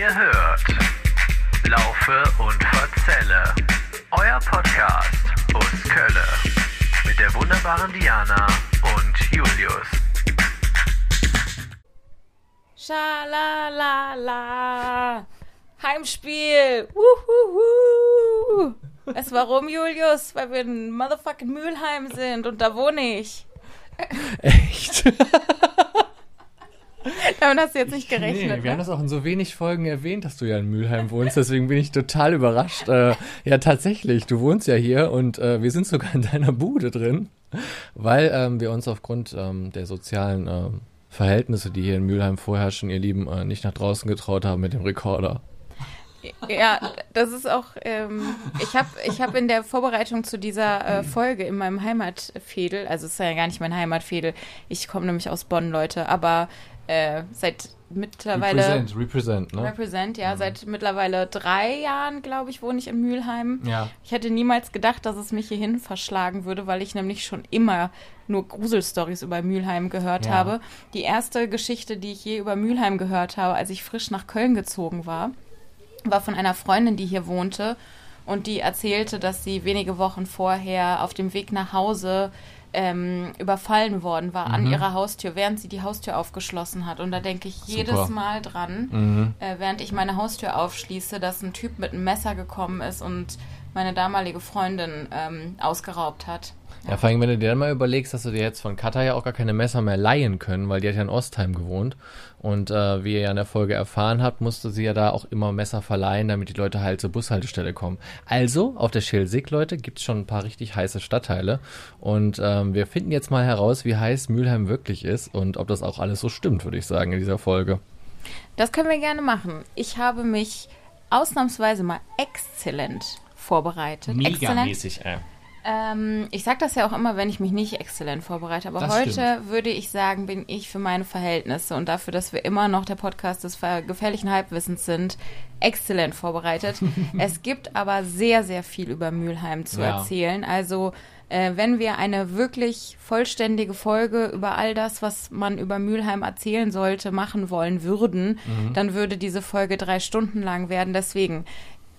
Ihr hört Laufe und Verzelle, euer Podcast aus Kölle mit der wunderbaren Diana und Julius. Schalalala. Heimspiel. Wuhuhu. Es warum, Julius? Weil wir in motherfucking Mülheim sind und da wohne ich. Echt? Damit hast du jetzt nicht gerechnet. Nee, wir haben ne? das auch in so wenig Folgen erwähnt, dass du ja in Mülheim wohnst. Deswegen bin ich total überrascht. Äh, ja, tatsächlich, du wohnst ja hier und äh, wir sind sogar in deiner Bude drin, weil ähm, wir uns aufgrund ähm, der sozialen ähm, Verhältnisse, die hier in Mülheim vorherrschen, ihr Lieben, äh, nicht nach draußen getraut haben mit dem Rekorder. Ja, das ist auch, ähm, ich habe ich hab in der Vorbereitung zu dieser äh, Folge in meinem Heimatfädel, also es ist ja gar nicht mein Heimatfädel, ich komme nämlich aus Bonn, Leute, aber äh, seit mittlerweile... Represent, represent, ne? Represent, ja, seit mittlerweile drei Jahren, glaube ich, wohne ich in Mülheim. Ja. Ich hätte niemals gedacht, dass es mich hierhin verschlagen würde, weil ich nämlich schon immer nur Gruselstories über Mülheim gehört Ja. habe. Die erste Geschichte, die ich je über Mülheim gehört habe, als ich frisch nach Köln gezogen war, war von einer Freundin, die hier wohnte und die erzählte, dass sie wenige Wochen vorher auf dem Weg nach Hause ähm, überfallen worden war an ihrer Haustür, während sie die Haustür aufgeschlossen hat. Und da denke ich jedes Mal dran, äh, während ich meine Haustür aufschließe, dass ein Typ mit einem Messer gekommen ist und meine damalige Freundin ähm, ausgeraubt hat. Ja, vor allem, wenn du dir dann mal überlegst, dass du dir jetzt von Katha ja auch gar keine Messer mehr leihen können, weil die hat ja in Ostheim gewohnt. Und äh, wie ihr ja in der Folge erfahren habt, musste sie ja da auch immer Messer verleihen, damit die Leute halt zur Bushaltestelle kommen. Also, auf der Schildsig, Leute, gibt's schon ein paar richtig heiße Stadtteile. Und ähm, wir finden jetzt mal heraus, wie heiß Mülheim wirklich ist und ob das auch alles so stimmt, würde ich sagen, in dieser Folge. Das können wir gerne machen. Ich habe mich ausnahmsweise mal exzellent vorbereitet. Exzellent. ey. Ähm, ich sage das ja auch immer, wenn ich mich nicht exzellent vorbereite. Aber Das heute stimmt. würde ich sagen, bin ich für meine Verhältnisse und dafür, dass wir immer noch der Podcast des gefährlichen Halbwissens sind, exzellent vorbereitet. es gibt aber sehr, sehr viel über Mülheim zu Ja. erzählen. Also äh, wenn wir eine wirklich vollständige Folge über all das, was man über Mülheim erzählen sollte, machen wollen würden, Mhm. dann würde diese Folge drei Stunden lang werden. Deswegen,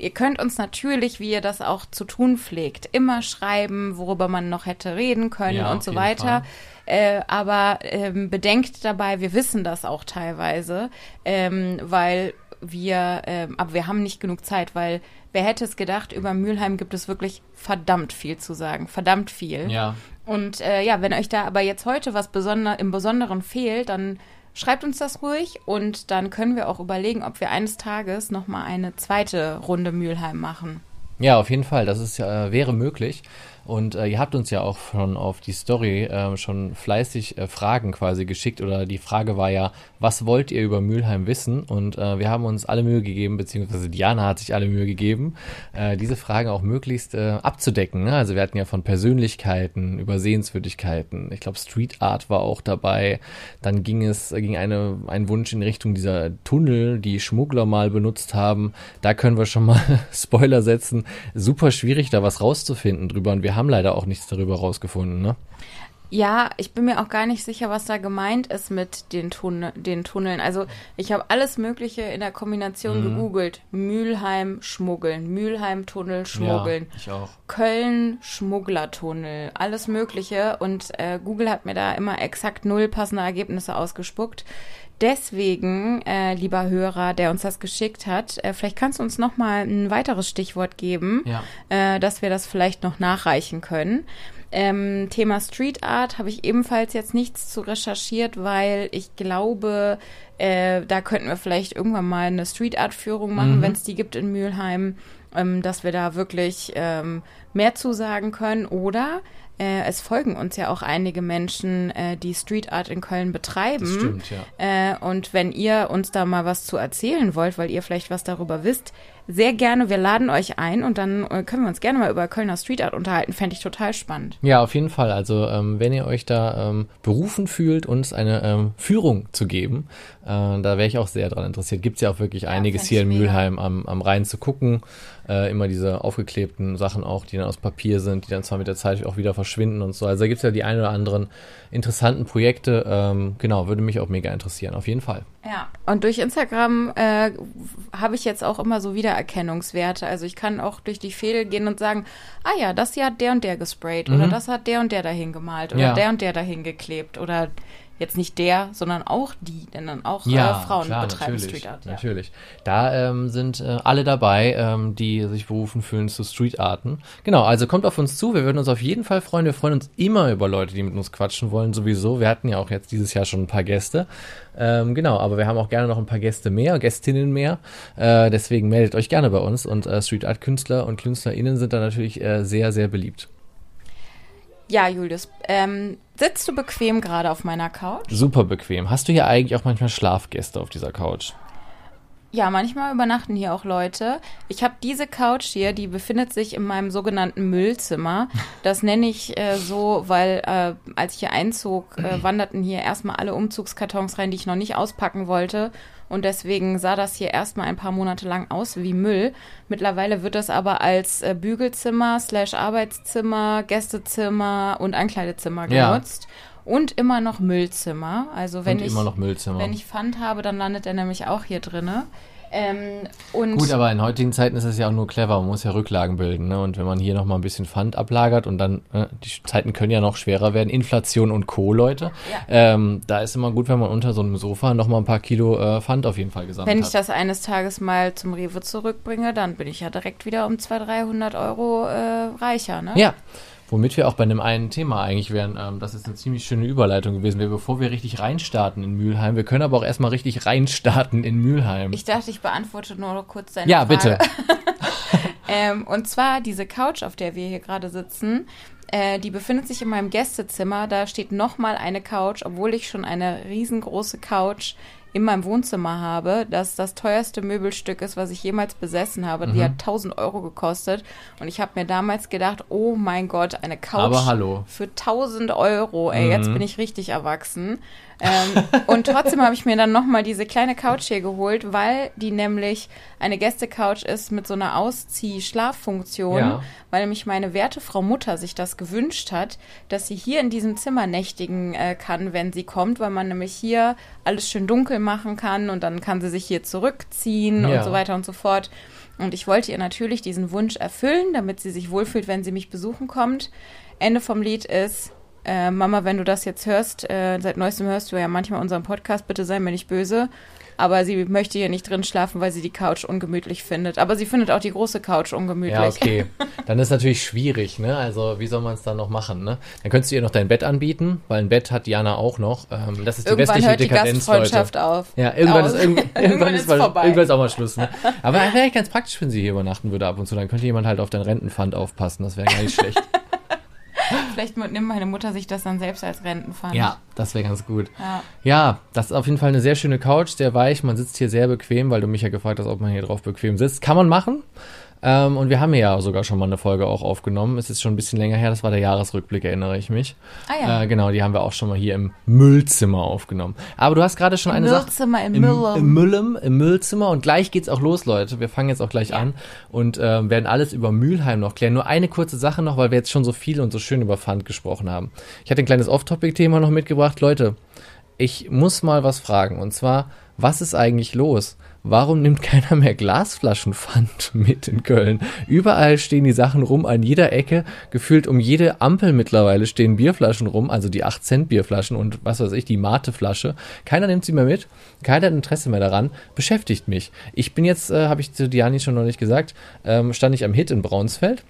ihr könnt uns natürlich, wie ihr das auch zu tun pflegt, immer schreiben, worüber man noch hätte reden können Ja, und so weiter. Fall. Äh, aber ähm, bedenkt dabei, wir wissen das auch teilweise, ähm, weil wir, ähm, aber wir haben nicht genug Zeit, weil wer hätte es gedacht, über Mülheim gibt es wirklich verdammt viel zu sagen, verdammt viel. Ja. Und äh, ja, wenn euch da aber jetzt heute was besonder im Besonderen fehlt, dann schreibt uns das ruhig und dann können wir auch überlegen, ob wir eines Tages nochmal eine zweite Runde Mülheim machen. Ja, auf jeden Fall. Das ist äh, wäre möglich. Und äh, ihr habt uns ja auch schon auf die Story äh, schon fleißig äh, Fragen quasi geschickt. Oder die Frage war ja, was wollt ihr über Mülheim wissen? Und äh, wir haben uns alle Mühe gegeben, beziehungsweise Diana hat sich alle Mühe gegeben, äh, diese Fragen auch möglichst äh, abzudecken. Ne? Also wir hatten ja von Persönlichkeiten, über Sehenswürdigkeiten. Ich glaube, Street Art war auch dabei. Dann ging es, ging eine, ein Wunsch in Richtung dieser Tunnel, die Schmuggler mal benutzt haben. Da können wir schon mal Spoiler setzen. Super schwierig, da was rauszufinden drüber. Und wir haben leider auch nichts darüber rausgefunden, ne? Ja, ich bin mir auch gar nicht sicher, was da gemeint ist mit den, Tunne den Tunneln. Also ich habe alles Mögliche in der Kombination Mhm. gegoogelt. Mülheim schmuggeln, Mülheim Tunnel schmuggeln. Ja, ich auch. Köln Schmugglertunnel, alles Mögliche. Und äh, Google hat mir da immer exakt null passende Ergebnisse ausgespuckt. Deswegen, äh, lieber Hörer, der uns das geschickt hat, äh, vielleicht kannst du uns noch mal ein weiteres Stichwort geben, Ja. äh, dass wir das vielleicht noch nachreichen können. Ähm, Thema Street Art habe ich ebenfalls jetzt nichts zu recherchiert, weil ich glaube, äh, da könnten wir vielleicht irgendwann mal eine Street Art Führung machen, wenn es die gibt in Mülheim, ähm, dass wir da wirklich ähm, mehr zu sagen können. Oder äh, es folgen uns ja auch einige Menschen, äh, die Street Art in Köln betreiben. Das stimmt, ja. Äh, und wenn ihr uns da mal was zu erzählen wollt, weil ihr vielleicht was darüber wisst, sehr gerne, wir laden euch ein und dann äh, können wir uns gerne mal über Kölner Street Art unterhalten. Fände ich total spannend. Ja, auf jeden Fall. Also ähm, wenn ihr euch da ähm, berufen fühlt, uns eine ähm, Führung zu geben, äh, da wäre ich auch sehr dran interessiert. Gibt's ja auch wirklich einiges fänd hier in mega. Mülheim am, am Rhein zu gucken. Äh, immer diese aufgeklebten Sachen auch, die dann aus Papier sind, die dann zwar mit der Zeit auch wieder verschwinden und so. Also da gibt es ja die ein oder anderen interessanten Projekte. Ähm, genau, würde mich auch mega interessieren, auf jeden Fall. Ja, und durch Instagram äh, habe ich jetzt auch immer so Wiedererkennungswerte. Also ich kann auch durch die Fädel gehen und sagen, ah ja, das hier hat der und der gesprayt oder Mhm. das hat der und der dahin gemalt oder Ja. der und der dahin geklebt oder jetzt nicht der, sondern auch die, denn dann auch Ja, äh, Frauen klar, betreiben natürlich, Street Art. Ja. natürlich. Da ähm, sind äh, alle dabei, ähm, die sich berufen fühlen zu Street Arten. Genau, also kommt auf uns zu. Wir würden uns auf jeden Fall freuen. Wir freuen uns immer über Leute, die mit uns quatschen wollen, sowieso. Wir hatten ja auch jetzt dieses Jahr schon ein paar Gäste. Ähm, genau, aber wir haben auch gerne noch ein paar Gäste mehr, Gästinnen mehr. Äh, deswegen meldet euch gerne bei uns. Und äh, Street Art Künstler und KünstlerInnen sind da natürlich äh, sehr, sehr beliebt. Ja, Julius, ähm, sitzt du bequem gerade auf meiner Couch? Super bequem. Hast du hier eigentlich auch manchmal Schlafgäste auf dieser Couch? Ja, manchmal übernachten hier auch Leute. Ich habe diese Couch hier, die befindet sich in meinem sogenannten Müllzimmer. Das nenne ich äh, so, weil äh, als ich hier einzog, äh, wanderten hier erstmal alle Umzugskartons rein, die ich noch nicht auspacken wollte. Und deswegen sah das hier erstmal ein paar Monate lang aus wie Müll. Mittlerweile wird das aber als äh, Bügelzimmer, slash Arbeitszimmer, Gästezimmer und Ankleidezimmer Ja. genutzt. Und immer noch Müllzimmer. Also wenn und ich immer noch Müllzimmer. wenn ich Pfand habe, dann landet er nämlich auch hier drinne. Ähm, und Gut, aber in heutigen Zeiten ist es ja auch nur clever, man muss ja Rücklagen bilden, ne? Und wenn man hier nochmal ein bisschen Pfand ablagert und dann, äh, die Zeiten können ja noch schwerer werden, Inflation und Co., Leute. Ja. Ähm, da ist immer gut, wenn man unter so einem Sofa nochmal ein paar Kilo äh, Pfand auf jeden Fall gesammelt wenn ich hat. das eines Tages mal zum Rewe zurückbringe, dann bin ich ja direkt wieder um 200, 300 Euro äh, reicher. Ne? Ja. Womit wir auch bei einem einen Thema eigentlich wären, ähm, das ist eine ziemlich schöne Überleitung gewesen wäre, bevor wir richtig reinstarten in Mülheim. Wir können aber auch erstmal richtig reinstarten in Mülheim. Ich dachte, ich beantworte nur noch kurz deine ja, Frage. bitte. Ähm, und zwar diese Couch, auf der wir hier gerade sitzen, äh, die befindet sich in meinem Gästezimmer. Da steht nochmal eine Couch, obwohl ich schon eine riesengroße Couch in meinem Wohnzimmer habe, das das teuerste Möbelstück ist, was ich jemals besessen habe. Mhm. Die hat 1000 Euro gekostet. Und ich habe mir damals gedacht, oh mein Gott, eine Couch für 1000 Euro. Ey, jetzt Mhm. bin ich richtig erwachsen. Ähm, und trotzdem habe ich mir dann nochmal diese kleine Couch hier geholt, weil die nämlich eine Gästecouch ist mit so einer Auszieh-Schlaffunktion, Ja. weil nämlich meine werte Frau Mutter sich das gewünscht hat, dass sie hier in diesem Zimmer nächtigen äh, kann, wenn sie kommt, weil man nämlich hier alles schön dunkel machen kann und dann kann sie sich hier zurückziehen Ja. und so weiter und so fort. Und ich wollte ihr natürlich diesen Wunsch erfüllen, damit sie sich wohlfühlt, wenn sie mich besuchen kommt. Ende vom Lied ist, äh, Mama, wenn du das jetzt hörst, äh, seit neuestem hörst du ja manchmal unseren Podcast, bitte sei mir nicht böse. Aber sie möchte hier nicht drin schlafen, weil sie die Couch ungemütlich findet. Aber sie findet auch die große Couch ungemütlich. Ja, okay. Dann ist natürlich schwierig, ne? Also, wie soll man es dann noch machen, ne? Dann könntest du ihr noch dein Bett anbieten, weil ein Bett hat Diana auch noch. Ähm, das ist die Irgendwann westliche hört die Dekadenz, Leute. Gastfreundschaft auf. Ja, irgendwann Aus. ist, irgend, irgendwann, ist, mal, vorbei. irgendwann ist auch mal Schluss, ne? Aber wäre eigentlich ganz praktisch, wenn sie hier übernachten würde ab und zu. Dann könnte jemand halt auf dein Rentenpfand aufpassen. Das wäre gar nicht schlecht. Vielleicht nimmt meine Mutter sich das dann selbst als Rentenpfand. Ja, das wäre ganz gut. Ja. Ja, das ist auf jeden Fall eine sehr schöne Couch, sehr weich. Man sitzt hier sehr bequem, weil du mich ja gefragt hast, ob man hier drauf bequem sitzt. Kann man machen. Ähm, und wir haben ja sogar schon mal eine Folge auch aufgenommen. Es ist schon ein bisschen länger her. Das war der Jahresrückblick, erinnere ich mich. Ah ja. Äh, genau, die haben wir auch schon mal hier im Müllzimmer aufgenommen. Aber du hast gerade schon eine Sache. Müllzimmer in Im, Müllum. Im Müllem, im Müllzimmer und gleich geht's auch los, Leute. Wir fangen jetzt auch gleich Ja. an und ähm, werden alles über Mülheim noch klären. Nur eine kurze Sache noch, weil wir jetzt schon so viel und so schön über Pfand gesprochen haben. Ich hatte ein kleines Off-Topic-Thema noch mitgebracht. Leute, ich muss mal was fragen und zwar, was ist eigentlich los? Warum nimmt keiner mehr Glasflaschenpfand mit in Köln? Überall stehen die Sachen rum, an jeder Ecke, gefühlt um jede Ampel mittlerweile stehen Bierflaschen rum, also die 8 Cent Bierflaschen und was weiß ich, die Mate-Flasche. Keiner nimmt sie mehr mit, keiner hat Interesse mehr daran, beschäftigt mich. Ich bin jetzt, äh, habe ich zu Diani schon noch nicht gesagt, ähm, stand ich am Hit in Braunsfeld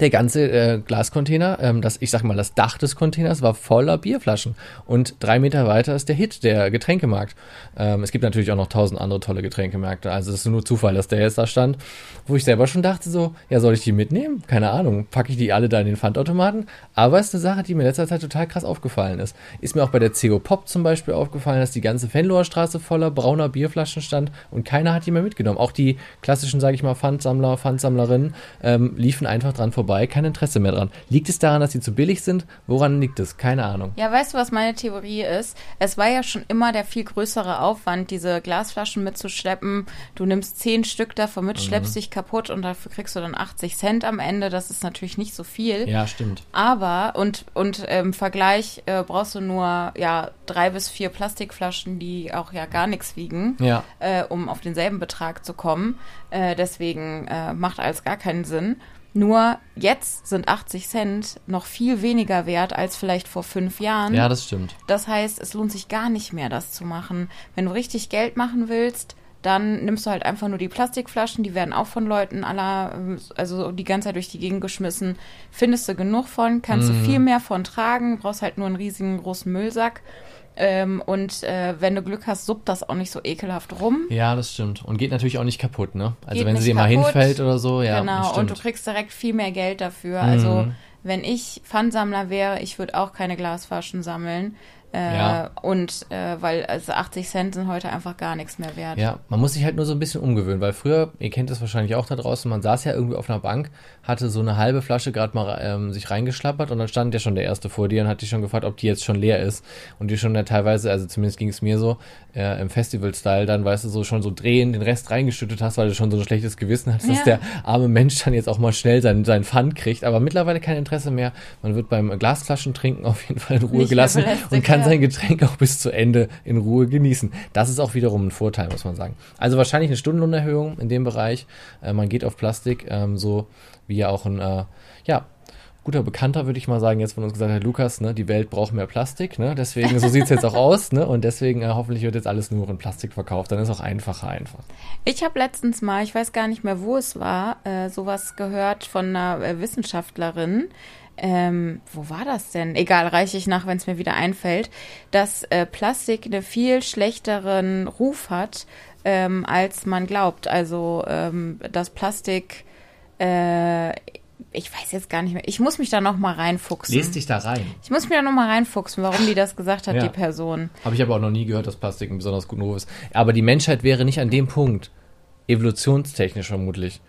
der ganze äh, Glascontainer, ähm, das, ich sag mal, das Dach des Containers war voller Bierflaschen. Und drei Meter weiter ist der Hit, der Getränkemarkt. Ähm, es gibt natürlich auch noch tausend andere tolle Getränkemärkte. Also es ist nur Zufall, dass der jetzt da stand. Wo ich selber schon dachte so, ja, soll ich die mitnehmen? Keine Ahnung. Packe ich die alle da in den Pfandautomaten? Aber es ist eine Sache, die mir in letzter Zeit total krass aufgefallen ist. Ist mir auch bei der CO Pop zum Beispiel aufgefallen, dass die ganze Venloer Straße voller brauner Bierflaschen stand und keiner hat die mehr mitgenommen. Auch die klassischen, sage ich mal, Pfandsammler, Pfandsammlerinnen ähm, liefen einfach dran vorbei vorbei, kein Interesse mehr dran. Liegt es daran, dass sie zu billig sind? Woran liegt es? Keine Ahnung. Ja, weißt du, was meine Theorie ist? Es war ja schon immer der viel größere Aufwand, diese Glasflaschen mitzuschleppen. Du nimmst zehn Stück davon mit, schleppst dich kaputt und dafür kriegst du dann 80 Cent am Ende. Das ist natürlich nicht so viel. Ja, stimmt. Aber, und, und im Vergleich äh, brauchst du nur ja, drei bis vier Plastikflaschen, die auch ja gar nichts wiegen, Ja. äh, um auf denselben Betrag zu kommen. Äh, deswegen äh, macht alles gar keinen Sinn. Nur jetzt sind 80 Cent noch viel weniger wert als vielleicht vor fünf Jahren. Ja, das stimmt. Das heißt, es lohnt sich gar nicht mehr, das zu machen. Wenn du richtig Geld machen willst, dann nimmst du halt einfach nur die Plastikflaschen, die werden auch von Leuten aller, also die ganze Zeit durch die Gegend geschmissen. Findest du genug von, kannst Mhm. du viel mehr von tragen, brauchst halt nur einen riesigen großen Müllsack. Ähm, und äh, wenn du Glück hast, suppt das auch nicht so ekelhaft rum. Ja, das stimmt. Und geht natürlich auch nicht kaputt, ne? Also Geht wenn sie mal kaputt. hinfällt oder so, ja, genau, und du kriegst direkt viel mehr Geld dafür. Also, Mhm. wenn ich Pfandsammler wäre, ich würde auch keine Glasflaschen sammeln. Äh, Ja. Und äh, weil also 80 Cent sind heute einfach gar nichts mehr wert. Ja, man muss sich halt nur so ein bisschen umgewöhnen, weil früher, ihr kennt das wahrscheinlich auch da draußen, man saß ja irgendwie auf einer Bank, hatte so eine halbe Flasche gerade mal ähm, sich reingeschlappert und dann stand ja schon der erste vor dir und hat dich schon gefragt, ob die jetzt schon leer ist. Und die schon ja teilweise, also zumindest ging es mir so, äh, im Festival-Style dann, weißt du, so schon so drehen, den Rest reingeschüttet hast, weil du schon so ein schlechtes Gewissen hast, dass Ja. der arme Mensch dann jetzt auch mal schnell sein, sein Pfand kriegt. Aber mittlerweile kein Interesse mehr. Man wird beim Glasflaschen trinken auf jeden Fall in Ruhe Nicht gelassen und kann. Sein Getränk auch bis zu Ende in Ruhe genießen. Das ist auch wiederum ein Vorteil, muss man sagen. Also wahrscheinlich eine Stundenlohnerhöhung in dem Bereich. Äh, man geht auf Plastik, ähm, so wie ja auch ein, äh, ja, guter Bekannter, würde ich mal sagen, jetzt von uns gesagt hat, Lukas, ne, die Welt braucht mehr Plastik, ne, deswegen, so sieht's jetzt auch aus, ne, und deswegen äh, hoffentlich wird jetzt alles nur in Plastik verkauft, dann ist auch einfacher einfach. Ich habe letztens mal, ich weiß gar nicht mehr, wo es war, äh, sowas gehört von einer äh, Wissenschaftlerin. Ähm, wo war das denn? Egal, reiche ich nach, wenn es mir wieder einfällt, dass äh, Plastik einen viel schlechteren Ruf hat, ähm, als man glaubt. Also, ähm, dass Plastik, äh, ich weiß jetzt gar nicht mehr, ich muss mich da noch mal reinfuchsen. Lest dich da rein. Ich muss mich da noch mal reinfuchsen, warum die das gesagt hat, Ja. die Person. Habe ich aber auch noch nie gehört, dass Plastik ein besonders guter Ruf ist. Aber die Menschheit wäre nicht an dem Punkt, evolutionstechnisch vermutlich,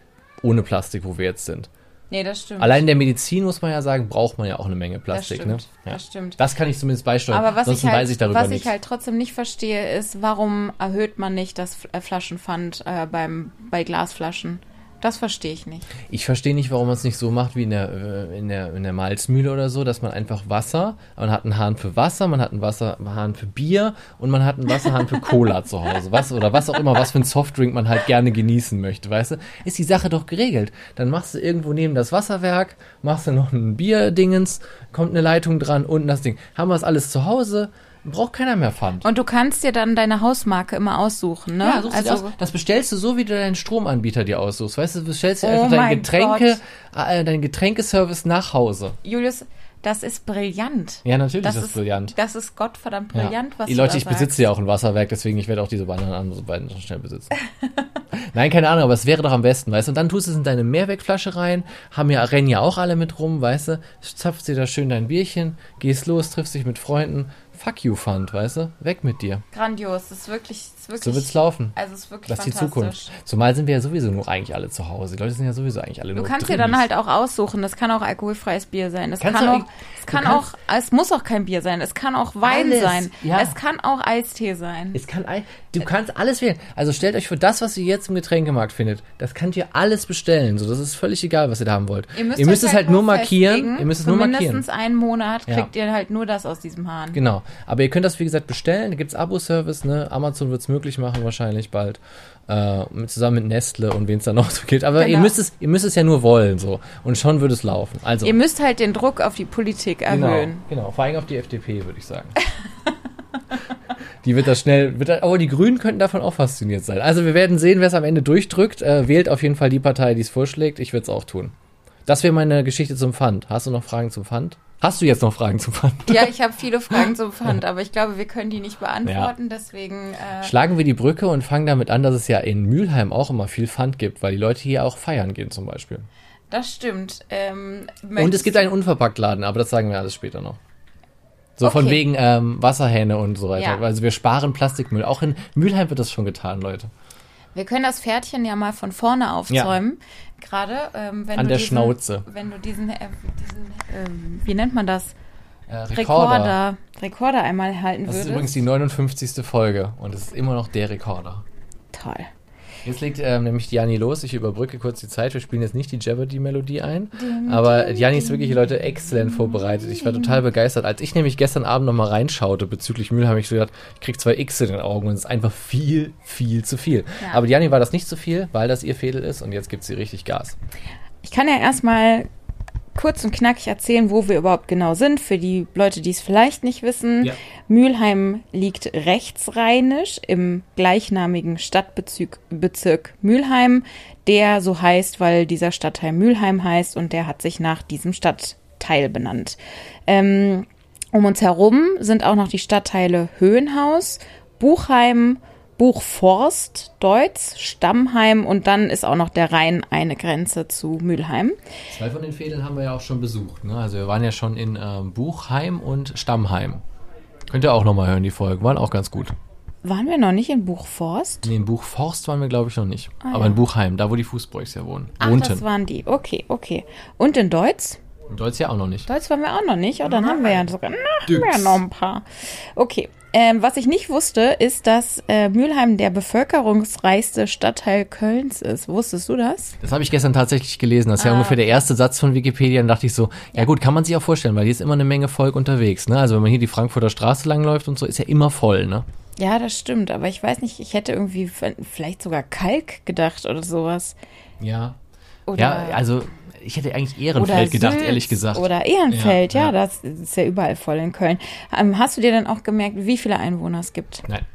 ohne Plastik, wo wir jetzt sind. Nee, das stimmt. Allein in der Medizin muss man ja sagen, braucht man ja auch eine Menge Plastik. stimmt, ne? ja. das stimmt. Das kann ich zumindest beisteuern. Aber was, Sonst ich halt, ich was ich halt trotzdem nicht verstehe, ist, warum erhöht man nicht das äh, Flaschenpfand äh, beim, bei Glasflaschen? Das verstehe ich nicht. Ich verstehe nicht, warum man es nicht so macht wie in der, äh, in, der, in der Malzmühle oder so, dass man einfach Wasser, man hat einen Hahn für Wasser, man hat einen Wasserhahn für Bier und man hat einen Wasserhahn für Cola zu Hause. Was oder was auch immer, was für ein Softdrink man halt gerne genießen möchte, weißt du? Ist die Sache doch geregelt. Dann machst du irgendwo neben das Wasserwerk, machst du noch ein Bierdingens, kommt eine Leitung dran, unten das Ding. Haben wir das alles zu Hause? Braucht keiner mehr Pfand. Und du kannst dir dann deine Hausmarke immer aussuchen, ne? Ja, suchst du also, aus. Das bestellst du so, wie du deinen Stromanbieter dir aussuchst. Weißt du, du bestellst dir Oh einfach deinen mein Getränke, äh, deinen Getränkeservice nach Hause. Julius, das ist brillant. Ja, natürlich Das ist das brillant. Das ist gottverdammt Ja. brillant, was Die Leute, ich sagst. besitze ja auch ein Wasserwerk, deswegen ich werde auch diese beiden anderen beiden so schnell besitzen. Nein, keine Ahnung, aber es wäre doch am besten, weißt du? Und dann tust du es in deine Mehrwegflasche rein, haben ja, rennen ja auch alle mit rum, weißt du? Zapfst dir da schön dein Bierchen, gehst los, triffst dich mit Freunden. Fuck you, Fund, weißt du? Weg mit dir. Grandios, das ist wirklich, wirklich So wird's laufen. Also es ist wirklich Das ist die. Zukunft. Zumal sind wir ja sowieso nur eigentlich alle zu Hause. Die Leute sind ja sowieso eigentlich alle Du nur kannst dir dann halt auch aussuchen. Das kann auch alkoholfreies Bier sein. Es Kannst kann du auch, es du kann auch, es muss auch kein Bier sein. Es kann auch Wein Alles, sein. ja. Es kann auch Eistee sein. Es kann du kannst alles wählen. Also stellt euch für das, was ihr jetzt im Getränkemarkt findet, das könnt ihr alles bestellen. So, das ist völlig egal, was ihr da haben wollt. Ihr müsst, euch es halt nur markieren. Ihr müsst es nur markieren. mindestens einen Monat Ja. kriegt ihr halt nur das aus diesem Hahn. Genau. Aber ihr könnt das, wie gesagt, bestellen. Da gibt's Abo-Service, ne? Amazon wird's möglich machen, wahrscheinlich bald. Äh, zusammen mit Nestle und wen es dann noch so gilt. Aber ihr Genau. müsst es, ihr müsst es ja nur wollen, so. Und schon würde es laufen. Also. Ihr müsst halt den Druck auf die Politik Genau, erhöhen. genau, vor allem auf die FDP, würde ich sagen. die wird das schnell, wird das, aber die Grünen könnten davon auch fasziniert sein. Also wir werden sehen, wer es am Ende durchdrückt. Äh, wählt auf jeden Fall die Partei, die es vorschlägt. Ich würde es auch tun. Das wäre meine Geschichte zum Pfand. Hast du noch Fragen zum Pfand? Hast du jetzt noch Fragen zum Pfand? Ja, ich habe viele Fragen zum Pfand, aber ich glaube, wir können die nicht beantworten. Deswegen äh, Schlagen wir die Brücke und fangen damit an, dass es ja in Mülheim auch immer viel Pfand gibt, weil die Leute hier auch feiern gehen zum Beispiel. das stimmt. Ähm, Und es gibt einen Unverpacktladen, aber das sagen wir alles später noch. So von Okay. wegen ähm, Wasserhähne und so weiter. Ja. Also wir sparen Plastikmüll. Auch in Mülheim wird das schon getan, Leute. Wir können das Pferdchen ja mal von vorne aufzäumen. Gerade ähm, wenn An du der diesen, Schnauze. Wenn du diesen, äh, diesen ähm, wie nennt man das? Äh, Rekorder. Rekorder. Einmal halten Das ist würdest. übrigens die 59. Folge und es ist immer noch der Rekorder. Toll. Jetzt legt ähm, nämlich Diani los. Ich überbrücke kurz die Zeit. Wir spielen jetzt nicht die Jeopardy-Melodie ein. Aber Diani ist wirklich, Leute, exzellent vorbereitet. Ich war total begeistert. Als ich nämlich gestern Abend nochmal reinschaute bezüglich Mühl, habe ich so gedacht, ich krieg zwei X in den Augen und es ist einfach viel, viel zu viel. Ja. Aber Diani war das nicht zu viel, weil das ihr Fädel ist und jetzt gibt sie richtig Gas. Ich kann ja erstmal kurz und knackig erzählen, wo wir überhaupt genau sind, für die Leute, die es vielleicht nicht wissen. Ja. Mülheim liegt rechtsrheinisch im gleichnamigen Stadtbezirk Bezirk Mülheim, der so heißt, weil dieser Stadtteil Mülheim heißt und der hat sich nach diesem Stadtteil benannt. Ähm, um uns herum sind auch noch die Stadtteile Höhenhaus, Buchheim, Buchforst, Deutz, Stammheim und dann ist auch noch der Rhein eine Grenze zu Mülheim. Zwei von den Fädeln haben wir ja auch schon besucht. Ne? Also wir waren ja schon in ähm, Buchheim und Stammheim. Könnt ihr auch nochmal hören, die Folgen. Waren auch ganz gut. Waren wir noch nicht in Buchforst? Nee, in Buchforst waren wir, glaube ich, noch nicht. Ah, Aber ja. in Buchheim, da wo die Fußbräuchs ja wohnen. Ach, wohnten. das waren die. Okay, okay. Und in Deutz? In Deutsch ja auch noch nicht. Deutsch waren wir auch noch nicht. Oh, dann haben wir ja sogar na, haben wir ja noch ein paar. Okay. Ähm, was ich nicht wusste, ist, dass äh, Mülheim der bevölkerungsreichste Stadtteil Kölns ist. Wusstest du das? Das habe ich gestern tatsächlich gelesen. Das ist ja Ah. ungefähr der erste Satz von Wikipedia. Dann dachte ich so, ja gut, kann man sich auch vorstellen, weil hier ist immer eine Menge Volk unterwegs. Ne? Also wenn man hier die Frankfurter Straße langläuft und so, ist ja immer voll. Ne? Ja, das stimmt. Aber ich weiß nicht, ich hätte irgendwie vielleicht sogar Kalk gedacht oder sowas. Ja. Oder, Ja, also ich hätte eigentlich Ehrenfeld gedacht, Sülz ehrlich gesagt. Oder Ehrenfeld, ja, Ja, ja. das ist ja überall voll in Köln. Ähm, hast du dir dann auch gemerkt, wie viele Einwohner es gibt? Nein.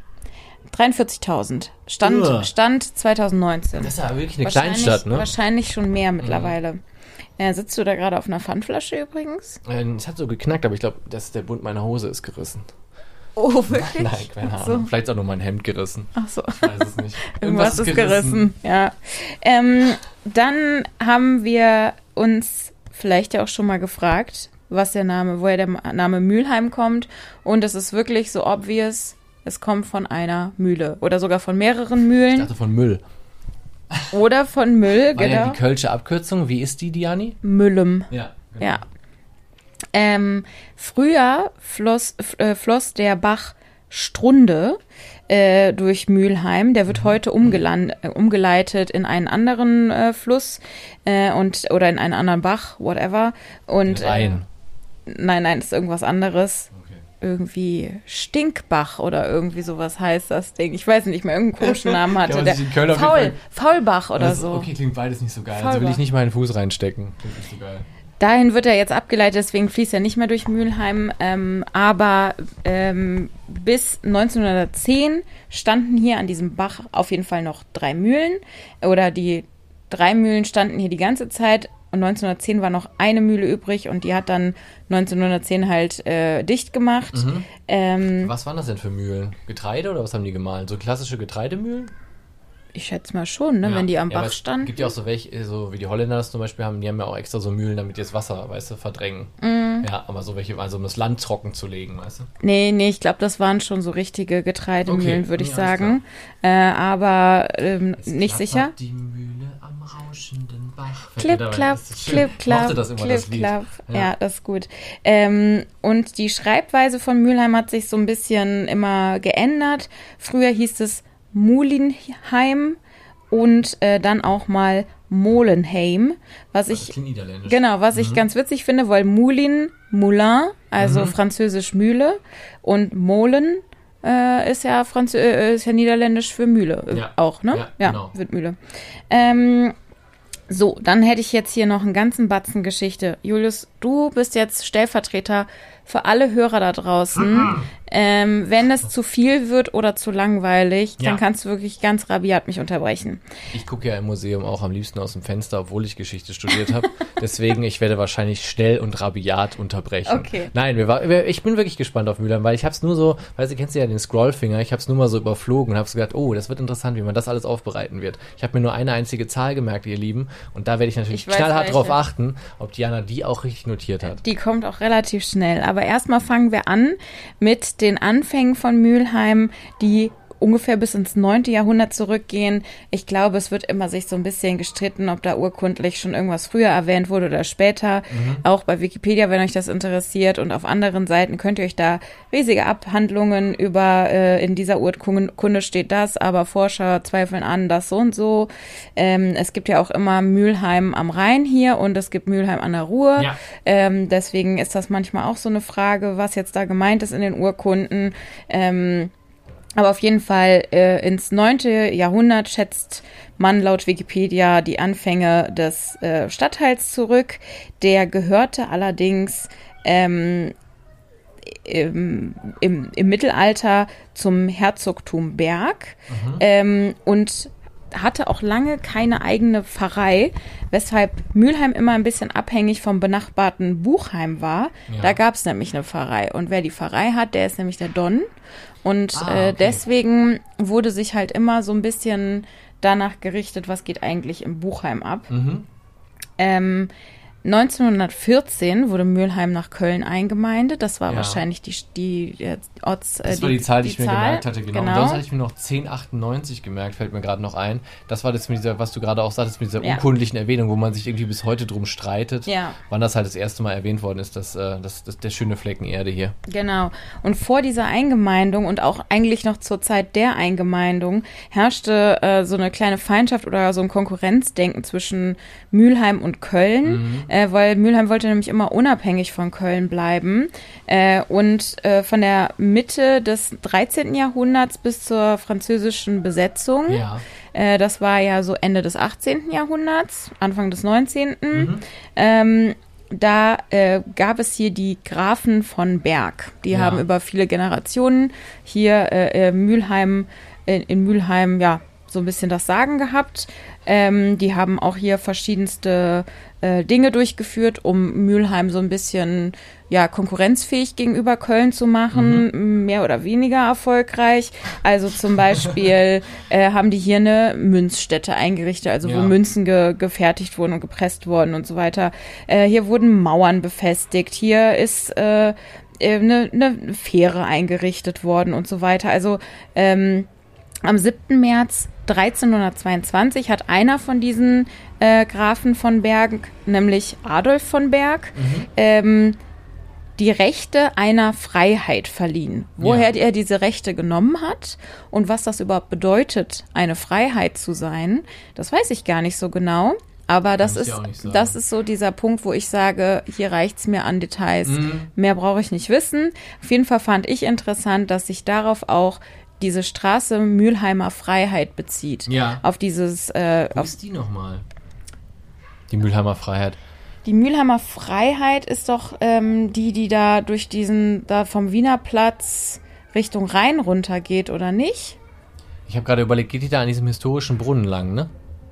43.000. Stand, Uah. Stand 2019. Das ist ja wirklich eine Kleinstadt, ne? Wahrscheinlich schon mehr mittlerweile. Äh, sitzt du da gerade auf einer Pfandflasche übrigens? Äh, Es hat so geknackt, aber ich glaube, dass der Bund meiner Hose ist gerissen. Oh, wirklich? Nein, keine Ach so. Ahnung. Vielleicht auch nur mein Hemd gerissen. Ach so. Ich weiß es nicht. Irgendwas ist gerissen. Ja. Ähm, dann haben wir uns vielleicht ja auch schon mal gefragt, was der Name, woher der Name Mülheim kommt. Und es ist wirklich so obvious, es kommt von einer Mühle oder sogar von mehreren Ich Mühlen dachte von Müll. oder von Müll, War ja genau. die Kölsche Abkürzung. Wie ist die, Diani? Müllem. Ja. Ja. Ähm, früher floss, äh, floss der Bach Strunde äh, durch Mülheim. Der wird heute umgelan- äh, umgeleitet in einen anderen äh, Fluss äh, und oder in einen anderen Bach, whatever. Und Rein. Äh, nein, nein, ist irgendwas anderes. Okay. Irgendwie Stinkbach oder irgendwie sowas heißt das Ding. Ich weiß nicht mehr, irgendeinen komischen Namen hatte Ja, der. Faul, Faulbach oder Das- so. Okay, klingt beides nicht so geil. Also Faulbach. will ich nicht meinen Fuß reinstecken. Klingt nicht so geil. Dahin wird er jetzt abgeleitet, deswegen fließt er nicht mehr durch Mülheim. Ähm, aber ähm, bis 1910 standen hier an diesem Bach auf jeden Fall noch drei Mühlen. Oder die drei Mühlen standen hier die ganze Zeit. Und 1910 war noch eine Mühle übrig und die hat dann 1910 halt äh, dicht gemacht. Mhm. Ähm, Was waren das denn für Mühlen? Getreide oder was haben die gemahlen? So klassische Getreidemühlen? Ich schätze mal schon, ne, Ja. wenn die am Ja, Bach es standen. gibt ja auch so welche, so wie die Holländer das zum Beispiel haben, die haben ja auch extra so Mühlen, damit die das Wasser, weißt du, verdrängen. Mhm. Ja, aber so welche, also um das Land trocken zu legen, weißt du? Nee, nee, ich glaube, das waren schon so richtige Getreidemühlen, Okay, würde ich alles sagen. Äh, aber ähm, nicht sicher. Die Mühle am rauschenden Bach. Das immer, clip, das Lied. clap. Ja. Ja. das ist gut. Ähm, und die Schreibweise von Mülheim hat sich so ein bisschen immer geändert. Früher hieß es Mulinheim und äh, dann auch mal Molenheim, was Das ich. Genau, was ich ganz witzig finde, weil Moulin, Moulin, also französisch Mühle und Molen äh, ist ja Franzö äh, ist ja niederländisch für Mühle äh, Ja. auch, ne? Ja, genau. wird Mühle. Ähm, so, dann hätte ich jetzt hier noch einen ganzen Batzen Geschichte. Julius, du bist jetzt Stellvertreter für alle Hörer da draußen. Ähm, wenn es zu viel wird oder zu langweilig, Ja. dann kannst du wirklich ganz rabiat mich unterbrechen. Ich gucke ja im Museum auch am liebsten aus dem Fenster, obwohl ich Geschichte studiert habe. Deswegen, ich werde wahrscheinlich schnell und rabiat unterbrechen. Okay. Nein, wir war, wir, ich bin wirklich gespannt auf Mülheim, weil ich habe es nur so, weißt du, kennst du ja den Scrollfinger, ich habe es nur mal so überflogen und habe so gedacht, oh, das wird interessant, wie man das alles aufbereiten wird. Ich habe mir nur eine einzige Zahl gemerkt, ihr Lieben, und da werde ich natürlich Ich weiß knallhart welche. drauf achten, ob Diana die auch richtig notiert hat. Die kommt auch relativ schnell. Aber erstmal fangen wir an mit den Anfängen von Mülheim, die ungefähr bis ins 9. Jahrhundert zurückgehen. Ich glaube, es wird immer sich so ein bisschen gestritten, ob da urkundlich schon irgendwas früher erwähnt wurde oder später. Mhm. Auch bei Wikipedia, wenn euch das interessiert. Und auf anderen Seiten könnt ihr euch da riesige Abhandlungen über, äh, in dieser Urkunde steht das, aber Forscher zweifeln an, das so und so. Ähm, es gibt ja auch immer Mülheim am Rhein hier und es gibt Mülheim an der Ruhr. Ja. Ähm, deswegen ist das manchmal auch so eine Frage, was jetzt da gemeint ist in den Urkunden. Ähm, aber auf jeden Fall äh, ins neunte Jahrhundert schätzt man laut Wikipedia die Anfänge des äh, Stadtteils zurück. Der gehörte allerdings ähm, im, im, im, Mittelalter zum Herzogtum Berg mhm. ähm, und hatte auch lange keine eigene Pfarrei, weshalb Mülheim immer ein bisschen abhängig vom benachbarten Buchheim war. Ja. Da gab es nämlich eine Pfarrei. Und wer die Pfarrei hat, der ist nämlich der Don. Und ah, äh, okay. äh, deswegen wurde sich halt immer so ein bisschen danach gerichtet, was geht eigentlich im Buchheim ab. Mhm. Ähm, 1914 wurde Mülheim nach Köln eingemeindet. Das war ja. wahrscheinlich die, die, die Orts. Äh, das war die, die Zahl, die, ich mir Zahl. gemerkt hatte, genau. genau. Und sonst hatte ich mir noch 1098 gemerkt, fällt mir gerade noch ein. Das war das mit dieser, was du gerade auch sagtest, mit dieser ja. urkundlichen Erwähnung, wo man sich irgendwie bis heute drum streitet, ja. wann das halt das erste Mal erwähnt worden ist, dass, äh, das, das, der schöne Flecken Erde hier. Genau. Und vor dieser Eingemeindung und auch eigentlich noch zur Zeit der Eingemeindung herrschte äh, so eine kleine Feindschaft oder so ein Konkurrenzdenken zwischen Mülheim und Köln. Mhm äh, weil Mülheim wollte nämlich immer unabhängig von Köln bleiben. Äh, und äh, von der Mitte des 13. Jahrhunderts bis zur französischen Besetzung, ja. Äh, das war ja so Ende des 18. Jahrhunderts, Anfang des 19. Mhm. Ähm, da äh, gab es hier die Grafen von Berg. Die ja. haben über viele Generationen hier äh, äh Mülheim, in, in Mülheim, ja, so ein bisschen das Sagen gehabt. Ähm, die haben auch hier verschiedenste äh, Dinge durchgeführt, um Mülheim so ein bisschen ja konkurrenzfähig gegenüber Köln zu machen, mhm. mehr oder weniger erfolgreich. Also zum Beispiel äh, haben die hier eine Münzstätte eingerichtet, also ja. wo Münzen ge gefertigt wurden und gepresst wurden und so weiter. Äh, hier wurden Mauern befestigt. Hier ist äh, eine, eine Fähre eingerichtet worden und so weiter. Also ähm, am 7. März 1322 hat einer von diesen äh, Grafen von Berg, nämlich Adolf von Berg, mhm. ähm, die Rechte einer Freiheit verliehen. Woher ja. er diese Rechte genommen hat und was das überhaupt bedeutet, eine Freiheit zu sein, das weiß ich gar nicht so genau. Aber das ist, das ist so dieser Punkt, wo ich sage, hier reicht es mir an Details. Mhm. Mehr brauche ich nicht wissen. Auf jeden Fall fand ich interessant, dass sich darauf auch diese Straße Mülheimer Freiheit bezieht. Ja. Auf dieses. Äh, Wo auf ist die nochmal? Die Mülheimer Freiheit. Die Mülheimer Freiheit ist doch ähm, die, die da durch diesen, da vom Wiener Platz Richtung Rhein runtergeht, oder nicht? Ich habe gerade überlegt, geht die da an diesem historischen Brunnen lang, ne?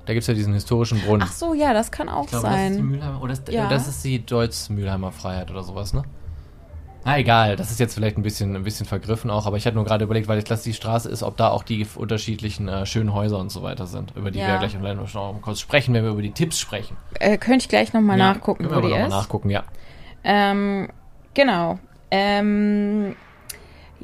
Da gibt es ja diesen historischen Brunnen. Ach so, ja, das kann auch ich glaube, sein. Das ist die Mülheimer, oder das, ja. das ist die Deutz-Mülheimer Freiheit oder sowas, ne? Na egal, das ist jetzt vielleicht ein bisschen, ein bisschen vergriffen auch, aber ich hatte nur gerade überlegt, weil ich das die Straße ist, ob da auch die unterschiedlichen äh, schönen Häuser und so weiter sind, über die ja. wir gleich noch kurz sprechen, wenn wir über die Tipps sprechen. Äh, könnte ich gleich nochmal ja, nachgucken, wo die ist. nachgucken, ja. Ähm, genau. Ähm,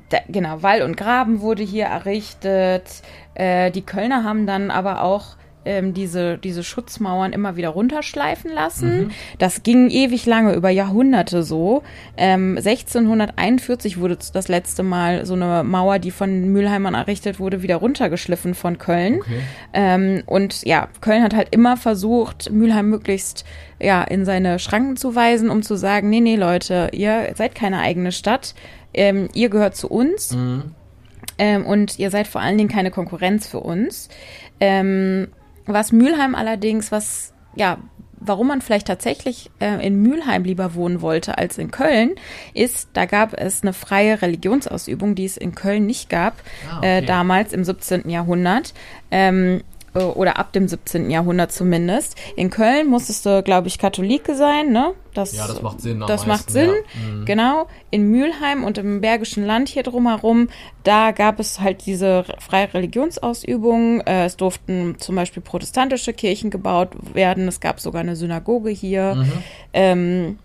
da, genau, Wall und Graben wurde hier errichtet. Äh, die Kölner haben dann aber auch ähm, diese, diese Schutzmauern immer wieder runterschleifen lassen. Mhm. Das ging ewig lange, über Jahrhunderte so. Ähm, 1641 wurde das letzte Mal so eine Mauer, die von Mülheimern errichtet wurde, wieder runtergeschliffen von Köln. Okay. Ähm, und ja, Köln hat halt immer versucht, Mülheim möglichst ja, in seine Schranken zu weisen, um zu sagen, nee, nee, Leute, ihr seid keine eigene Stadt, ähm, ihr gehört zu uns. Mhm. Ähm, und ihr seid vor allen Dingen keine Konkurrenz für uns. Ähm, was Mülheim allerdings, was, ja, warum man vielleicht tatsächlich äh, in Mülheim lieber wohnen wollte als in Köln, ist, da gab es eine freie Religionsausübung, die es in Köln nicht gab, ah, okay. äh, damals im 17. Jahrhundert. Ähm, äh, oder ab dem 17. Jahrhundert zumindest. In Köln musstest du, glaube ich, Katholike sein, ne? Das, ja, das macht Sinn. Das macht Sinn, ja. mhm. genau. In Mülheim und im Bergischen Land hier drumherum, da gab es halt diese freie Religionsausübung. Äh, es durften zum Beispiel protestantische Kirchen gebaut werden. Es gab sogar eine Synagoge hier. Mhm. Ähm,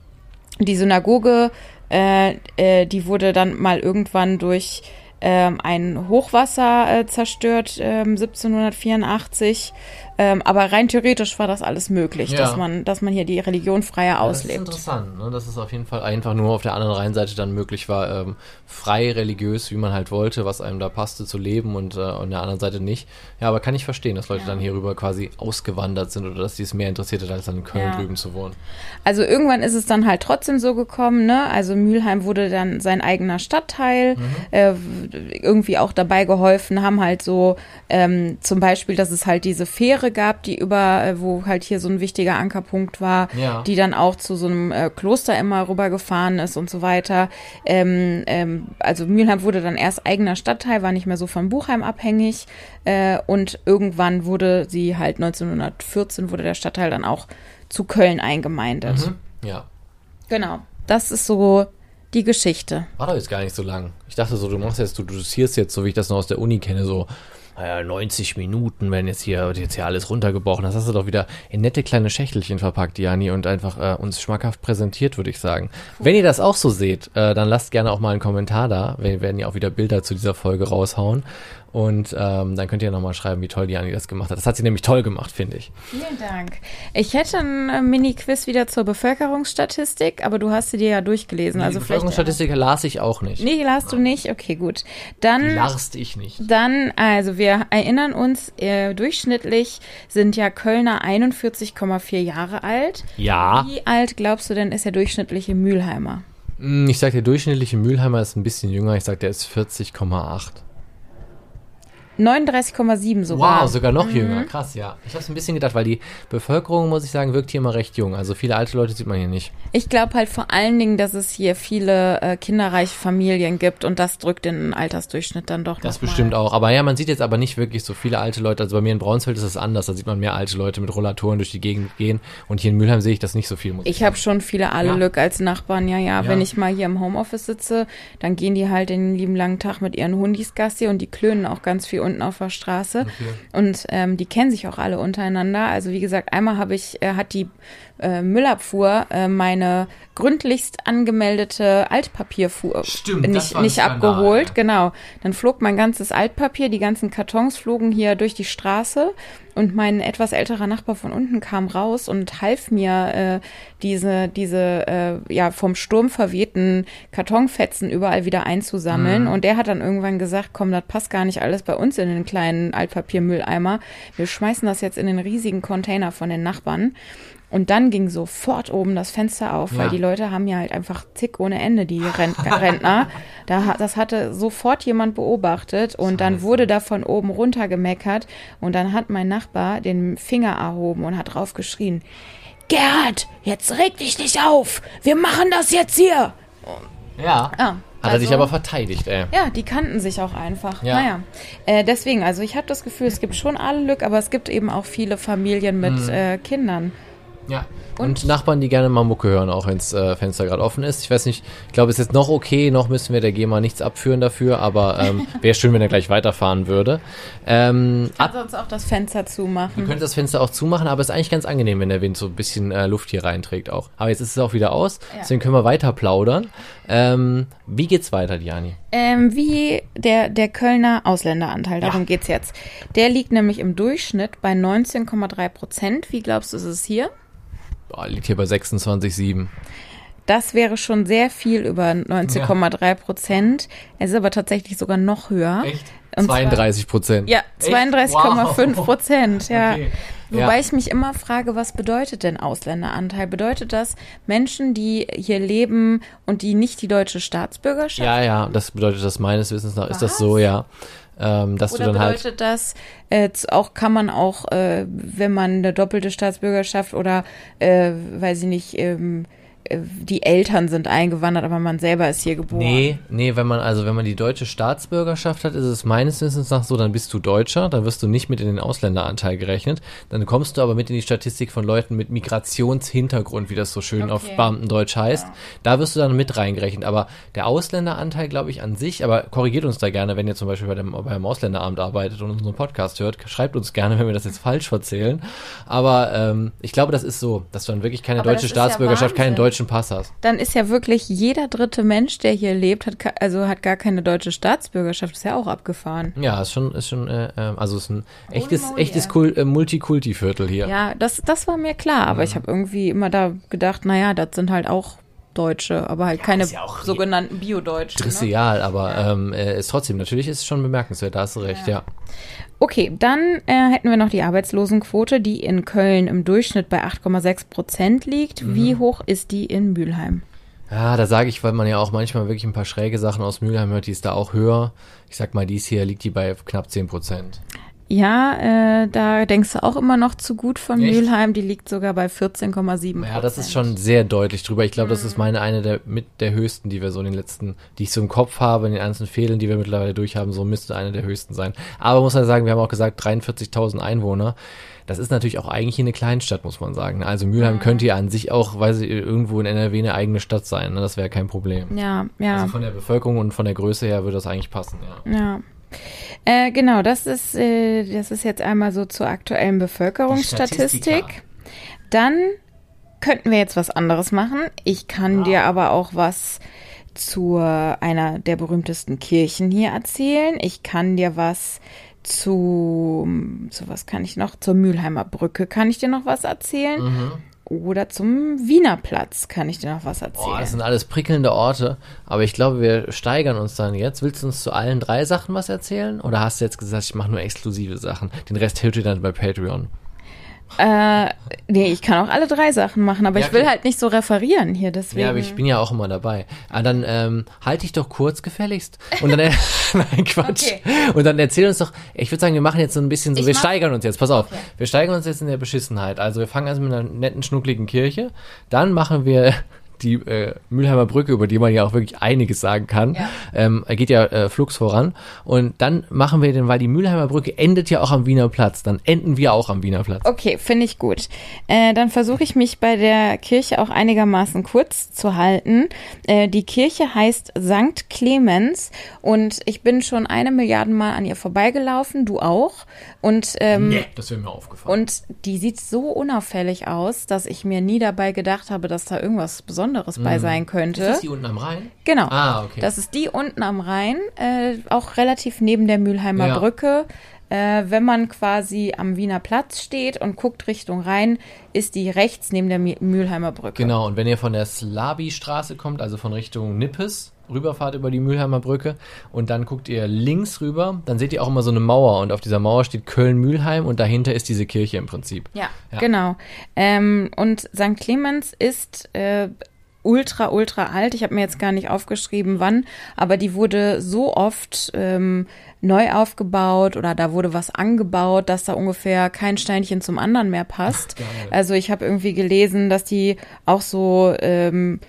die Synagoge, äh, äh, die wurde dann mal irgendwann durch ähm, ein Hochwasser äh, zerstört, ähm, 1784. Ähm, aber rein theoretisch war das alles möglich, Ja. dass man, dass man hier die Religion freier Das ist auslebt. interessant, ne? dass es auf jeden Fall einfach nur auf der anderen Rheinseite dann möglich war, ähm, frei religiös, wie man halt wollte, was einem da passte, zu leben und äh, an der anderen Seite nicht. Ja, aber kann ich verstehen, dass Leute Ja. dann hierüber quasi ausgewandert sind oder dass die es mehr interessiert hat, als dann in Köln Ja. drüben zu wohnen. Also irgendwann ist es dann halt trotzdem so gekommen, ne? Also Mülheim wurde dann sein eigener Stadtteil, äh, irgendwie auch dabei geholfen, haben halt so ähm, zum Beispiel, dass es halt diese Fähre gab, die über, äh, wo halt hier so ein wichtiger Ankerpunkt war, Ja. die dann auch zu so einem äh, Kloster immer rübergefahren ist und so weiter. Ähm, ähm, also Mülheim wurde dann erst eigener Stadtteil, war nicht mehr so von Buchheim abhängig äh, und irgendwann wurde sie halt 1914 wurde der Stadtteil dann auch zu Köln eingemeindet. Mhm. Ja. Genau. Das ist so die Geschichte. War doch jetzt gar nicht so lang. Ich dachte so, du machst jetzt, du dosierst jetzt, so wie ich das noch aus der Uni kenne, so naja, 90 Minuten, wenn jetzt hier, jetzt hier alles runtergebrochen. Das hast du doch wieder in nette kleine Schächtelchen verpackt, Jani, und einfach äh, uns schmackhaft präsentiert, würde ich sagen. Wenn ihr das auch so seht, äh, dann lasst gerne auch mal einen Kommentar da. Wir werden ja auch wieder Bilder zu dieser Folge raushauen. Und ähm, dann könnt ihr nochmal schreiben, wie toll die Jani das gemacht hat. Das hat sie nämlich toll gemacht, finde ich. Vielen Dank. Ich hätte ein äh, Mini-Quiz wieder zur Bevölkerungsstatistik, aber du hast sie dir ja durchgelesen. also die vielleicht. Bevölkerungsstatistik las ich auch nicht. Nee, las du nicht? Okay, gut. Die Dann. larst ich nicht. Dann, also wir erinnern uns, äh, durchschnittlich sind ja Kölner 41,4 Jahre alt. Ja. Wie alt glaubst du denn ist der durchschnittliche Mülheimer? Hm, Ich sag, der durchschnittliche Mülheimer ist ein bisschen jünger. Ich sag, der ist 40,8. 39,7 sogar. Wow, sogar noch jünger. Krass, ja. Ich habe es ein bisschen gedacht, weil die Bevölkerung, muss ich sagen, wirkt hier immer recht jung. Also viele alte Leute sieht man hier nicht. Ich glaube halt vor allen Dingen, dass es hier viele äh, kinderreiche Familien gibt und das drückt den Altersdurchschnitt dann doch Das noch mal. bestimmt auch. Aber ja, man sieht jetzt aber nicht wirklich so viele alte Leute. Also bei mir in Braunsfeld ist es anders. Da sieht man mehr alte Leute mit Rollatoren durch die Gegend gehen. Und hier in Mülheim sehe ich das nicht so viel. Muss Ich habe schon viele Alelück als Nachbarn, ja, ja, Ja. Wenn ich mal hier im Homeoffice sitze, dann gehen die halt den lieben langen Tag mit ihren Hundis Gassi und die klönen auch ganz viel unten auf der Straße. Und ähm, die kennen sich auch alle untereinander. Also wie gesagt, einmal habe ich, äh, hat die äh, Müllabfuhr äh, meine gründlichst angemeldete Altpapierfuhr Stimmt, nicht, nicht abgeholt. Genau. Dann flog mein ganzes Altpapier, die ganzen Kartons flogen hier durch die Straße und mein etwas älterer Nachbar von unten kam raus und half mir, äh, diese, diese äh, ja vom Sturm verwehten Kartonfetzen überall wieder einzusammeln. Und der hat dann irgendwann gesagt, komm, das passt gar nicht alles bei uns in den kleinen Altpapiermülleimer. Wir schmeißen das jetzt in den riesigen Container von den Nachbarn. Und dann ging sofort oben das Fenster auf, weil Ja. die Leute haben ja halt einfach zick ohne Ende, die Rent Rentner. Da, das hatte sofort jemand beobachtet und dann wurde da von oben runter gemeckert und dann hat mein Nachbar den Finger erhoben und hat drauf geschrien, Gerhard, jetzt reg dich nicht auf, wir machen das jetzt hier. Ja. Ah, Hat er sich also- aber verteidigt, ey. Ja, die kannten sich auch einfach. Ja. Naja, äh, deswegen, also ich habe das Gefühl, es gibt schon alle Glück, aber es gibt eben auch viele Familien mit Mhm. äh, Kindern. Ja. Und, Nachbarn, die gerne mal Mucke hören, auch wenn das äh, Fenster gerade offen ist. Ich weiß nicht, ich glaube, es ist jetzt noch okay, noch müssen wir der GEMA nichts abführen dafür, aber ähm, wäre schön, wenn er gleich weiterfahren würde. Ähm, ab, Kannst sonst auch das Fenster wir zumachen. können das Fenster auch zumachen, aber es ist eigentlich ganz angenehm, wenn der Wind so ein bisschen äh, Luft hier reinträgt auch. Aber jetzt ist es auch wieder aus, Ja. deswegen können wir weiter plaudern. Ähm, wie geht's weiter, Diani? Ähm, wie der, der Kölner Ausländeranteil, darum Ja. geht's jetzt. Der liegt nämlich im Durchschnitt bei 19,3 Prozent. Wie glaubst du, ist es hier? Boah, liegt hier bei 26,7. Das wäre schon sehr viel über 19,3 Prozent. Es ist aber tatsächlich sogar noch höher. Und zwar- 32 Prozent. Ja, 32,5 Wow. Prozent, ja. Okay. Wobei Ja. ich mich immer frage, was bedeutet denn Ausländeranteil? Bedeutet das Menschen, die hier leben und die nicht die deutsche Staatsbürgerschaft Ja, ja, das bedeutet das meines Wissens nach, ist das Was? so, ja. Ähm, dass Oder du dann halt. bedeutet das äh, z- auch, kann man auch, äh, wenn man eine doppelte Staatsbürgerschaft oder, äh, weiß ich nicht, ähm, äh, die Eltern sind eingewandert, aber man selber ist hier geboren. Nee, nee, wenn man, also wenn man die deutsche Staatsbürgerschaft hat, ist es meines Wissens nach so, dann bist du Deutscher, dann wirst du nicht mit in den Ausländeranteil gerechnet, dann kommst du aber mit in die Statistik von Leuten mit Migrationshintergrund, wie das so schön auf Okay. Beamtendeutsch heißt. Da wirst du dann mit reingerechnet. Aber der Ausländeranteil, glaube ich, an sich, aber korrigiert uns da gerne, wenn ihr zum Beispiel bei dem, beim Ausländeramt arbeitet und unseren Podcast hört, schreibt uns gerne, wenn wir das jetzt falsch erzählen. Aber ähm, ich glaube, das ist so, dass du dann wirklich keine Aber deutsche ist ja Staatsbürgerschaft, keinen Wahnsinn. Deutschen Pass hast. Dann ist ja wirklich jeder dritte Mensch, der hier lebt, hat also hat gar keine deutsche Staatsbürgerschaft. Ist ja auch abgefahren. Ja, ist schon, ist schon, äh, ähm, also ist ein echtes, echtes. Kul äh, Multikulti-Viertel hier. Ja, das, das war mir klar, aber ich habe irgendwie immer da gedacht, naja, das sind halt auch Deutsche, aber halt keine ist ja sogenannten Bio-Deutschen. Ne? Trissial, aber ähm, äh, ist trotzdem, natürlich ist es schon bemerkenswert, da hast du recht, ja. Okay, dann äh, hätten wir noch die Arbeitslosenquote, die in Köln im Durchschnitt bei 8,6 Prozent liegt. Mhm. Wie hoch ist die in Mülheim? Ja, da sage ich, weil man ja auch manchmal wirklich ein paar schräge Sachen aus Mülheim hört, die ist da auch höher. Ich sag mal, dies hier liegt die bei knapp 10 Prozent. Ja, äh, da denkst du auch immer noch zu gut von Echt? Mülheim. Die liegt sogar bei 14,7 Ja, das ist schon sehr deutlich drüber. Ich glaube, das ist meine eine der mit der höchsten, die wir so in den letzten, die ich so im Kopf habe, in den einzelnen Fehlen, die wir mittlerweile durchhaben, so müsste eine der höchsten sein. Aber muss man sagen, wir haben auch gesagt 43.000 Einwohner. Das ist natürlich auch eigentlich eine Kleinstadt, muss man sagen. Also Mülheim könnte ja an sich auch, weiß ich, irgendwo in NRW eine eigene Stadt sein. Ne? Das wäre kein Problem. Ja, ja. Also von der Bevölkerung und von der Größe her würde das eigentlich passen, ja. Ja. Äh, genau, das ist, äh, das ist jetzt einmal so zur aktuellen Bevölkerungsstatistik. Dann könnten wir jetzt was anderes machen. Ich kann dir aber auch was zu einer der berühmtesten Kirchen hier erzählen. Ich kann dir was zu, zu was kann ich noch? Zur Mülheimer Brücke kann ich dir noch was erzählen. Mhm. Oder zum Wiener Platz kann ich dir noch was erzählen. Boah, das sind alles prickelnde Orte, aber ich glaube, wir steigern uns dann jetzt. Willst du uns zu allen drei Sachen was erzählen? Oder hast du jetzt gesagt, ich mache nur exklusive Sachen? Den Rest hört ihr dann bei Patreon. Äh, nee, ich kann auch alle drei Sachen machen, aber Ja, ich will halt nicht so referieren hier, deswegen. Ja, aber ich bin ja auch immer dabei. Ah, dann ähm, halt dich doch kurz gefälligst. Und dann, äh, nein, Quatsch. Okay. Und dann erzähl uns doch, ich würde sagen, wir machen jetzt so ein bisschen so, Ich wir steigern uns jetzt, pass auf. Okay. Wir steigern uns jetzt in der Beschissenheit. Also wir fangen also mit einer netten, schnuckligen Kirche. Dann machen wir die äh, Mülheimer Brücke, über die man ja auch wirklich einiges sagen kann. Ja. Ähm, geht ja äh, flugs voran. Und dann machen wir den, weil die Mülheimer Brücke endet ja auch am Wiener Platz. Dann enden wir auch am Wiener Platz. Okay, finde ich gut. Äh, dann versuche ich mich bei der Kirche auch einigermaßen kurz zu halten. Äh, die Kirche heißt St. Clemens und ich bin schon eine Milliarde Mal an ihr vorbeigelaufen, du auch. Und, ähm, Nee, das wäre mir aufgefallen. und die sieht so unauffällig aus, dass ich mir nie dabei gedacht habe, dass da irgendwas Besonderes bei sein könnte. Mhm. Ist das die unten am Rhein? Genau. Ah, okay. Das ist die unten am Rhein, äh, auch relativ neben der Mülheimer Ja. Brücke. Äh, wenn man quasi am Wiener Platz steht und guckt Richtung Rhein, ist die rechts neben der Mülheimer Brücke. Genau, und wenn ihr von der Slabi-Straße kommt, also von Richtung Nippes, rüberfahrt über die Mülheimer Brücke und dann guckt ihr links rüber, dann seht ihr auch immer so eine Mauer und auf dieser Mauer steht Köln-Mülheim und dahinter ist diese Kirche im Prinzip. Ja, Ja. genau. Ähm, und St. Clemens ist äh, ultra, ultra alt. Ich habe mir jetzt gar nicht aufgeschrieben, wann, aber die wurde so oft ähm, neu aufgebaut oder da wurde was angebaut, dass da ungefähr kein Steinchen zum anderen mehr passt. Geil. Also ich habe irgendwie gelesen, dass die auch so ähm,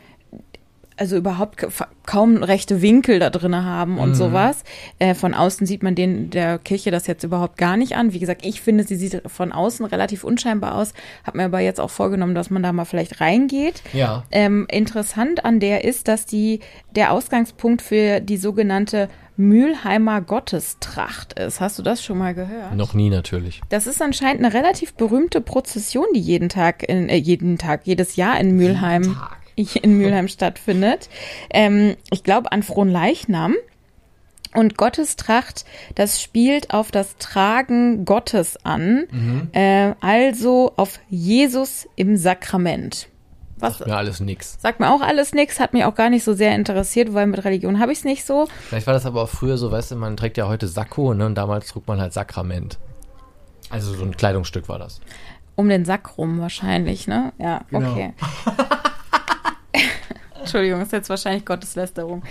also überhaupt ka- kaum rechte Winkel da drin haben und sowas. Äh, von außen sieht man den der Kirche das jetzt überhaupt gar nicht an. Wie gesagt, ich finde, sie sieht von außen relativ unscheinbar aus. Hab mir aber jetzt auch vorgenommen, dass man da mal vielleicht reingeht. Ja. Ähm, interessant an der ist, dass die der Ausgangspunkt für die sogenannte Mülheimer Gottestracht ist. Hast du das schon mal gehört? Noch nie natürlich. Das ist anscheinend eine relativ berühmte Prozession, die jeden Tag, in, äh, jeden Tag, jedes Jahr in Mülheim, Tag. In Mülheim stattfindet. Ähm, ich glaube an Fronleichnam. Und Gottestracht, das spielt auf das Tragen Gottes an, äh, also auf Jesus im Sakrament. Was Mir alles nix. sagt mir auch alles nix, hat mich auch gar nicht so sehr interessiert, weil mit Religion habe ich es nicht so. Vielleicht war das aber auch früher so, weißt du, man trägt ja heute Sakko, ne, und damals trug man halt Sakrament. Also so ein Kleidungsstück war das. Um den Sack rum wahrscheinlich, ne? Ja, Genau. Entschuldigung, ist jetzt wahrscheinlich Gotteslästerung.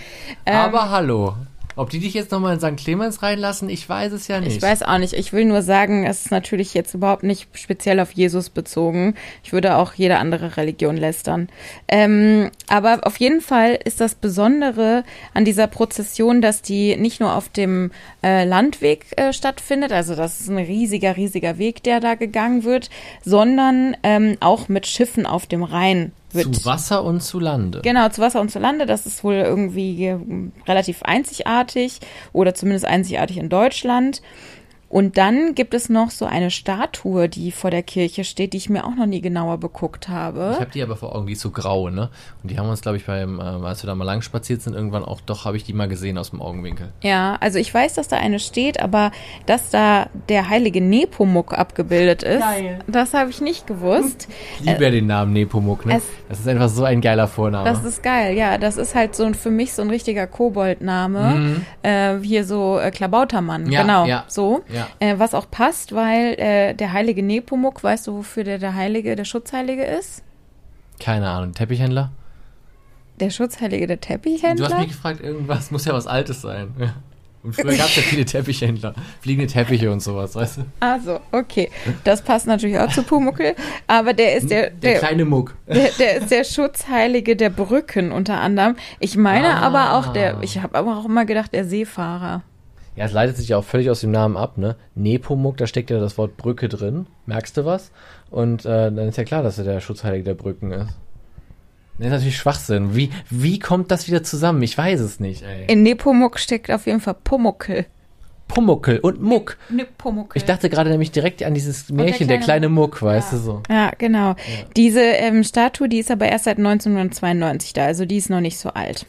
Ähm, aber hallo. Ob die dich jetzt nochmal in St. Clemens reinlassen, ich weiß es ja nicht. ich weiß auch nicht. Ich will nur sagen, es ist natürlich jetzt überhaupt nicht speziell auf Jesus bezogen. Ich würde auch jede andere Religion lästern. Ähm, aber auf jeden Fall ist das Besondere an dieser Prozession, dass die nicht nur auf dem äh, Landweg äh, stattfindet, also das ist ein riesiger, riesiger Weg, der da gegangen wird, sondern ähm, auch mit Schiffen auf dem Rhein wird. Zu Wasser und zu Lande. Genau, zu Wasser und zu Lande. Das ist wohl irgendwie relativ einzigartig oder zumindest einzigartig in Deutschland. Und dann gibt es noch so eine Statue, die vor der Kirche steht, die ich mir auch noch nie genauer beguckt habe. Ich habe die aber vor Augen, die ist so grau, ne? Und die haben uns, glaube ich, beim, äh, als wir da mal lang spaziert sind, irgendwann auch, doch habe ich die mal gesehen aus dem Augenwinkel. Ja, also ich weiß, dass da eine steht, aber dass da der heilige Nepomuk abgebildet ist, Geil. das habe ich nicht gewusst. Ich liebe ja den Namen Nepomuk, ne? es- Das ist einfach so ein geiler Vorname. Das ist geil, ja. Das ist halt so ein, für mich so ein richtiger Koboldname. Äh, hier so äh, Klabautermann, Mhm. Ja, genau. ja, so. ja. Äh, was auch passt, weil äh, der heilige Nepomuk, weißt du, wofür der der Heilige, der Schutzheilige ist? Keine Ahnung, Teppichhändler? Der Schutzheilige der Du Teppichhändler? hast mich gefragt, irgendwas muss ja was Altes sein. Ja. Und früher gab es ja viele Teppichhändler, fliegende Teppiche und sowas, weißt du? Also, okay. Das passt natürlich auch zu Pumuckel, aber der ist der, Der der, kleine Muck. der, der ist der Schutzheilige der Brücken unter anderem. Ich meine Ah. aber auch der, ich habe aber auch immer gedacht, der Seefahrer. Ja, es leitet sich ja auch völlig aus dem Namen ab, ne? Nepomuk, da steckt ja das Wort Brücke drin. Merkst du was? Und äh, dann ist ja klar, dass er der Schutzheilige der Brücken ist. Das ist natürlich Schwachsinn. Wie, wie kommt das wieder zusammen? Ich weiß es nicht, ey. In Nepomuk steckt auf jeden Fall Pumuckel. Pumuckel und Muck. Nepomuk. Ich dachte gerade nämlich direkt an dieses Märchen, der kleine kleine Muck, weißt du so. Ja, genau. Diese ähm, Statue, die ist aber erst seit 1992 da, also die ist noch nicht so alt.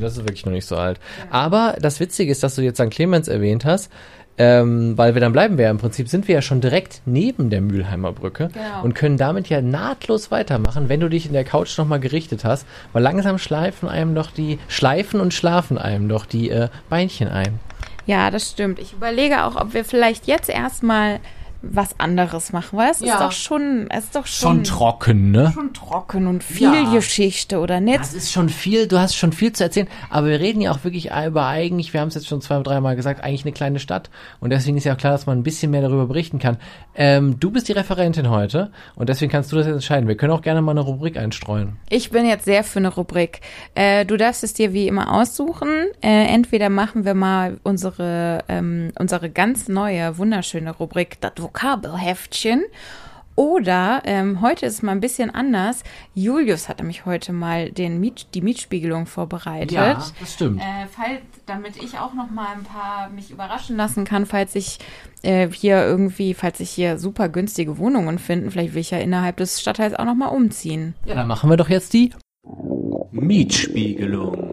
Das ist wirklich noch nicht so alt. Aber das Witzige ist, dass du jetzt St. Clemens erwähnt hast, ähm, weil wir dann bleiben wir ja im Prinzip, sind wir ja schon direkt neben der Mülheimer Brücke Genau. und können damit ja nahtlos weitermachen, wenn du dich in der Couch nochmal gerichtet hast, weil langsam schleifen einem doch die, schleifen und schlafen einem doch die äh, Beinchen ein. Ja, das stimmt. Ich überlege auch, ob wir vielleicht jetzt erstmal was anderes machen, weil es Ja. ist doch schon, es ist doch schon, trocken, ne? schon trocken und viel Ja. Geschichte, oder nicht? Das ist schon viel, du hast schon viel zu erzählen, aber wir reden ja auch wirklich über eigentlich, wir haben es jetzt schon zwei, dreimal gesagt, eigentlich eine kleine Stadt und deswegen ist ja auch klar, dass man ein bisschen mehr darüber berichten kann. Ähm, du bist die Referentin heute und deswegen kannst du das jetzt entscheiden. Wir können auch gerne mal eine Rubrik einstreuen. Ich bin jetzt sehr für eine Rubrik. Äh, du darfst es dir wie immer aussuchen. Äh, entweder machen wir mal unsere, ähm, unsere ganz neue, wunderschöne Rubrik, das Vokabelheftchen. Oder ähm, heute ist es mal ein bisschen anders. Julius hat nämlich heute mal den Miet, die Mietspiegelung vorbereitet. das stimmt. Äh, falls, damit ich auch noch mal ein paar mich überraschen lassen kann, falls ich äh, hier irgendwie, falls sich hier super günstige Wohnungen finden, vielleicht will ich ja innerhalb des Stadtteils auch noch mal umziehen. Ja, dann machen wir doch jetzt die Mietspiegelung.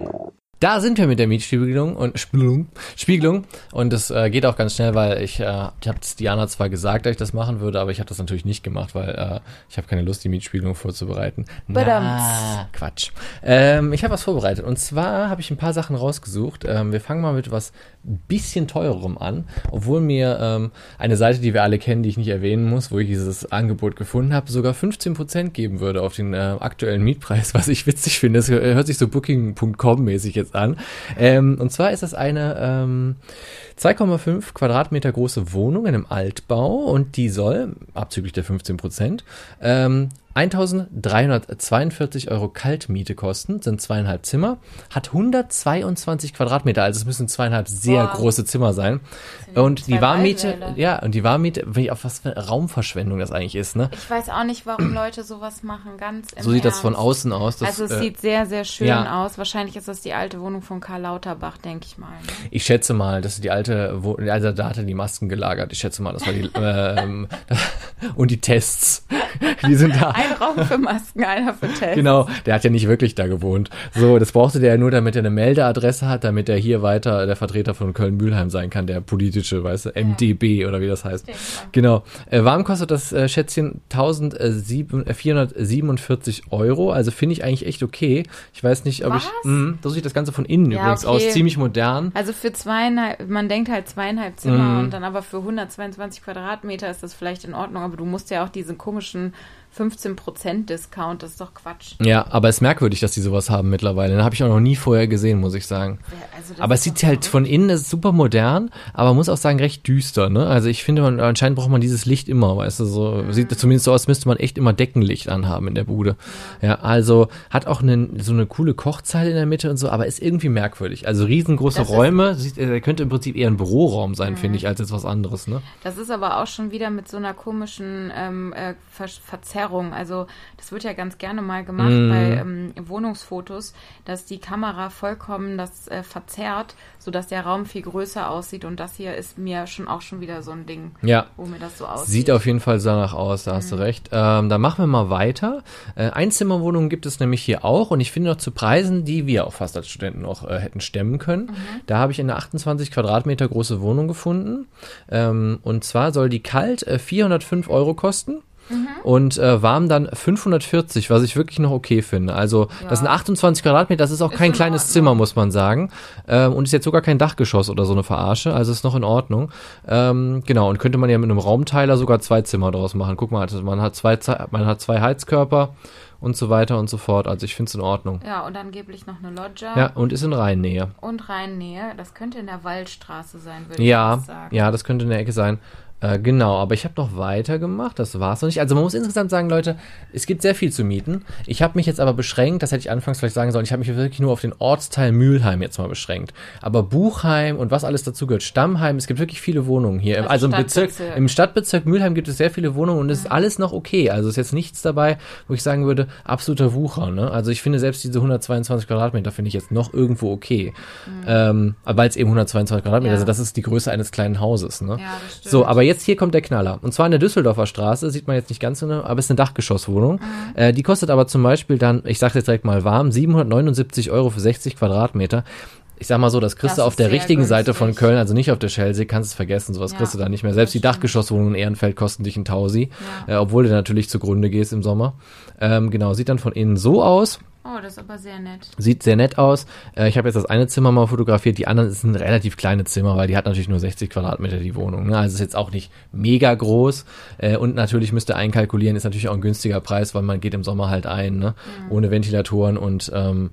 Da sind wir mit der Mietspiegelung und Spiegelung, Spiegelung und es äh, geht auch ganz schnell, weil ich, äh, ich habe Diana zwar gesagt, dass ich das machen würde, aber ich habe das natürlich nicht gemacht, weil äh, ich habe keine Lust, die Mietspiegelung vorzubereiten. Na, Quatsch. Ähm, ich habe was vorbereitet und zwar habe ich ein paar Sachen rausgesucht. Ähm, wir fangen mal mit was bisschen teurerem an, obwohl mir ähm, eine Seite, die wir alle kennen, die ich nicht erwähnen muss, wo ich dieses Angebot gefunden habe, sogar 15% geben würde auf den äh, aktuellen Mietpreis, was ich witzig finde. Das hört sich so Booking.com mäßig jetzt an. Ähm, und zwar ist das eine ähm, 2,5 Quadratmeter große Wohnung in einem Altbau und die soll, abzüglich der 15%, ähm, 1342 Euro Kaltmiete kosten, sind zweieinhalb Zimmer, hat 122 Quadratmeter, also es müssen zweieinhalb sehr Wow. große Zimmer sein. Und die Warmmiete, ja, und die Warmmiete, wie auf was für eine Raumverschwendung das eigentlich ist, ne? Ich weiß auch nicht, warum Leute sowas machen, ganz So sieht das von Ernst. außen aus. Das, also es äh, sieht sehr, sehr schön ja. aus. Wahrscheinlich ist das die alte Wohnung von Karl Lauterbach, denke ich mal. ne? Ich schätze mal, dass die alte, wo, also da hat er die Masken gelagert. Ich schätze mal, das war die, ähm, und die Tests, die sind da. Ein Raum für Masken, einer für Tests. Genau, der hat ja nicht wirklich da gewohnt. So, das brauchte der ja nur, damit er eine Meldeadresse hat, damit er hier weiter der Vertreter von Köln-Mühlheim sein kann, der politische, weißt du, MDB oder wie das heißt. Genau. Äh, warm kostet das äh, Schätzchen 1447 Euro, also finde ich eigentlich echt okay. Ich weiß nicht, ob Was? ich, mh, so sieht das Ganze von innen Ja, übrigens okay. aus, ziemlich modern. Also für zweieinhalb, man denkt halt zweieinhalb Zimmer Mhm. und dann aber für 122 Quadratmeter ist das vielleicht in Ordnung, aber du musst ja auch diesen komischen 15% Discount, das ist doch Quatsch. Ja, aber es ist merkwürdig, dass die sowas haben mittlerweile. Den habe ich auch noch nie vorher gesehen, muss ich sagen. Also das Aber es sieht halt von innen ist super modern, aber muss auch sagen recht düster, ne? Also ich finde, man, anscheinend braucht man dieses Licht immer, weißt du, so sieht zumindest so aus, müsste man echt immer Deckenlicht anhaben in der Bude. Ja, also hat auch eine, so eine coole Kochzeile in der Mitte und so, aber ist irgendwie merkwürdig. Also riesengroße Das Räume, sieht, äh, könnte im Prinzip eher ein Büroraum sein, finde ich, als jetzt was anderes, ne? Das ist aber auch schon wieder mit so einer komischen ähm, äh, Versch Verzerrung. Also das wird ja ganz gerne mal gemacht Mhm. bei ähm, Wohnungsfotos, dass die Kamera vollkommen das äh, verzerrt, sodass der Raum viel größer aussieht. Und das hier ist mir schon auch schon wieder so ein Ding, Ja. wo mir das so aussieht. Sieht auf jeden Fall danach aus, da hast du recht. Ähm, dann machen wir mal weiter. Äh, Einzimmerwohnungen gibt es nämlich hier auch und ich finde noch zu Preisen, die wir auch fast als Studenten noch äh, hätten stemmen können. Da habe ich eine 28 Quadratmeter große Wohnung gefunden. Ähm, und zwar soll die kalt äh, 405 Euro kosten. Und äh, warm dann 540, was ich wirklich noch okay finde. Also das sind 28 Quadratmeter, das ist auch Ist kein in kleines Ordnung. Zimmer, muss man sagen. Ähm, und ist jetzt sogar kein Dachgeschoss oder so eine Verarsche, also ist noch in Ordnung. Ähm, genau, und könnte man ja mit einem Raumteiler sogar zwei Zimmer draus machen. Guck mal, also man hat zwei, man hat zwei Heizkörper und so weiter und so fort. Also ich finde es in Ordnung. Ja, und angeblich noch eine Loggia Ja, und ist in Reinnähe. und Rheinnähe. Das könnte in der Waldstraße sein, würde Ja, ich sagen. ja, das könnte in der Ecke sein. Äh, genau, aber ich habe noch weitergemacht, das war's noch nicht. Also man muss insgesamt sagen, Leute, es gibt sehr viel zu mieten. Ich habe mich jetzt aber beschränkt, das hätte ich anfangs vielleicht sagen sollen, ich habe mich wirklich nur auf den Ortsteil Mülheim jetzt mal beschränkt. Aber Buchheim und was alles dazu gehört, Stammheim, es gibt wirklich viele Wohnungen hier. Also Also, im Bezirk, Stadtbezirk. im Stadtbezirk Mülheim gibt es sehr viele Wohnungen und es ist alles noch okay. Also ist jetzt nichts dabei, wo ich sagen würde, absoluter Wucher. Ne? Also ich finde selbst diese 122 Quadratmeter finde ich jetzt noch irgendwo okay. Ähm, weil es eben 122 Quadratmeter Ja. sind, das ist die Größe eines kleinen Hauses. Ne? Ja. So, aber jetzt hier kommt der Knaller. Und zwar in der Düsseldorfer Straße, sieht man jetzt nicht ganz genau, aber es ist eine Dachgeschosswohnung. Äh, die kostet aber zum Beispiel dann, ich sage jetzt direkt mal warm, 779 Euro für 60 Quadratmeter. Ich sag mal so, das kriegst Das du auf der richtigen Seite von günstig. Köln, also nicht auf der Schelsee, kannst es vergessen, sowas Ja, kriegst du da nicht mehr. Selbst die. Dachgeschosswohnungen in Ehrenfeld kosten dich ein Tausi, Ja. äh, obwohl du natürlich zugrunde gehst im Sommer. Ähm, genau, sieht dann von innen so aus. Oh, das ist aber sehr nett. Sieht sehr nett aus. Äh, ich habe jetzt das eine Zimmer mal fotografiert, die anderen sind relativ kleine Zimmer, weil die hat natürlich nur 60 Quadratmeter die Wohnung. Ne? Also ist jetzt auch nicht mega groß. Äh, und natürlich müsst ihr einkalkulieren, ist natürlich auch ein günstiger Preis, weil man geht im Sommer halt ein, ne? ohne Ventilatoren und ähm,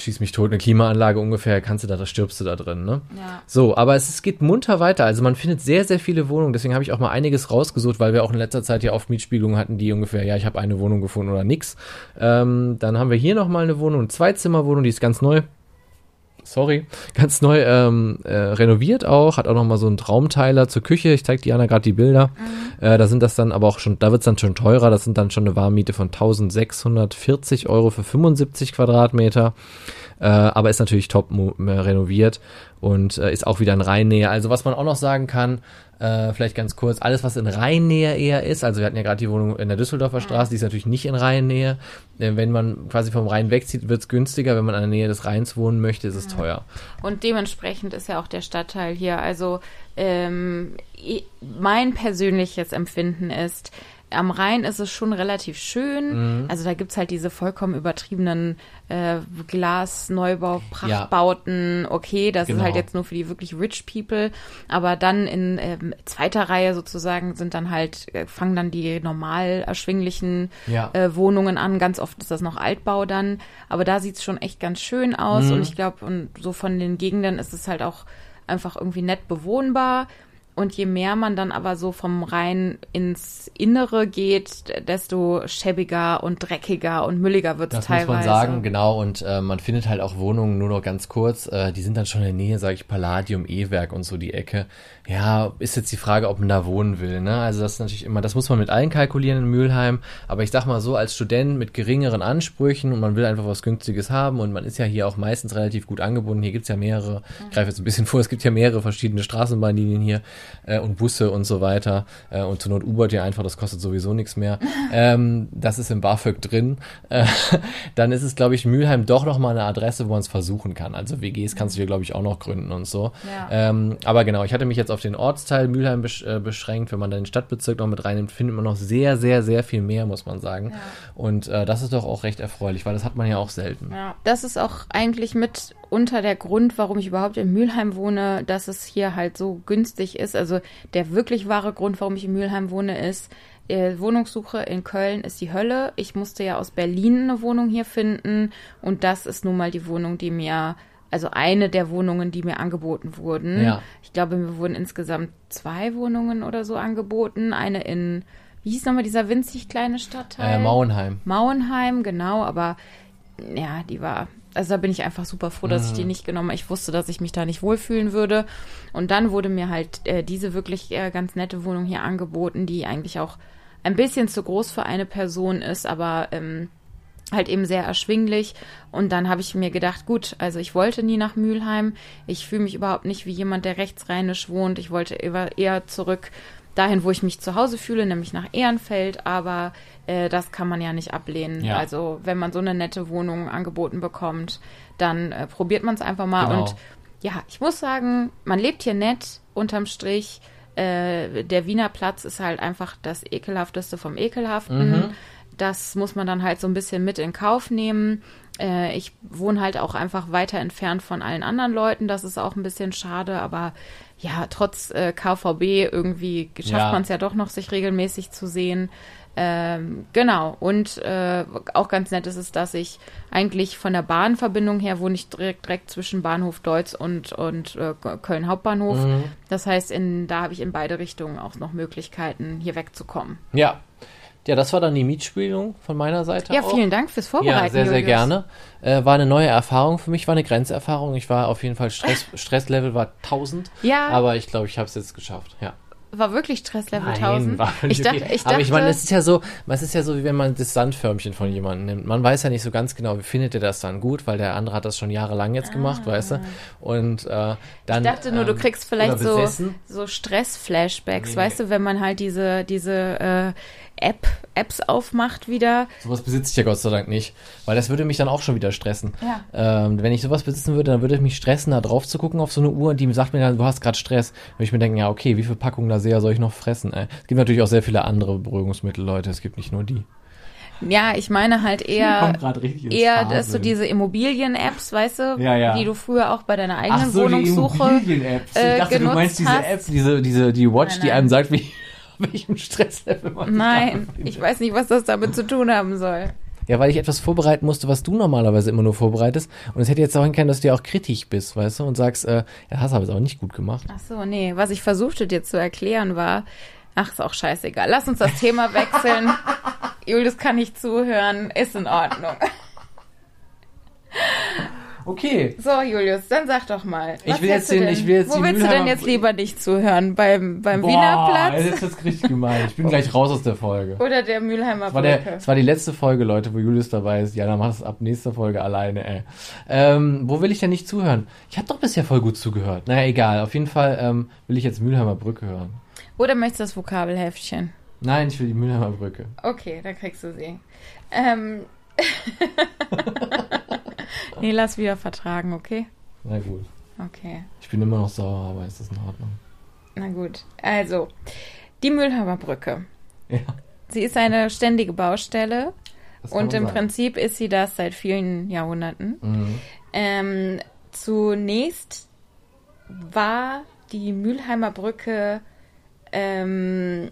schieß mich tot, eine Klimaanlage ungefähr, kannst du da, da stirbst du da drin. Ne? Ja. So, aber es, es geht munter weiter. Also man findet sehr, sehr viele Wohnungen. Deswegen habe ich auch mal einiges rausgesucht, weil wir auch in letzter Zeit ja oft Mietspiegelungen hatten, die ungefähr, ja, ich habe eine Wohnung gefunden oder nix. Ähm, dann haben wir hier nochmal eine Wohnung, eine Zweizimmerwohnung, die ist ganz neu. Sorry, ganz neu ähm, äh, renoviert auch, hat auch nochmal so einen Traumteiler zur Küche. Ich zeige Diana gerade die Bilder. Äh, da sind das dann aber auch schon, da wird's dann schon teurer. Das sind dann schon eine Warmmiete von 1640 Euro für 75 Quadratmeter. Äh, aber ist natürlich top äh, renoviert und äh, ist auch wieder in Rheinnähe. Also was man auch noch sagen kann, äh, vielleicht ganz kurz, alles was in Rheinnähe eher ist, also wir hatten ja gerade die Wohnung in der Düsseldorfer Straße, die ist natürlich nicht in Rheinnähe. Äh, wenn man quasi vom Rhein wegzieht, wird's günstiger. Wenn man in der Nähe des Rheins wohnen möchte, ist es teuer. Und dementsprechend ist ja auch der Stadtteil hier. Also ähm, mein persönliches Empfinden ist, am Rhein ist es schon relativ schön. Also da gibt's halt diese vollkommen übertriebenen äh, Glas-Neubau-Prachtbauten. Okay, das Genau. ist halt jetzt nur für die wirklich rich people. Aber dann in ähm, zweiter Reihe sozusagen sind dann halt, äh, fangen dann die normal erschwinglichen Ja. äh, Wohnungen an. Ganz oft ist das noch Altbau dann. Aber da sieht's schon echt ganz schön aus. Mhm. Und ich glaube, und so von den Gegenden ist es halt auch einfach irgendwie nett bewohnbar. Und je mehr man dann aber so vom Rhein ins Innere geht, desto schäbiger und dreckiger und mülliger wird's Das teilweise. muss man sagen, genau. Und äh, man findet halt auch Wohnungen nur noch ganz kurz. Äh, die sind dann schon in der Nähe, sage ich, Palladium, E-Werk und so die Ecke. Ja, ist jetzt die Frage, ob man da wohnen will. Ne? Also das ist natürlich immer, das muss man mit allen kalkulieren in Mülheim. Aber ich sag mal so, als Student mit geringeren Ansprüchen und man will einfach was Günstiges haben und man ist ja hier auch meistens relativ gut angebunden. Hier gibt's ja mehrere, ich greife jetzt ein bisschen vor, es gibt ja mehrere verschiedene Straßenbahnlinien hier äh, und Busse und so weiter. Äh, und zur Not Ubert ja einfach, das kostet sowieso nichts mehr. ähm, das ist im BAföG drin. Äh, dann ist es, glaube ich, Mülheim doch nochmal eine Adresse, wo man es versuchen kann. Also WGs kannst du hier, glaube ich, auch noch gründen und so. Ja. Ähm, aber genau, ich hatte mich jetzt auf den Ortsteil Mülheim besch äh, beschränkt. Wenn man dann den Stadtbezirk noch mit reinnimmt, findet man noch sehr, sehr, sehr viel mehr, muss man sagen. Und äh, das ist doch auch recht erfreulich, weil das hat man ja auch selten. Ja. Das ist auch eigentlich mit unter der Grund, warum ich überhaupt in Mülheim wohne, dass es hier halt so günstig ist. Also der wirklich wahre Grund, warum ich in Mülheim wohne, ist, äh, Wohnungssuche in Köln ist die Hölle. Ich musste ja aus Berlin eine Wohnung hier finden und das ist nun mal die Wohnung, die mir, also eine der Wohnungen, die mir angeboten wurden. Ja. Ich glaube, mir wurden insgesamt zwei Wohnungen oder so angeboten. Eine in, wie hieß nochmal dieser winzig kleine Stadtteil? Äh, Mauenheim. Mauenheim, genau, aber ja, die war, also da bin ich einfach super froh, dass ich die nicht genommen habe. Ich wusste, dass ich mich da nicht wohlfühlen würde. Und dann wurde mir halt äh, diese wirklich äh, ganz nette Wohnung hier angeboten, die eigentlich auch ein bisschen zu groß für eine Person ist, aber ähm, halt eben sehr erschwinglich. Und dann habe ich mir gedacht, gut, also ich wollte nie nach Mülheim. Ich fühle mich überhaupt nicht wie jemand, der rechtsrheinisch wohnt. Ich wollte eher, zurück dahin, wo ich mich zu Hause fühle, nämlich nach Ehrenfeld. Aber äh, das kann man ja nicht ablehnen. Ja. Also wenn man so eine nette Wohnung angeboten bekommt, dann äh, probiert man es einfach mal. Genau. Und ja, ich muss sagen, man lebt hier nett unterm Strich. Äh, der Wiener Platz ist halt einfach das ekelhafteste vom ekelhaften. Mhm. Das muss man dann halt so ein bisschen mit in Kauf nehmen. Äh, ich wohne halt auch einfach weiter entfernt von allen anderen Leuten. Das ist auch ein bisschen schade, aber ja, trotz äh, KVB irgendwie schafft Ja. man es ja doch noch, sich regelmäßig zu sehen. Ähm, genau. Und äh, auch ganz nett ist es, dass ich eigentlich von der Bahnverbindung her wohne ich direkt, direkt zwischen Bahnhof Deutz und, und äh, Köln Hauptbahnhof. Mhm. Das heißt, in, da habe ich in beide Richtungen auch noch Möglichkeiten, hier wegzukommen. Ja. Ja, das war dann die Mietspielung von meiner Seite Ja, auch. vielen Dank fürs Vorbereiten. Ja, sehr, sehr Julius. gerne. Äh, war eine neue Erfahrung für mich, war eine Grenzerfahrung. Ich war auf jeden Fall, Stress, Stresslevel war 1000. Ja. Aber ich glaube, ich habe es jetzt geschafft, ja. War wirklich Stresslevel Nein, 1000? war ich dachte, okay. ich dachte, Aber ich meine, es ist ja so, es ist ja so, wie wenn man das Sandförmchen von jemandem nimmt. Man weiß ja nicht so ganz genau, wie findet er das dann gut, weil der andere hat das schon jahrelang jetzt gemacht, weißt du? Und äh, dann. Ah. ich dachte nur, du ähm, kriegst vielleicht so, so Stress-Flashbacks, Nee, weißt du, wenn man halt diese, diese äh, App, Apps aufmacht wieder. Sowas besitze ich ja Gott sei Dank nicht, weil das würde mich dann auch schon wieder stressen. Ja. Ähm, wenn ich sowas besitzen würde, dann würde es mich stressen, da drauf zu gucken auf so eine Uhr, die sagt mir dann, du hast gerade Stress. Würde ich mir denken, ja, okay, wie viele Packungen Laser soll ich noch fressen? Ey? Es gibt natürlich auch sehr viele andere Beruhigungsmittel, Leute, es gibt nicht nur die. Ja, ich meine halt eher, eher, dass du Faseln. diese Immobilien-Apps, weißt du, Ja, ja. die du früher auch bei deiner eigenen Wohnungssuche. Immobilien-Apps. äh, ich dachte, du meinst diese hast. App, diese, diese, die Watch, Nein, die nein. einem sagt, wie, welchem Stresslevel man Nein, ich weiß nicht, was das damit zu tun haben soll. Ja, weil ich etwas vorbereiten musste, was du normalerweise immer nur vorbereitest. Und es hätte jetzt auch hin können, dass du ja auch kritisch bist, weißt du, und sagst, äh, ja, hast aber jetzt auch nicht gut gemacht. Ach so, nee, was ich versuchte dir zu erklären war, ach, ist auch scheißegal. Lass uns das Thema wechseln. Julius kann nicht zuhören, ist in Ordnung. Okay. So, Julius, dann sag doch mal. Ich will jetzt den- denn, ich will jetzt Wo willst du denn Mülheimer- jetzt lieber nicht zuhören? Beim, beim Wiener Boah, Platz Jetzt ist richtig gemein. Ich bin gleich raus aus der Folge. oder der Mülheimer Das war, der, Brücke? das war die letzte Folge, Leute, wo Julius dabei ist. Ja, dann mach es ab nächster Folge alleine, ey. Ähm, wo will ich denn nicht zuhören? Ich habe doch bisher voll gut zugehört. Naja, egal. Auf jeden Fall ähm, will ich jetzt Mülheimer Brücke hören. Oder möchtest du das Vokabelheftchen? Nein, ich will die Mülheimer Brücke. Okay, dann kriegst du sie. Ähm. nee, lass wieder vertragen, okay? Na gut. Okay. Ich bin immer noch sauer, aber ist das in Ordnung? Na gut. Also, die Mülheimer Brücke. Ja. Sie ist eine ständige Baustelle und im sagen. Prinzip ist sie das seit vielen Jahrhunderten. Mhm. Ähm, zunächst war die Mülheimer Brücke, ähm,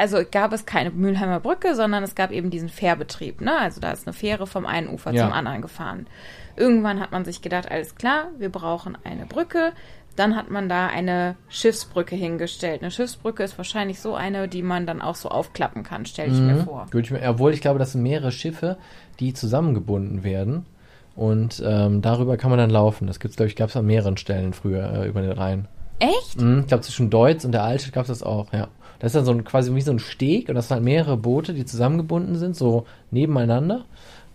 also gab es keine Mülheimer Brücke, sondern es gab eben diesen Fährbetrieb. Ne? Also da ist eine Fähre vom einen Ufer Ja. zum anderen gefahren. Irgendwann hat man sich gedacht, alles klar, wir brauchen eine Brücke. Dann hat man da eine Schiffsbrücke hingestellt. Eine Schiffsbrücke ist wahrscheinlich so eine, die man dann auch so aufklappen kann, stelle ich mir Mhm. vor. Würde ich mir, obwohl ich glaube, das sind mehrere Schiffe, die zusammengebunden werden. Und ähm, darüber kann man dann laufen. Das gibt's, glaube ich, gab es an mehreren Stellen früher äh, über den Rhein. Echt? Mhm, ich glaube, zwischen Deutz und der Altstadt gab es das auch, ja. Das ist dann so ein, quasi wie so ein Steg und das sind halt mehrere Boote, die zusammengebunden sind, so nebeneinander.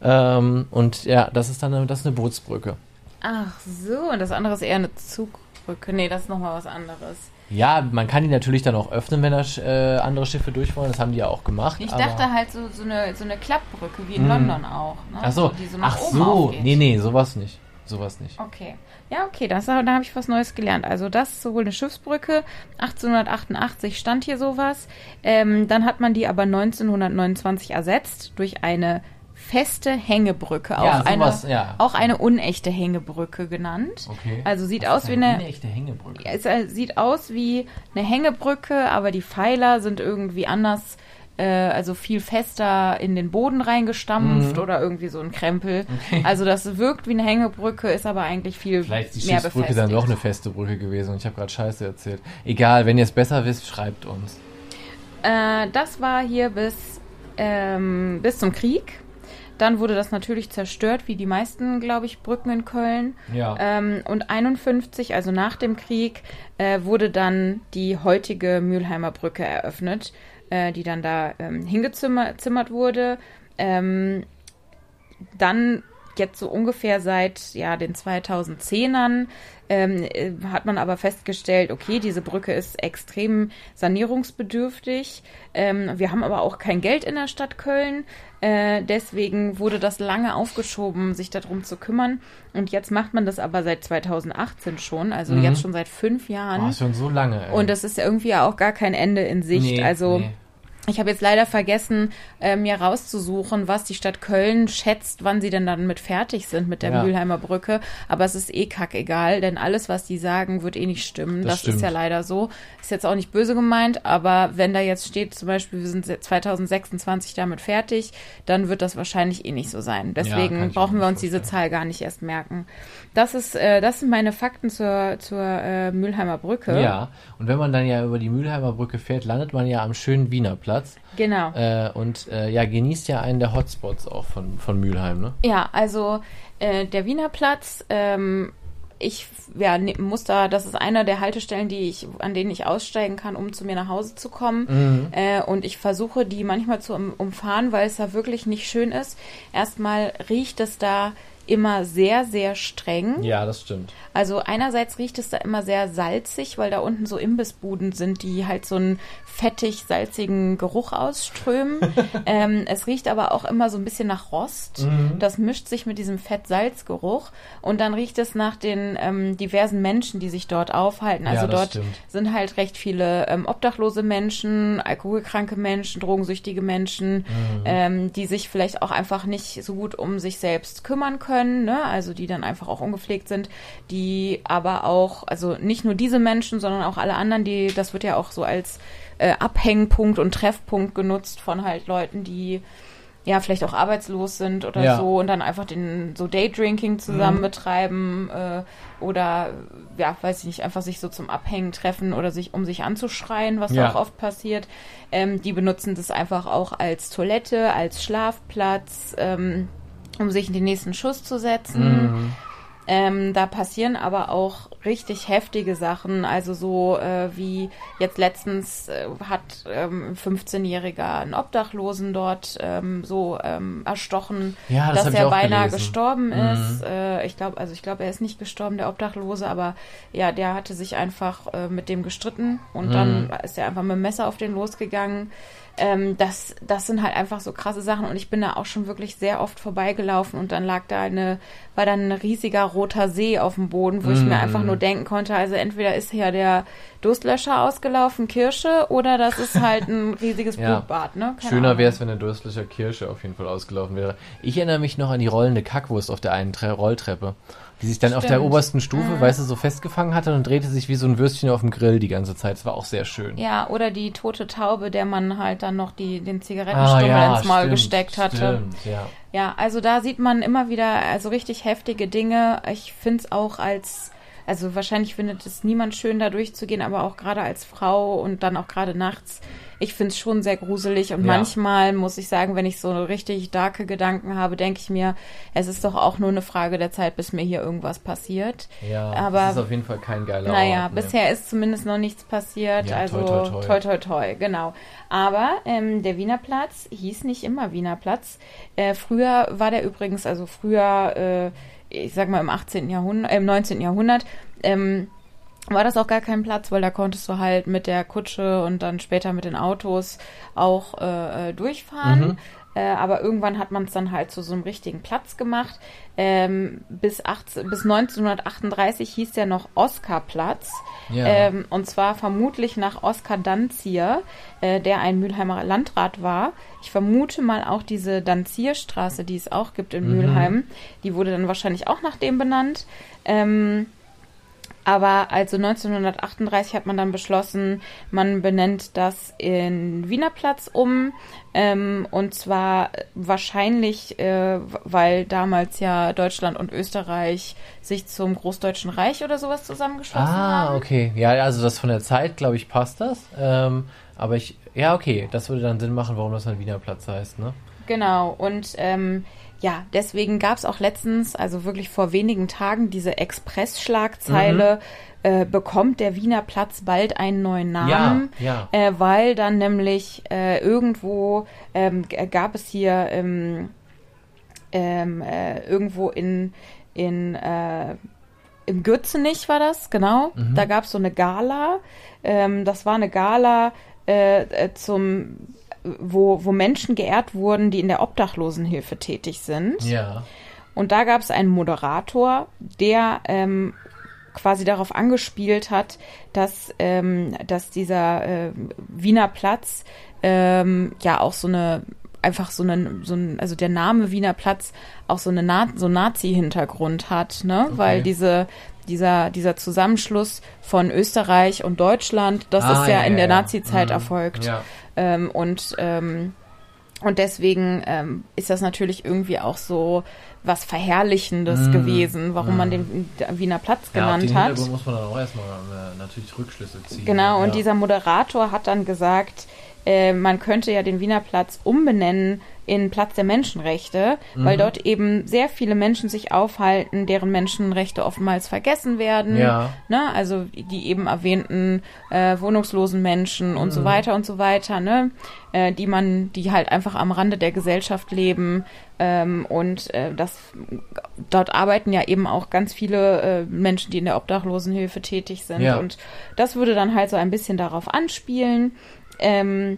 Ähm, und ja, das ist dann eine, das ist eine Bootsbrücke. Ach so, und das andere ist eher eine Zugbrücke. Nee, das ist nochmal was anderes. Ja, man kann die natürlich dann auch öffnen, wenn da äh, andere Schiffe durch wollen. Das haben die ja auch gemacht. Ich dachte halt so, so, eine, so eine Klappbrücke, wie in Hm. London auch. Ne? Ach so, Die so nach ach so, aufgeht. nee, nee, sowas nicht. Sowas nicht. Okay. Ja, okay, das, da habe ich was Neues gelernt. Also das ist sowohl eine Schiffsbrücke, 1888 stand hier sowas. Ähm, dann hat man die aber 1929 ersetzt durch eine feste Hängebrücke. Auch, Ja, eine, sowas, ja. auch eine unechte Hängebrücke genannt. Okay. Also sieht Das aus wie eine eine... echte Hängebrücke. Ja, Es äh, sieht aus wie eine Hängebrücke, aber die Pfeiler sind irgendwie anders, äh, also viel fester in den Boden reingestampft Mhm. oder irgendwie so ein Krempel. Okay. Also das wirkt wie eine Hängebrücke, ist aber eigentlich viel Vielleicht ist die mehr dann doch eine feste Brücke gewesen und ich habe gerade Scheiße erzählt. Egal, wenn ihr es besser wisst, schreibt uns. Äh, das war hier bis, ähm, bis zum Krieg. Dann wurde das natürlich zerstört, wie die meisten, glaube ich, Brücken in Köln. Ja. Ähm, und 51, also nach dem Krieg, äh, wurde dann die heutige Mülheimer Brücke eröffnet. Äh, die dann da ähm, hingezimmert wurde. Ähm, dann jetzt so ungefähr seit ja den 2010ern ähm, äh, hat man aber festgestellt, okay, diese Brücke ist extrem sanierungsbedürftig. Ähm, wir haben aber auch kein Geld in der Stadt Köln. Äh, deswegen wurde das lange aufgeschoben, sich darum zu kümmern. Und jetzt macht man das aber seit 2018 schon, also mhm. jetzt schon seit fünf Jahren. Oh, schon so lange. Ey. Und das ist irgendwie auch gar kein Ende in Sicht. Nee, also nee. Ich habe jetzt leider vergessen, äh, mir rauszusuchen, was die Stadt Köln schätzt, wann sie denn dann mit fertig sind mit der ja. Mülheimer Brücke. Aber es ist eh kackegal, denn alles, was die sagen, wird eh nicht stimmen. Das, das stimmt. ist ja leider so. Ist jetzt auch nicht böse gemeint, aber wenn da jetzt steht, zum Beispiel, wir sind 2026 damit fertig, dann wird das wahrscheinlich eh nicht so sein. Deswegen ja, brauchen wir uns vorstellen. diese Zahl gar nicht erst merken. Das ist, äh, das sind meine Fakten zur, zur äh, Mülheimer Brücke. Ja, und wenn man dann ja über die Mülheimer Brücke fährt, landet man ja am schönen Wiener Platz. Genau. Äh, und äh, ja, genießt ja einen der Hotspots auch von, von Mülheim, ne? Ja, also äh, der Wiener Platz, ähm, ich ja, ne, muss da, das ist einer der Haltestellen, die ich, an denen ich aussteigen kann, um zu mir nach Hause zu kommen. Mhm. Äh, und ich versuche die manchmal zu um, umfahren, weil es da wirklich nicht schön ist. Erstmal riecht es da immer sehr, sehr streng. Ja, das stimmt. Also einerseits riecht es da immer sehr salzig, weil da unten so Imbissbuden sind, die halt so einen fettig-salzigen Geruch ausströmen. ähm, es riecht aber auch immer so ein bisschen nach Rost. Mhm. Das mischt sich mit diesem Fett-Salz-Geruch. Und dann riecht es nach den ähm, diversen Menschen, die sich dort aufhalten. Also ja, dort stimmt. sind halt recht viele ähm, obdachlose Menschen, alkoholkranke Menschen, drogensüchtige Menschen, mhm. Ähm, die sich vielleicht auch einfach nicht so gut um sich selbst kümmern können. Ne? Also die dann einfach auch ungepflegt sind, die die aber auch, also nicht nur diese Menschen, sondern auch alle anderen, die, das wird ja auch so als äh, Abhängpunkt und Treffpunkt genutzt von halt Leuten, die ja vielleicht auch arbeitslos sind oder ja. so und dann einfach den so Daydrinking zusammen mhm. betreiben äh, oder ja, weiß ich nicht, einfach sich so zum Abhängen treffen oder sich um sich anzuschreien, was ja. auch oft passiert. Ähm, die benutzen das einfach auch als Toilette, als Schlafplatz, ähm, um sich in den nächsten Schuss zu setzen. Mhm. Ähm, da passieren aber auch richtig heftige Sachen. Also so äh, wie jetzt letztens äh, hat ähm, ein 15-Jähriger einen Obdachlosen dort ähm, so ähm, erstochen, ja, das dass er beinahe gelesen. gestorben mhm. ist. Äh, ich glaube, also ich glaube, er ist nicht gestorben, der Obdachlose, aber ja, der hatte sich einfach äh, mit dem gestritten und mhm. dann ist er einfach mit dem Messer auf den losgegangen. Ähm, das, das sind halt einfach so krasse Sachen und ich bin da auch schon wirklich sehr oft vorbeigelaufen und dann lag da eine, war dann ein riesiger roter See auf dem Boden, wo mm. ich mir einfach nur denken konnte, also entweder ist ja der Durstlöscher ausgelaufen, Kirsche, oder das ist halt ein riesiges ja. Blutbad, ne? Keine Schöner wäre es, wenn der Durstlöscher Kirsche auf jeden Fall ausgelaufen wäre. Ich erinnere mich noch an die rollende Kackwurst auf der einen Tre Rolltreppe die sich dann Stimmt. auf der obersten Stufe, mhm. weißt du, so festgefangen hatte und drehte sich wie so ein Würstchen auf dem Grill die ganze Zeit. Das war auch sehr schön. Ja, oder die tote Taube, der man halt dann noch die, den Zigarettenstummel ah, ja, ins Maul stimmt, gesteckt hatte. Stimmt, ja. ja, also da sieht man immer wieder also richtig heftige Dinge. Ich finde es auch als also wahrscheinlich findet es niemand schön, da durchzugehen, aber auch gerade als Frau und dann auch gerade nachts ich finde es schon sehr gruselig und ja. manchmal muss ich sagen, wenn ich so richtig darke Gedanken habe, denke ich mir, es ist doch auch nur eine Frage der Zeit, bis mir hier irgendwas passiert. Ja, aber das ist auf jeden Fall kein geiler Naja, Ort, ne. bisher ist zumindest noch nichts passiert, ja, also toi toi toi. toi toi toi, genau. Aber ähm, der Wiener Platz hieß nicht immer Wiener Platz. Äh, früher war der übrigens, also früher, äh, ich sag mal im 18. Jahrhundert, äh, im 19. Jahrhundert, ähm, war das auch gar kein Platz, weil da konntest du halt mit der Kutsche und dann später mit den Autos auch äh, äh durchfahren. Mhm. Äh, aber irgendwann hat man es dann halt zu so einem richtigen Platz gemacht. Ähm, bis, 18, bis 1938 hieß der noch Oskarplatz. Ja. Ähm, und zwar vermutlich nach Oskar Danzier, äh, der ein Mülheimer Landrat war. Ich vermute mal auch diese Danzierstraße, die es auch gibt in mhm. Mülheim, die wurde dann wahrscheinlich auch nach dem benannt. Ähm, aber also 1938 hat man dann beschlossen, man benennt das in Wiener Platz um. Ähm, und zwar wahrscheinlich, äh, weil damals ja Deutschland und Österreich sich zum Großdeutschen Reich oder sowas zusammengeschlossen ah, haben. Ah, okay. Ja, also das von der Zeit, glaube ich, passt das. Ähm, aber ich, ja, okay, das würde dann Sinn machen, warum das dann Wiener Platz heißt, ne? Genau. Und ähm, ja, deswegen gab es auch letztens, also wirklich vor wenigen Tagen, diese Express-Schlagzeile, äh, bekommt der Wiener Platz bald einen neuen Namen, Ja, Äh, weil dann nämlich äh, irgendwo ähm, gab es hier ähm, ähm, äh, irgendwo in, in äh, im Gürzenich war das, genau. Da gab es so eine Gala. Ähm, das war eine Gala äh, zum wo, wo Menschen geehrt wurden, die in der Obdachlosenhilfe tätig sind. Ja. Und da gab es einen Moderator, der ähm, quasi darauf angespielt hat, dass, ähm, dass dieser äh, Wiener Platz ähm, ja auch so eine einfach so einen, so ein, also der Name Wiener Platz auch so eine Na so Nazi-Hintergrund hat, ne? Weil diese dieser dieser Zusammenschluss von Österreich und Deutschland, das Ah, ist ja, ja, in ja, der ja. Nazi-Zeit Mhm. erfolgt. Ähm, und ähm, und deswegen ähm, ist das natürlich irgendwie auch so was Verherrlichendes Mm, gewesen, warum man mm. den Wiener Platz Ja, auf genannt den hat. Muss man dann auch erstmal äh, natürlich Rückschlüsse ziehen. Genau, und dieser Moderator hat dann gesagt, äh, man könnte ja den Wiener Platz umbenennen in Platz der Menschenrechte, weil Mhm. dort eben sehr viele Menschen sich aufhalten, deren Menschenrechte oftmals vergessen werden. Ja. Ne? Also die eben erwähnten äh, wohnungslosen Menschen und so Mhm. weiter und so weiter, ne? Äh, die man, die halt einfach am Rande der Gesellschaft leben. Ähm, und äh, das dort arbeiten ja eben auch ganz viele äh, Menschen, die in der Obdachlosenhilfe tätig sind. Ja. Und das würde dann halt so ein bisschen darauf anspielen. Ähm,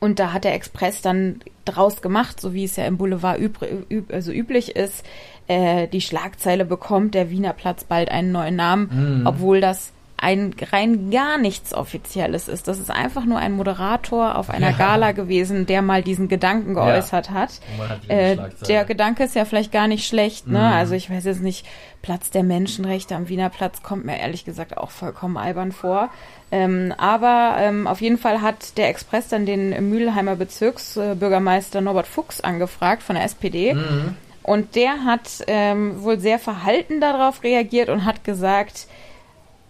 und da hat der Express dann draus gemacht, so wie es ja im Boulevard üb üb also üblich ist, äh, die Schlagzeile bekommt der Wiener Platz bald einen neuen Namen, Mhm. obwohl das ein rein gar nichts Offizielles ist. Das ist einfach nur ein Moderator auf einer Ja. Gala gewesen, der mal diesen Gedanken Ja. geäußert man hat die Äh, der Gedanke ist ja vielleicht gar nicht schlecht, ne? Mhm. Also ich weiß jetzt nicht, Platz der Menschenrechte am Wiener Platz kommt mir ehrlich gesagt auch vollkommen albern vor. Ähm, aber ähm, auf jeden Fall hat der Express dann den Mülheimer Bezirksbürgermeister Norbert Fuchs angefragt von der SPD. Mhm. Und der hat ähm, wohl sehr verhalten darauf reagiert und hat gesagt,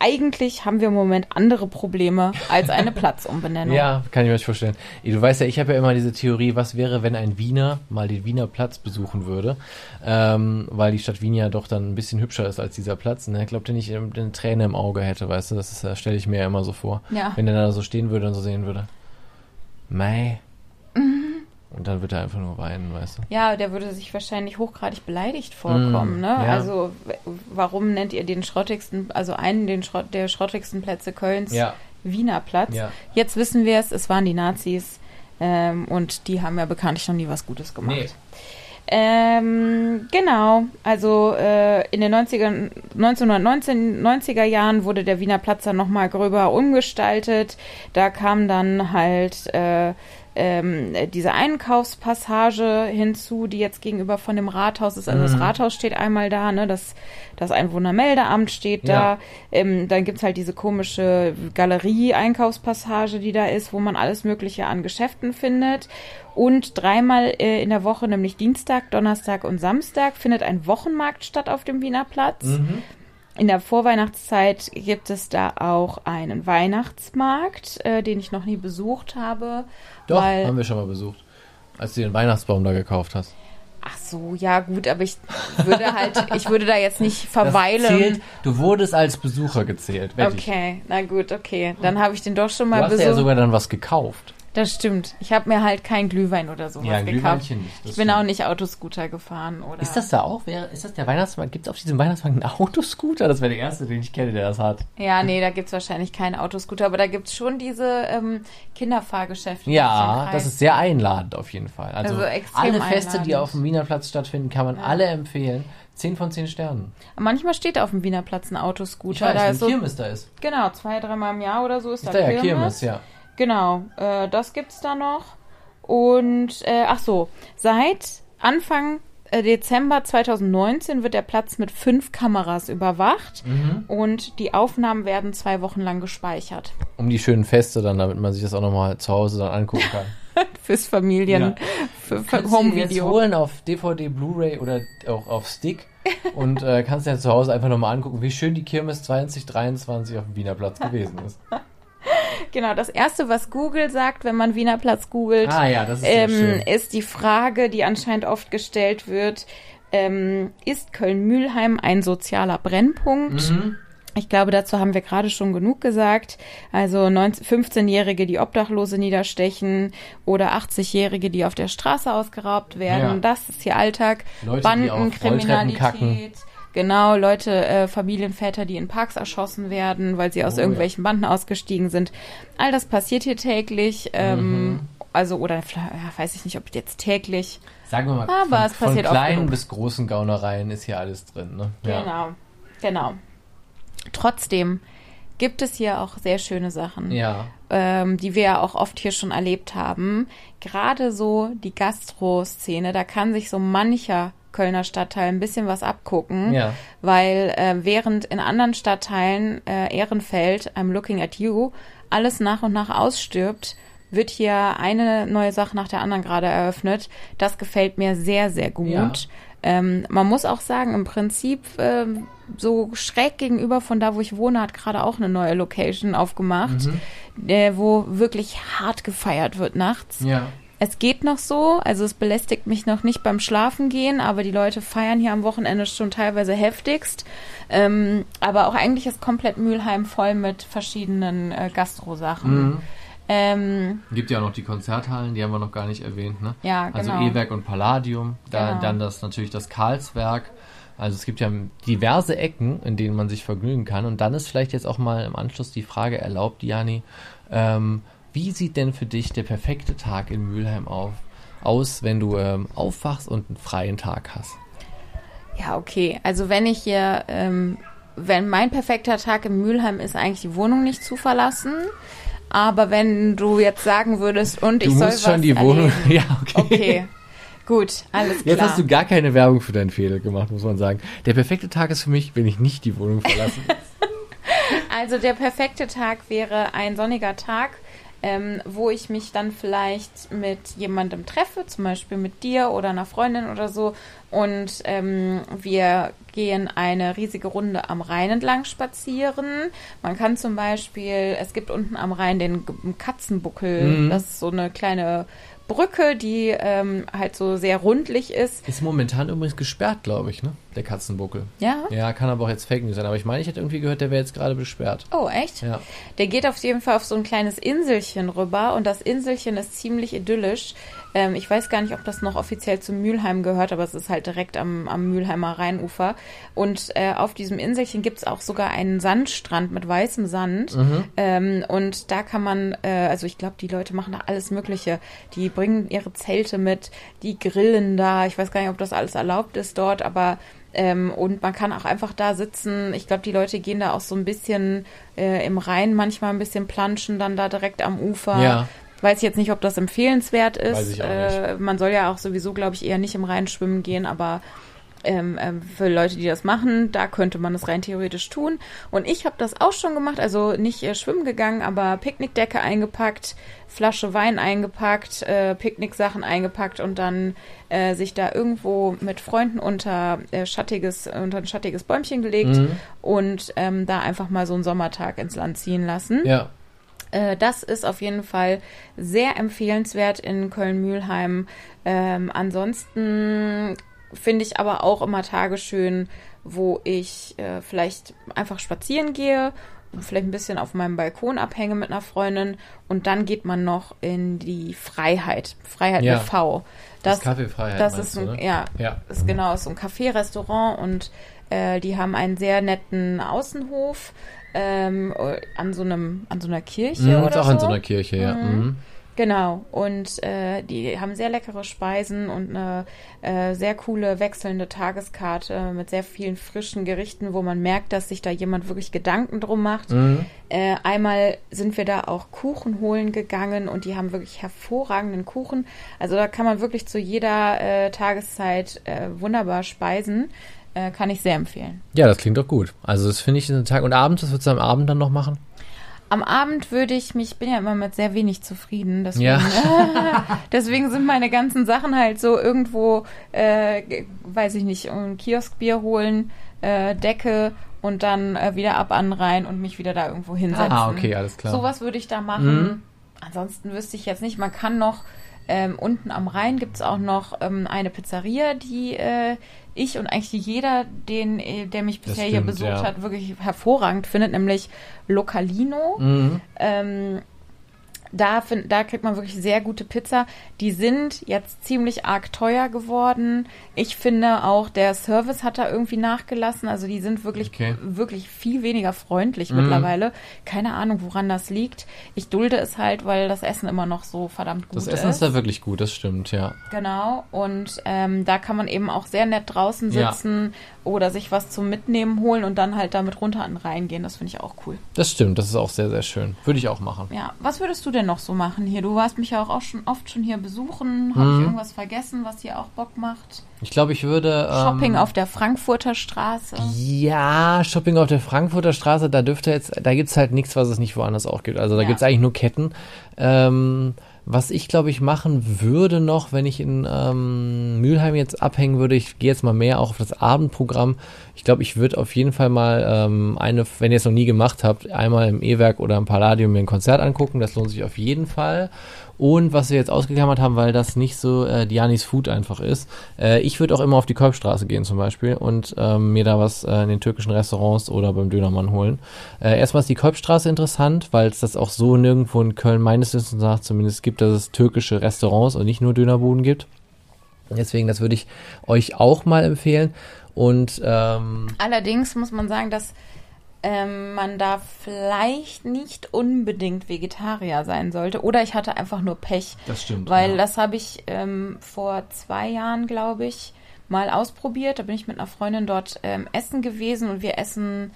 eigentlich haben wir im Moment andere Probleme als eine Platzumbenennung. Ja, kann ich mir vorstellen. Du weißt ja, ich habe ja immer diese Theorie, was wäre, wenn ein Wiener mal den Wiener Platz besuchen würde, ähm, weil die Stadt Wien ja doch dann ein bisschen hübscher ist als dieser Platz. Ne? Ich glaube, der nicht ähm, eine Träne im Auge hätte, weißt du, das ist, äh, stelle ich mir ja immer so vor. Ja. Wenn der da so stehen würde und so sehen würde. Mei. Und dann wird er einfach nur weinen, weißt du. Ja, der würde sich wahrscheinlich hochgradig beleidigt vorkommen. Mm, ne? ja. Also warum nennt ihr den schrottigsten, also einen den Schrott, der schrottigsten Plätze Kölns Ja. Wiener Platz? Ja. Jetzt wissen wir es, es waren die Nazis ähm, und die haben ja bekanntlich noch nie was Gutes gemacht. Nee. Ähm, genau, also äh, in den 90er, 1919, 90er Jahren wurde der Wiener Platz dann nochmal gröber umgestaltet. Da kam dann halt äh, ähm, diese Einkaufspassage hinzu, die jetzt gegenüber von dem Rathaus ist. Also das Mhm. Rathaus steht einmal da, ne? das, das Einwohnermeldeamt steht da. Ja. Ähm, dann gibt's halt diese komische Galerie-Einkaufspassage, die da ist, wo man alles Mögliche an Geschäften findet. Und dreimal äh, in der Woche, nämlich Dienstag, Donnerstag und Samstag, findet ein Wochenmarkt statt auf dem Wiener Platz. Mhm. In der Vorweihnachtszeit gibt es da auch einen Weihnachtsmarkt, äh, den ich noch nie besucht habe. Doch, weil, haben wir schon mal besucht. Als du den Weihnachtsbaum da gekauft hast. ach so, ja gut, aber ich würde halt, ich würde da jetzt nicht verweilen. zählt, du wurdest als Besucher gezählt. wette ich. Okay, na gut, okay. Dann habe ich den doch schon Du mal hast ja besucht. sogar dann was gekauft. Das stimmt. Ich habe mir halt kein Glühwein oder sowas Ja, ein gekauft. Nicht, Ich bin stimmt. auch nicht Autoscooter gefahren oder. Ist das da auch? Wäre, ist das der Weihnachtsmarkt? Gibt es auf diesem Weihnachtsmarkt einen Autoscooter? Das wäre der erste, den ich kenne, der das hat. Ja, nee, da gibt's wahrscheinlich keinen Autoscooter, aber da gibt's schon diese ähm, Kinderfahrgeschäfte. die Ja, das ist sehr einladend auf jeden Fall. Also, Also extrem alle Feste, die einladend. auf dem Wiener Platz stattfinden, kann man alle empfehlen. 10 von 10 Sternen. Manchmal steht auf dem Wiener Platz ein Autoscooter. Ich weiß, da ist so, Kirmes da ist. genau, zwei, dreimal im Jahr oder so ist, Ist da da ja Kirmes. Kirmes, ja. Genau, äh, das gibt's da noch. Und, äh, ach so, seit Anfang äh, Dezember 2019 wird der Platz mit fünf Kameras überwacht Mhm. und die Aufnahmen werden zwei Wochen lang gespeichert. Um die schönen Feste dann, damit man sich das auch nochmal zu Hause dann angucken kann. Fürs Familien, Ja. für, für Home-Video. holen auf DVD, Blu-ray oder auch auf Stick und äh, kannst dir zu Hause einfach nochmal angucken, wie schön die Kirmes 2023 auf dem Wiener Platz gewesen ist. Genau, das erste, was Google sagt, wenn man Wiener Platz googelt, Ah ja, ist ähm, ist die Frage, die anscheinend oft gestellt wird, ähm, ist Köln-Mühlheim ein sozialer Brennpunkt? Mhm. Ich glaube, dazu haben wir gerade schon genug gesagt. Also 19 15-Jährige, die Obdachlose niederstechen oder 80-Jährige, die auf der Straße ausgeraubt werden. Ja. Das ist hier Alltag. Leute. Bandenkriminalität. Genau, Leute, äh, Familienväter, die in Parks erschossen werden, weil sie aus Oh, irgendwelchen Banden ausgestiegen sind. All das passiert hier täglich. Ähm, Mhm. Also, oder ja, weiß ich nicht, ob jetzt täglich. Sagen wir mal, Aber von, es passiert von kleinen bis großen Gaunereien ist hier alles drin. Ne? Ja. Genau, genau. Trotzdem gibt es hier auch sehr schöne Sachen. Ja. ähm, die wir ja auch oft hier schon erlebt haben. Gerade so die Gastro-Szene, da kann sich so mancher Kölner Stadtteil ein bisschen was abgucken, Ja. weil äh, während in anderen Stadtteilen äh, Ehrenfeld, I'm looking at you, alles nach und nach ausstirbt, wird hier eine neue Sache nach der anderen gerade eröffnet. Das gefällt mir sehr, sehr gut. Ja. Ähm, man muss auch sagen, im Prinzip ähm, so schräg gegenüber von da, wo ich wohne, hat gerade auch eine neue Location aufgemacht, äh, wo wirklich hart gefeiert wird nachts. Ja. Es geht noch so, also es belästigt mich noch nicht beim Schlafengehen, aber die Leute feiern hier am Wochenende schon teilweise heftigst. Ähm, aber auch eigentlich ist komplett Mülheim voll mit verschiedenen äh, Gastro-Sachen. Mhm. Ähm, Gibt ja auch noch die Konzerthallen, die haben wir noch gar nicht erwähnt. Ne? Ja, Also genau. E-Werk und Palladium. Da, Genau. Dann das natürlich das Karlswerk. Also es gibt ja diverse Ecken, in denen man sich vergnügen kann. Und dann ist vielleicht jetzt auch mal im Anschluss die Frage erlaubt, Jani, ähm, wie sieht denn für dich der perfekte Tag in Mülheim auf, aus, wenn du ähm, aufwachst und einen freien Tag hast? Ja, okay. Also wenn ich hier, ähm, wenn mein perfekter Tag in Mülheim ist, eigentlich die Wohnung nicht zu verlassen. Aber wenn du jetzt sagen würdest, und Du ich soll musst schon was die Wohnung. erleben. Ja, okay. Okay, gut, alles klar. Jetzt hast du gar keine Werbung für deinen Fehler gemacht, muss man sagen. Der perfekte Tag ist für mich, wenn ich nicht die Wohnung verlasse. Also der perfekte Tag wäre ein sonniger Tag, ähm, wo ich mich dann vielleicht mit jemandem treffe, zum Beispiel mit dir oder einer Freundin oder so. Und ähm, wir gehen eine riesige Runde am Rhein entlang spazieren. Man kann zum Beispiel, es gibt unten am Rhein den Katzenbuckel. Mhm. Das ist so eine kleine Brücke, die ähm, halt so sehr rundlich ist. Ist momentan übrigens gesperrt, glaube ich, ne? Der Katzenbuckel. Ja? Ja, kann aber auch jetzt Fake News sein. Aber ich meine, ich hätte irgendwie gehört, der wäre jetzt gerade besperrt. Oh, echt? Ja. Der geht auf jeden Fall auf so ein kleines Inselchen rüber und das Inselchen ist ziemlich idyllisch. Ähm, ich weiß gar nicht, ob das noch offiziell zu Mülheim gehört, aber es ist halt direkt am, am Mülheimer Rheinufer. Und äh, auf diesem Inselchen gibt's auch sogar einen Sandstrand mit weißem Sand. Ähm, und da kann man, äh, also ich glaube, die Leute machen da alles Mögliche. Die bringen ihre Zelte mit, die grillen da. Ich weiß gar nicht, ob das alles erlaubt ist dort, aber ähm, und man kann auch einfach da sitzen. Ich glaube, die Leute gehen da auch so ein bisschen äh, im Rhein manchmal ein bisschen planschen, dann da direkt am Ufer. Ja. Weiß jetzt nicht, ob das empfehlenswert ist. Äh, man soll ja auch sowieso, glaube ich, eher nicht im Rhein schwimmen gehen, aber ähm, ähm, für Leute, die das machen, da könnte man das rein theoretisch tun. Und ich habe das auch schon gemacht, also nicht äh, schwimmen gegangen, aber Picknickdecke eingepackt, Flasche Wein eingepackt, äh, Picknicksachen eingepackt und dann äh, sich da irgendwo mit Freunden unter äh, schattiges unter ein schattiges Bäumchen gelegt Mhm. und ähm, da einfach mal so einen Sommertag ins Land ziehen lassen. Ja. Äh, das ist auf jeden Fall sehr empfehlenswert in Köln-Mühlheim. Ähm, ansonsten finde ich aber auch immer Tage schön, wo ich äh, vielleicht einfach spazieren gehe, vielleicht ein bisschen auf meinem Balkon abhänge mit einer Freundin und dann geht man noch in die Freiheit. Freiheit Ja. mit V. Das Kaffeefreiheit Das ist ein, du, ne? ja, Ja. ist genau, ist so ein Café-Restaurant und äh, die haben einen sehr netten Außenhof ähm, an so einem, an so einer Kirche Mhm, oder auch so. in so einer Kirche, ja. Mhm. Mhm. Genau, und äh, die haben sehr leckere Speisen und eine äh, sehr coole wechselnde Tageskarte mit sehr vielen frischen Gerichten, wo man merkt, dass sich da jemand wirklich Gedanken drum macht. Mhm. Äh, einmal sind wir da auch Kuchen holen gegangen und die haben wirklich hervorragenden Kuchen. Also da kann man wirklich zu jeder äh, Tageszeit äh, wunderbar speisen. Äh, kann ich sehr empfehlen. Ja, das klingt doch gut. Also das finde ich einen Tag. Und abends, was würdest du am Abend dann noch machen? Am Abend würde ich mich, ich bin ja immer mit sehr wenig zufrieden, deswegen, Ja. deswegen sind meine ganzen Sachen halt so irgendwo, äh, weiß ich nicht, ein Kioskbier holen, äh, Decke und dann äh, wieder ab an den Rhein und mich wieder da irgendwo hinsetzen. Ah, okay, alles klar. Sowas würde ich da machen. Mhm. Ansonsten wüsste ich jetzt nicht. Man kann noch, ähm, unten am Rhein gibt es auch noch ähm, eine Pizzeria, die äh, ich und eigentlich jeder, den, äh, der mich bisher hier stimmt, besucht ja. hat, wirklich hervorragend findet, nämlich Localino. Mhm. Ähm, da, find, da kriegt man wirklich sehr gute Pizza. Die sind jetzt ziemlich arg teuer geworden. Ich finde auch, der Service hat da irgendwie nachgelassen. Also die sind wirklich, Okay. wirklich viel weniger freundlich Mhm. mittlerweile. Keine Ahnung, woran das liegt. Ich dulde es halt, weil das Essen immer noch so verdammt gut Das ist. Essen ist da wirklich gut, das stimmt, ja. Genau, und ähm, da kann man eben auch sehr nett draußen Ja. sitzen oder sich was zum Mitnehmen holen und dann halt damit runter an den Rhein gehen. Das finde ich auch cool. Das stimmt, das ist auch sehr, sehr schön. Würde ich auch machen. Ja, was würdest du denn noch so machen hier? Du warst mich ja auch, auch schon oft schon hier besuchen. Habe Mhm. ich irgendwas vergessen, was hier auch Bock macht? Ich glaube, ich würde. Ähm, Shopping auf der Frankfurter Straße. Ja, Shopping auf der Frankfurter Straße, da dürfte jetzt, da gibt's halt nichts, was es nicht woanders auch gibt. Also da Ja. gibt's eigentlich nur Ketten. Ähm, was ich, glaube ich, machen würde noch, wenn ich in ähm, Mülheim jetzt abhängen würde, ich gehe jetzt mal mehr auch auf das Abendprogramm. Ich glaube, ich würde auf jeden Fall mal ähm, eine, wenn ihr es noch nie gemacht habt, einmal im E-Werk oder im Palladium mir ein Konzert angucken. Das lohnt sich auf jeden Fall. Und was wir jetzt ausgeklammert haben, weil das nicht so äh, Dianis Food einfach ist, äh, ich würde auch immer auf die Kolbstraße gehen zum Beispiel und ähm, mir da was äh, in den türkischen Restaurants oder beim Dönermann holen. Äh, erstmal ist die Kolbstraße interessant, weil es das auch so nirgendwo in Köln meines Wissens nach zumindest gibt, dass es türkische Restaurants und nicht nur Dönerbuden gibt. Deswegen, das würde ich euch auch mal empfehlen. Und ähm, Allerdings muss man sagen, dass ähm, man da vielleicht nicht unbedingt Vegetarier sein sollte. Oder ich hatte einfach nur Pech. das stimmt. Weil das habe ich ähm, vor zwei Jahren, glaube ich, mal ausprobiert. Da bin ich mit einer Freundin dort ähm, essen gewesen und wir essen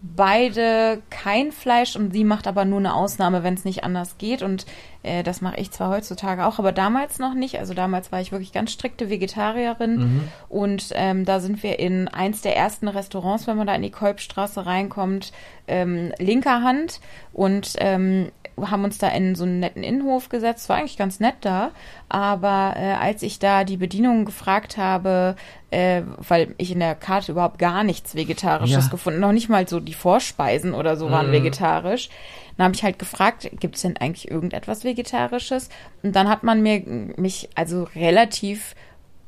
beide kein Fleisch und sie macht aber nur eine Ausnahme, wenn es nicht anders geht. Und äh, das mache ich zwar heutzutage auch, aber damals noch nicht. Also damals war ich wirklich ganz strikte Vegetarierin. Und ähm, da sind wir in eins der ersten Restaurants, wenn man da in die Kolbstraße reinkommt, ähm, linker Hand und ähm, haben uns da in so einen netten Innenhof gesetzt. War eigentlich ganz nett da. Aber äh, als ich da die Bedienung gefragt habe, äh, weil ich in der Karte überhaupt gar nichts Vegetarisches Ja. gefunden, noch nicht mal so die Vorspeisen oder so waren Mhm. vegetarisch. Dann habe ich halt gefragt, gibt es denn eigentlich irgendetwas Vegetarisches? Und dann hat man mir mich also relativ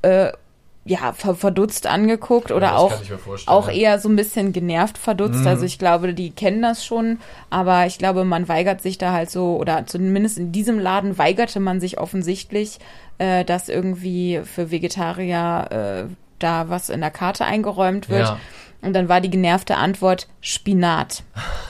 äh, ja, ver verdutzt angeguckt oder das auch, auch ja. eher so ein bisschen genervt verdutzt. Mhm. Also ich glaube, die kennen das schon, aber ich glaube, man weigert sich da halt so, oder zumindest in diesem Laden weigerte man sich offensichtlich, äh, dass irgendwie für Vegetarier äh, da was in der Karte eingeräumt wird. Ja. Und dann war die genervte Antwort Spinat.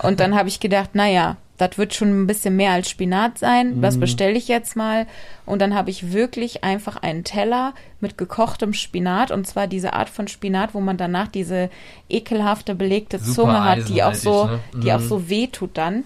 Und dann habe ich gedacht, naja, das wird schon ein bisschen mehr als Spinat sein. Das bestelle ich jetzt mal. Und dann habe ich wirklich einfach einen Teller mit gekochtem Spinat. Und zwar diese Art von Spinat, wo man danach diese ekelhafte belegte Super Zunge hat, die auch so, ne? die auch Mhm. so weh tut dann.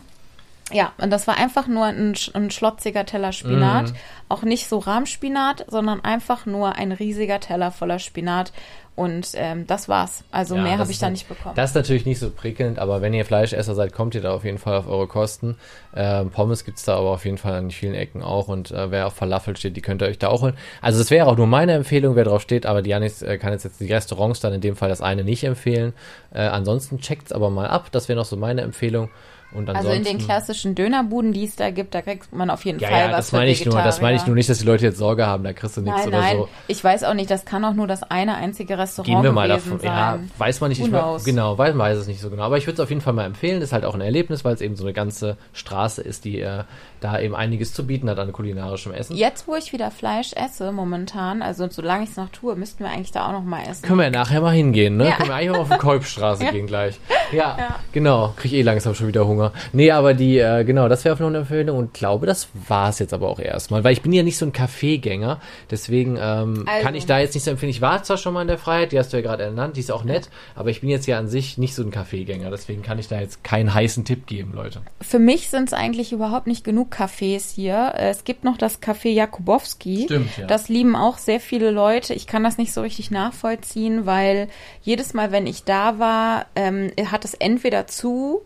Ja, und das war einfach nur ein, ein schlotziger Teller Spinat. Mhm. Auch nicht so Rahmspinat, sondern einfach nur ein riesiger Teller voller Spinat. Und ähm, das war's. Also Ja, mehr habe ich da nicht bekommen. Das ist natürlich nicht so prickelnd, aber wenn ihr Fleischesser seid, kommt ihr da auf jeden Fall auf eure Kosten. Ähm, Pommes gibt's da aber auf jeden Fall an vielen Ecken auch und äh, wer auf Falafel steht, die könnt ihr euch da auch holen. Also das wäre auch nur meine Empfehlung, wer drauf steht, aber Dianis äh, kann jetzt, jetzt die Restaurants dann in dem Fall das eine nicht empfehlen. Äh, ansonsten checkt's aber mal ab, das wäre noch so meine Empfehlung. Also in den klassischen Dönerbuden, die es da gibt, da kriegt man auf jeden ja, Fall ja, was das meine ich nur, das meine ich nur nicht, dass die Leute jetzt Sorge haben, da kriegst du nichts Nein, oder nein, so. ich weiß auch nicht, das kann auch nur das eine einzige Restaurant Gehen wir mal davon. Ja, sein. weiß man nicht. Ich, weiß- genau, weiß, weiß es nicht so genau. Aber ich würde es auf jeden Fall mal empfehlen. Das ist halt auch ein Erlebnis, weil es eben so eine ganze Straße ist, die äh, da eben einiges zu bieten hat an kulinarischem Essen. Jetzt, wo ich wieder Fleisch esse momentan, also solange ich es noch tue, müssten wir eigentlich da auch noch mal essen. Können wir ja nachher mal hingehen, ne? Ja. Können wir eigentlich mal auf die Kolbstraße Ja. gehen gleich. Ja, genau. Krieg eh langsam schon wieder Hunger. Nee, aber die, äh, genau, das wäre auf noch eine Empfehlung und glaube, das war es jetzt aber auch erstmal. Weil ich bin ja nicht so ein Kaffeegänger, deswegen ähm, Also. kann ich da jetzt nicht so empfehlen. Ich war zwar schon mal in der Freiheit, die hast du ja gerade ernannt, die ist auch nett, aber ich bin jetzt ja an sich nicht so ein Kaffeegänger, deswegen kann ich da jetzt keinen heißen Tipp geben, Leute. Für mich sind es eigentlich überhaupt nicht genug Cafés hier. Es gibt noch das Café Jakubowski. Stimmt, ja. Das lieben auch sehr viele Leute. Ich kann das nicht so richtig nachvollziehen, weil jedes Mal, wenn ich da war, ähm, hat es entweder zu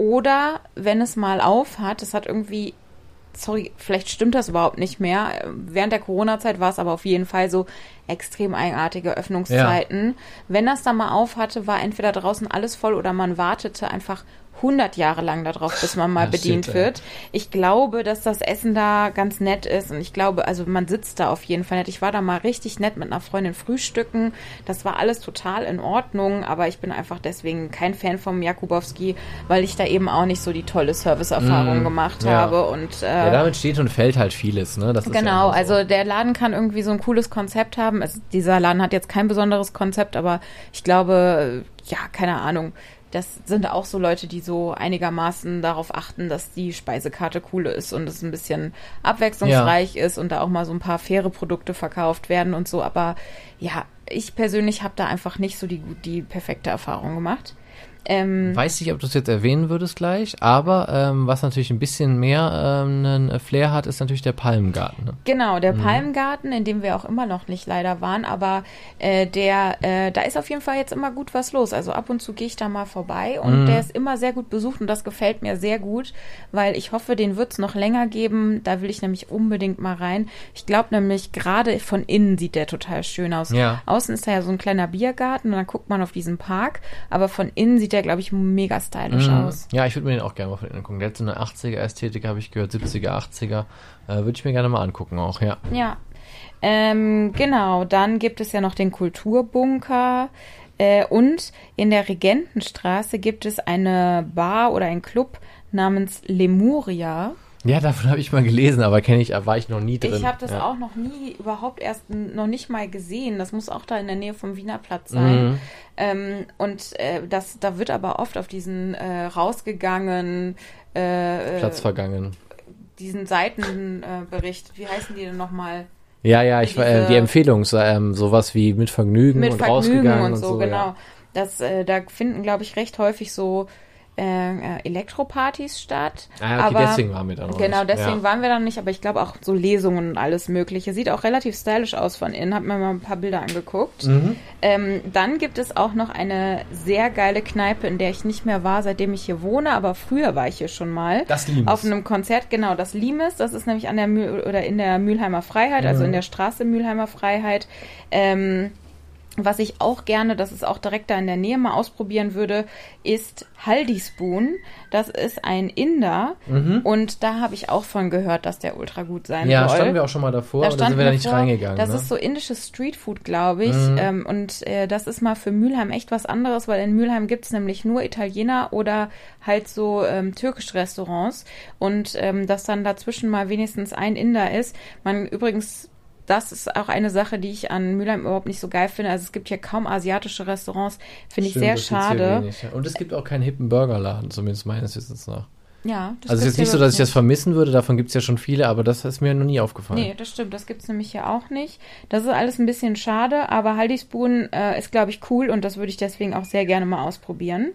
oder wenn es mal auf hat, es hat irgendwie sorry, vielleicht stimmt das überhaupt nicht mehr. Während der Corona-Zeit war es aber auf jeden Fall so extrem eigenartige Öffnungszeiten. Wenn das dann mal auf hatte, war entweder draußen alles voll oder man wartete einfach 100 Jahre lang darauf, bis man mal Ja, bedient shit, ey. wird. Ich glaube, dass das Essen da ganz nett ist und ich glaube, also man sitzt da auf jeden Fall nett. Ich war da mal richtig nett mit einer Freundin frühstücken. Das war alles total in Ordnung, aber ich bin einfach deswegen kein Fan vom Jakubowski, weil ich da eben auch nicht so die tolle Serviceerfahrung Mm, gemacht ja. habe und äh, Ja, damit steht und fällt halt vieles, ne? Das ist ja Genau, immer so. also der Laden kann irgendwie so ein cooles Konzept haben. Also dieser Laden hat jetzt kein besonderes Konzept, aber ich glaube, äh, ja, keine Ahnung. Das sind auch so Leute, die so einigermaßen darauf achten, dass die Speisekarte cool ist und es ein bisschen abwechslungsreich ist und da auch mal so ein paar faire Produkte verkauft werden und so. Aber ja, ich persönlich habe da einfach nicht so die, die perfekte Erfahrung gemacht. Ähm, Weiß nicht, ob du es jetzt erwähnen würdest gleich, aber ähm, was natürlich ein bisschen mehr ähm, einen Flair hat, ist natürlich der Palmgarten. Ne? Genau, der Mhm. Palmgarten, in dem wir auch immer noch nicht leider waren, aber äh, der, äh, da ist auf jeden Fall jetzt immer gut was los. Also ab und zu gehe ich da mal vorbei und Mhm. der ist immer sehr gut besucht und das gefällt mir sehr gut, weil ich hoffe, den wird es noch länger geben. Da will ich nämlich unbedingt mal rein. Ich glaube nämlich, gerade von innen sieht der total schön aus. Ja. Außen ist da ja so ein kleiner Biergarten und dann guckt man auf diesen Park, aber von innen sieht der, glaube ich, mega stylisch Mhm. aus. Ja, ich würde mir den auch gerne mal von innen gucken. Der hat so eine 80er-Ästhetik, habe ich gehört, 70er, 80er. Äh, würde ich mir gerne mal angucken auch, ja. Ja. Ähm, genau, dann gibt es ja noch den Kulturbunker. Äh, und in der Regentenstraße gibt es eine Bar oder ein Club namens Lemuria. Ja, davon habe ich mal gelesen, aber kenne ich, war ich noch nie drin. Ich habe das ja. auch noch nie, überhaupt erst noch nicht mal gesehen. Das muss auch da in der Nähe vom Wiener Platz sein. Mhm. Ähm, und äh, das, da wird aber oft auf diesen äh, rausgegangen, äh, Platz äh, vergangen. diesen Seitenbericht, Bericht. wie heißen die denn nochmal? Ja, ja, ich war äh, diese- die Empfehlung, so, ähm, sowas wie mit Vergnügen mit und Vergnügen rausgegangen und so, ja. genau. Das, äh, da finden, glaube ich, recht häufig so äh, äh, Elektropartys statt. Ah, okay, aber, deswegen waren wir da noch Genau, nicht. deswegen ja. waren wir da nicht, aber ich glaube auch so Lesungen und alles Mögliche. Sieht auch relativ stylisch aus von innen, hab mir mal ein paar Bilder angeguckt. Mhm. Ähm, dann gibt es auch noch eine sehr geile Kneipe, in der ich nicht mehr war, seitdem ich hier wohne, aber früher war ich hier schon mal. Das Limes. Auf einem Konzert, genau, das Limes, das ist nämlich an der Mühl oder in der Mülheimer Freiheit, also Mhm. in der Straße Mülheimer Freiheit. Ähm, was ich auch gerne, das ist auch direkt da in der Nähe mal ausprobieren würde, ist Haldi Spoon. Das ist ein Inder und da habe ich auch von gehört, dass der ultra gut sein Mhm. Ja, soll. standen wir auch schon mal davor, da sind wir da nicht vor. reingegangen. Das ne? ist so indisches Streetfood, glaube ich. Mhm. Ähm, und äh, das ist mal für Mülheim echt was anderes, weil in Mülheim gibt es nämlich nur Italiener oder halt so ähm, türkische Restaurants. Und ähm, dass dann dazwischen mal wenigstens ein Inder ist. Man übrigens. Das ist auch eine Sache, die ich an Mülheim überhaupt nicht so geil finde. Also es gibt hier kaum asiatische Restaurants. Finde ich sehr schade. wenig, ja. Und es gibt auch keinen hippen Burgerladen, zumindest meines Wissens nach. Ja, das Also es ist jetzt nicht so, dass ich das vermissen würde, davon gibt es ja schon viele, aber das ist mir noch nie aufgefallen. Nee, das stimmt. Das gibt's nämlich hier auch nicht. Das ist alles ein bisschen schade, aber Haldispoon äh, ist, glaube ich, cool und das würde ich deswegen auch sehr gerne mal ausprobieren.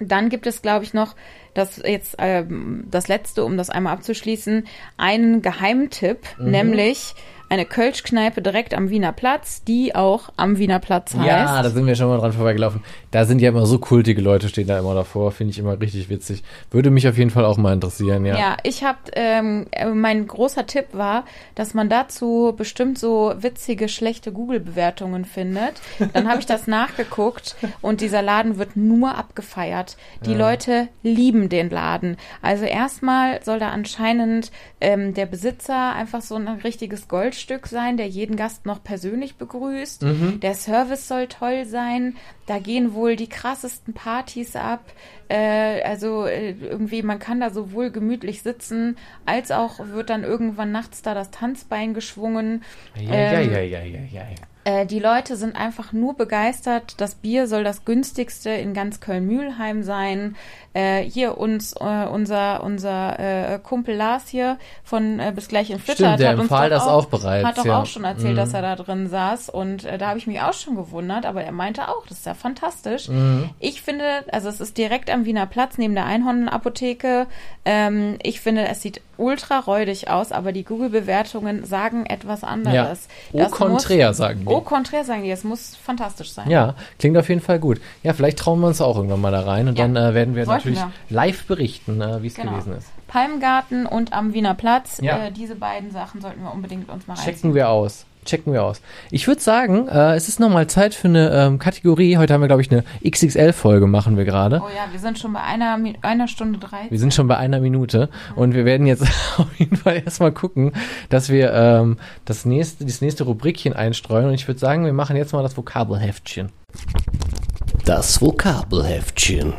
Dann gibt es, glaube ich, noch das jetzt ähm, das letzte, um das einmal abzuschließen, einen Geheimtipp, Mhm. nämlich eine Kölschkneipe direkt am Wiener Platz, die auch am Wiener Platz heißt. Ja, da sind wir schon mal dran vorbeigelaufen. Da sind ja immer so kultige Leute, stehen da immer davor. Finde ich immer richtig witzig. Würde mich auf jeden Fall auch mal interessieren, ja. Ja, ich habe, ähm, äh, mein großer Tipp war, dass man dazu bestimmt so witzige, schlechte Google-Bewertungen findet. Dann habe ich das nachgeguckt und dieser Laden wird nur abgefeiert. Die Leute lieben den Laden. Also erstmal soll da anscheinend ähm, der Besitzer einfach so ein richtiges Goldstück sein, der jeden Gast noch persönlich begrüßt. Der Service soll toll sein. Da gehen wohl die krassesten Partys ab. Äh, also äh, irgendwie, man kann da sowohl gemütlich sitzen, als auch wird dann irgendwann nachts da das Tanzbein geschwungen. Ja, Ähm, ja, ja, ja, ja, ja. Äh, die Leute sind einfach nur begeistert. Das Bier soll das günstigste in ganz Köln-Mühlheim sein. Äh, hier uns, äh, unser, unser äh, Kumpel Lars hier von äh, Bis gleich in Flitter Stimmt, der hat uns empfahl doch das auch bereits, Hat doch ja. auch schon erzählt, Mhm. dass er da drin saß. Und äh, da habe ich mich auch schon gewundert, aber er meinte auch, das ist ja fantastisch. Mhm. Ich finde, also es ist direkt am Wiener Platz neben der Einhornapotheke. Ähm, ich finde, es sieht ultra räudig aus, aber die Google-Bewertungen sagen etwas anderes. Au Das contraire, muss- sagen die. Au contraire sagen die, es muss fantastisch sein. Ja, klingt auf jeden Fall gut. Ja, vielleicht trauen wir uns auch irgendwann mal da rein und Ja. dann äh, werden wir Sollten natürlich wir. live berichten, äh, wie es Genau. gewesen ist. Palmgarten und am Wiener Platz. Ja. Äh, diese beiden Sachen sollten wir unbedingt uns mal Checken reinziehen. wir aus. Checken wir aus. Ich würde sagen, äh, es ist nochmal Zeit für eine ähm, Kategorie. Heute haben wir, glaube ich, eine XXL-Folge machen wir gerade. Oh ja, wir sind schon bei einer, einer Stunde drei. Wir sind schon bei einer Minute und wir werden jetzt auf jeden Fall erstmal gucken, dass wir ähm, das, nächste, das nächste Rubrikchen einstreuen. Und ich würde sagen, wir machen jetzt mal das Vokabelheftchen. Das Vokabelheftchen.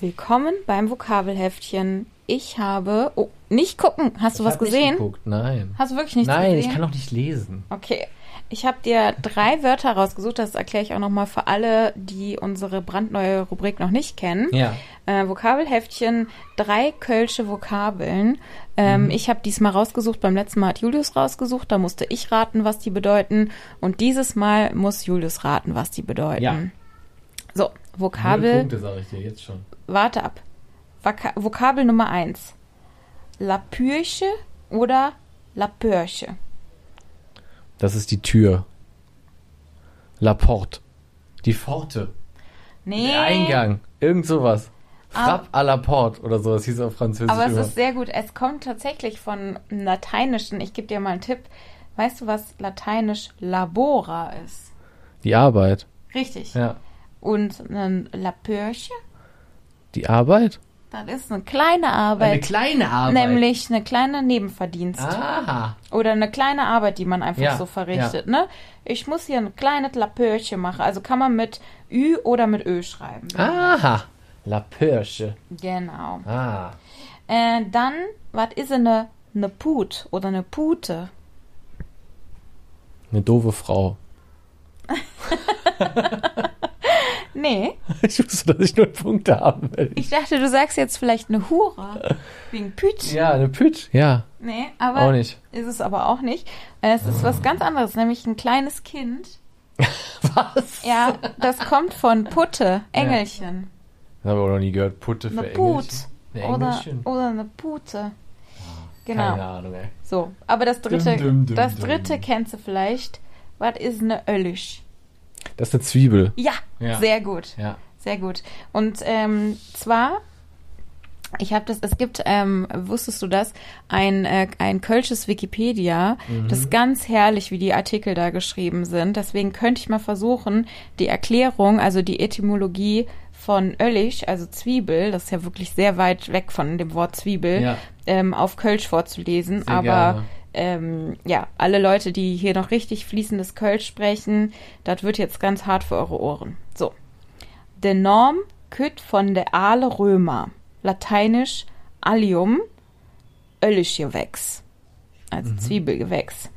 Willkommen beim Vokabelheftchen. Ich habe. Oh, nicht gucken. Hast du was Ich hab nicht gesehen? geguckt, Nein. Hast du wirklich nichts Nein, gesehen? ich kann doch nicht lesen. Okay. Ich habe dir drei Wörter rausgesucht, das erkläre ich auch nochmal für alle, die unsere brandneue Rubrik noch nicht kennen. Ja. Äh, Vokabelheftchen, drei kölsche Vokabeln. Ähm, Ich habe diesmal rausgesucht, beim letzten Mal hat Julius rausgesucht, da musste ich raten, was die bedeuten. Und dieses Mal muss Julius raten, was die bedeuten. Ja. So, Vokabel, Punkte sage ich dir jetzt schon. warte ab. Vaka Vokabel Nummer eins. La Pürche oder La Pörche? Das ist die Tür. La Porte. Die Pforte. Nee. Der Eingang. Irgend sowas. Ah. Frappe à la Porte oder so. Das hieß auf Französisch Aber es immer. ist sehr gut. Es kommt tatsächlich von Lateinischen. Ich gebe dir mal einen Tipp. Weißt du, was Lateinisch Labora ist? Die Arbeit. Richtig. Ja. Und ein La Pörche, Die Arbeit? Das ist eine kleine Arbeit. kleine Arbeit. Nämlich eine kleine Nebenverdienst. Aha. Oder eine kleine Arbeit, die man einfach Ja, so verrichtet. Ne? Ich muss hier ein kleines La Pörche machen. Also kann man mit Ü oder mit Ö schreiben. Aha. La Pirche. Genau. Ah. Äh, dann, was ist eine, eine Put oder eine Pute? Eine doofe Frau. Nee, Ich wusste, dass ich nur Punkte haben will. ich dachte, du sagst jetzt vielleicht eine Hure. Wegen Püt. Ja, eine Püt. Ja, Nee, aber auch nicht. ist es aber auch nicht. Es ist was ganz anderes, nämlich ein kleines Kind. Was? Ja, das kommt von Putte, Engelchen. Das habe ich auch noch nie gehört. Putte für Eine Put. Engelchen. Eine Oder, oder eine Pute. Keine Genau. Ahnung, ey. So, aber das dritte, Dum, dum, dum, das dritte kennst du vielleicht. Was ist eine Öllisch? Das ist eine Zwiebel. Ja, Ja. sehr gut. Ja. Sehr gut. Und ähm, zwar, ich habe das, es gibt, ähm, wusstest du das, ein, äh, ein kölsches Wikipedia. Das ist ganz herrlich, wie die Artikel da geschrieben sind. Deswegen könnte ich mal versuchen, die Erklärung, also die Etymologie von Öllisch, also Zwiebel, das ist ja wirklich sehr weit weg von dem Wort Zwiebel, Ja. ähm, auf Kölsch vorzulesen. Sehr Aber gerne. Ähm, ja, alle Leute, die hier noch richtig fließendes Kölsch sprechen, das wird jetzt ganz hart für eure Ohren. So. De Norm kütt von der Ale Römer, lateinisch Allium, Öllischgewächs, also Zwiebelgewächs.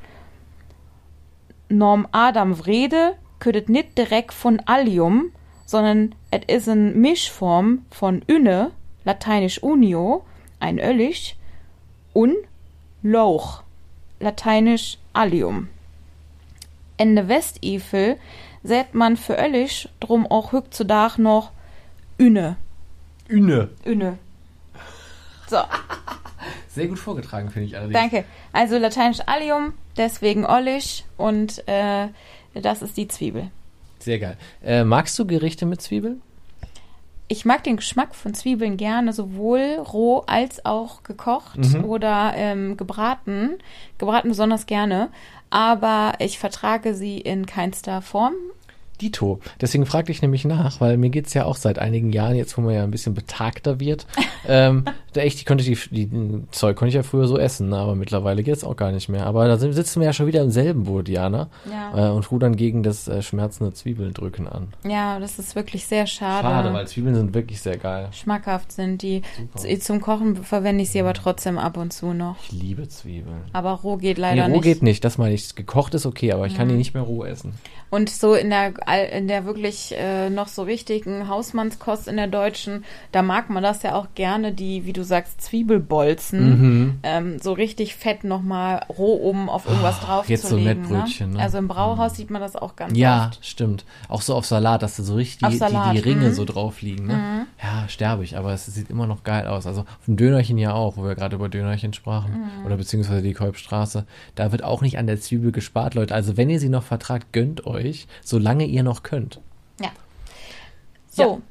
Norm Adam Wrede küttet nicht direkt von Allium, sondern es ist eine Mischform von Üne, lateinisch Unio, ein Öllisch, und Lauch, lateinisch Allium. In der Westifel sät man für Öllisch drum auch heutzutage noch Üne. Üne. Üne. So, Sehr gut vorgetragen, finde ich allerdings. danke. Also lateinisch Allium, deswegen Ollisch und äh, das ist die Zwiebel. Sehr geil. Äh, magst du Gerichte mit Zwiebeln? Ich mag den Geschmack von Zwiebeln gerne, sowohl roh als auch gekocht Mhm. oder ähm, gebraten. Gebraten besonders gerne, aber ich vertrage sie in keinster Form. Dito. Deswegen fragte ich nämlich nach, weil mir geht's ja auch seit einigen Jahren, jetzt wo man ja ein bisschen betagter wird, ähm, da echt, ich konnte die, die Zeug konnte ich ja früher so essen, aber mittlerweile geht's auch gar nicht mehr. Aber da sind, sitzen wir ja schon wieder im selben Boot, Diana, Ja. äh, und rudern gegen das äh, schmerzende Zwiebeldrücken an. Ja, das ist wirklich sehr schade. Schade, weil Zwiebeln sind wirklich sehr geil. Schmackhaft sind die. Super. Zum Kochen verwende ich sie aber trotzdem ab und zu noch. Ich liebe Zwiebeln. Aber roh geht Nee, leider roh nicht. Mhm. geht nicht, das meine ich. Gekocht ist okay, aber ich kann die nicht mehr roh essen. Und so in der in der wirklich äh, noch so richtigen Hausmannskost in der deutschen, da mag man das ja auch gerne, die, wie du sagst, Zwiebelbolzen, Mhm. ähm, so richtig fett nochmal roh oben auf irgendwas drauf Ah, jetzt zu so legen. Mettbrötchen, ne? Also im Brauhaus sieht man das auch ganz Ja, oft. stimmt. Auch so auf Salat, dass da so richtig die, die, die Ringe mhm. so drauf liegen. Ne? Ja, sterbe ich, aber es sieht immer noch geil aus. Also auf dem Dönerchen ja auch, wo wir gerade über Dönerchen sprachen. Mhm. Oder beziehungsweise die Kolbstraße. Da wird auch nicht an der Zwiebel gespart, Leute. Also wenn ihr sie noch vertragt, gönnt euch, solange ihr noch könnt. Ja. So,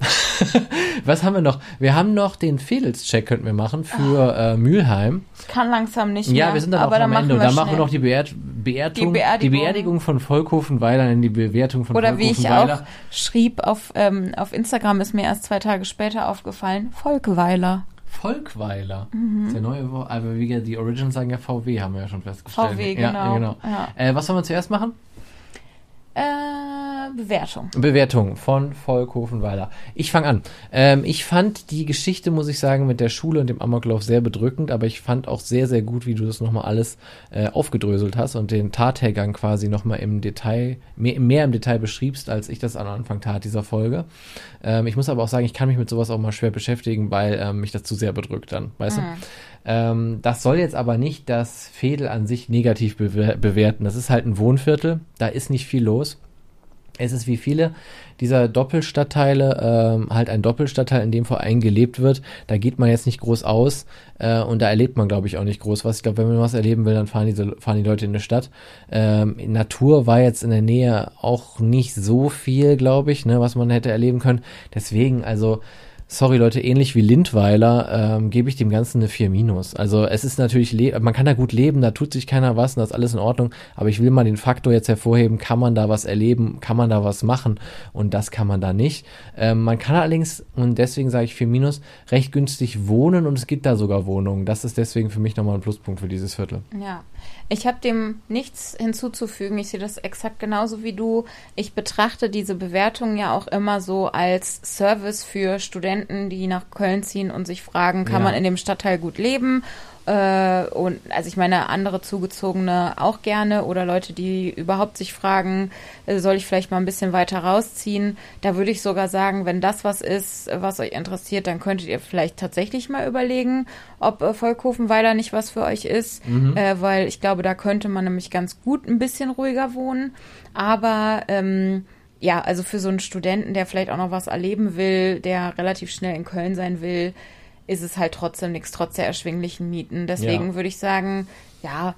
Was haben wir noch? Wir haben noch den Fedels-Check, könnten wir machen, für äh, Mülheim. ich kann langsam nicht Ja, mehr. wir sind dann aber auch am Ende. Dann wir machen wir noch die Beert Beerdigung, Die Beerdigung. die Beerdigung von Volkhofenweiler in die Bewertung von Oder wie ich auch schrieb auf, ähm, auf Instagram, ist mir erst zwei Tage später aufgefallen, Volkweiler. Volkweiler. Mhm. Das ist der neue Wort. Aber wie gesagt, die Originals sagen ja VW, haben wir ja schon festgestellt. VW, ja, genau. genau. Ja. Äh, was sollen wir zuerst machen? Äh, Bewertung. Bewertung von Volkhofenweiler. Ich fange an. Ähm, ich fand die Geschichte, muss ich sagen, mit der Schule und dem Amoklauf sehr bedrückend, aber ich fand auch sehr, sehr gut, wie du das nochmal alles äh, aufgedröselt hast und den Tathergang quasi nochmal im Detail, mehr, mehr im Detail beschriebst, als ich das am Anfang tat dieser Folge. Ähm, ich muss aber auch sagen, ich kann mich mit sowas auch mal schwer beschäftigen, weil ähm, mich das zu sehr bedrückt dann, weißt du? Ähm, das soll jetzt aber nicht das Fädel an sich negativ bewer bewerten. Das ist halt ein Wohnviertel, da ist nicht viel los. Es ist wie viele dieser Doppelstadtteile ähm, halt ein Doppelstadtteil, in dem vor allem gelebt wird. Da geht man jetzt nicht groß aus äh, und da erlebt man, glaube ich, auch nicht groß was. Ich glaube, wenn man was erleben will, dann fahren, diese, fahren die Leute in eine Stadt. Ähm, Natur war jetzt in der Nähe auch nicht so viel, glaube ich, ne, was man hätte erleben können. Deswegen, also sorry Leute, ähnlich wie Lindweiler ähm, gebe ich dem Ganzen eine 4 minus. Also es ist natürlich, man kann da gut leben, da tut sich keiner was und das ist alles in Ordnung, aber ich will mal den Faktor jetzt hervorheben, kann man da was erleben, kann man da was machen und das kann man da nicht. Ähm, man kann allerdings, und deswegen sage ich 4 minus, recht günstig wohnen und es gibt da sogar Wohnungen. Das ist deswegen für mich nochmal ein Pluspunkt für dieses Viertel. Ja, ich habe dem nichts hinzuzufügen. Ich sehe das exakt genauso wie du. Ich betrachte diese Bewertung ja auch immer so als Service für Studenten, die nach Köln ziehen und sich fragen, kann Ja. man in dem Stadtteil gut leben? Äh, und also ich meine, andere Zugezogene auch gerne oder Leute, die überhaupt sich fragen, äh, soll ich vielleicht mal ein bisschen weiter rausziehen? Da würde ich sogar sagen, wenn das was ist, was euch interessiert, dann könntet ihr vielleicht tatsächlich mal überlegen, ob äh, Volkhofenweiler nicht was für euch ist, äh, weil ich glaube, da könnte man nämlich ganz gut ein bisschen ruhiger wohnen. Aber ähm, ja, also für so einen Studenten, der vielleicht auch noch was erleben will, der relativ schnell in Köln sein will, ist es halt trotzdem nichts, trotz der erschwinglichen Mieten. Deswegen Ja. würde ich sagen, ja,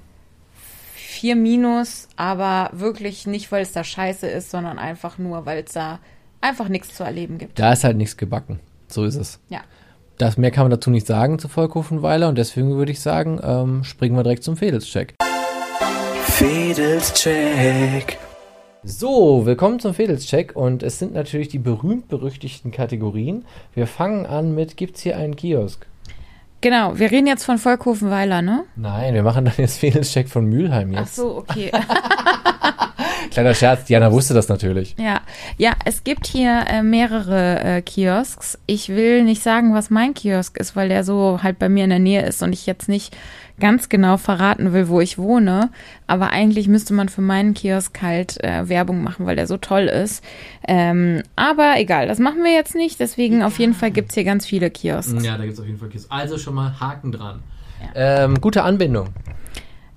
vier Minus, aber wirklich nicht, weil es da scheiße ist, sondern einfach nur, weil es da einfach nichts zu erleben gibt. Da ist halt nichts gebacken. So ist es. Ja. Das mehr kann man dazu nicht sagen zu Volkhofenweiler und deswegen würde ich sagen, ähm, springen wir direkt zum Fädelscheck. Fedels Check. So, willkommen zum Fädelscheck und es sind natürlich die berühmt-berüchtigten Kategorien. Wir fangen an mit, gibt's hier einen Kiosk? Genau, wir reden jetzt von Volkhofenweiler, ne? Nein, wir machen dann jetzt Fädelscheck von Mülheim Ach jetzt. so, okay. Kleiner Scherz, Diana wusste das natürlich. Ja, ja, es gibt hier äh, mehrere äh, Kiosks. Ich will nicht sagen, was mein Kiosk ist, weil der so halt bei mir in der Nähe ist und ich jetzt nicht ganz genau verraten will, wo ich wohne. Aber eigentlich müsste man für meinen Kiosk halt äh, Werbung machen, weil der so toll ist. Ähm, aber egal, das machen wir jetzt nicht. Deswegen auf jeden Fall gibt's hier ganz viele Kiosks. Ja, da gibt's auf jeden Fall Kiosks. Also schon mal Haken dran. Ähm, gute Anbindung.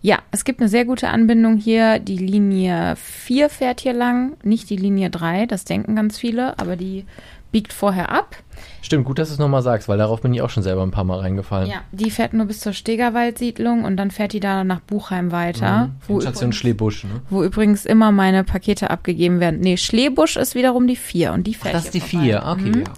Ja, es gibt eine sehr gute Anbindung hier. Die Linie 4 fährt hier lang, nicht die Linie 3, das denken ganz viele, aber die biegt vorher ab. Stimmt, gut, dass du es nochmal sagst, weil darauf bin ich auch schon selber ein paar Mal reingefallen. Ja, die fährt nur bis zur Stegerwald-Siedlung und dann fährt die da nach Buchheim weiter, Mhm. wo, Station übrigens, Schlebusch, ne? wo übrigens immer meine Pakete abgegeben werden. Nee, Schlebusch ist wiederum die 4 und die fährt Das ist die vorbei. vier, okay, Mhm. ja.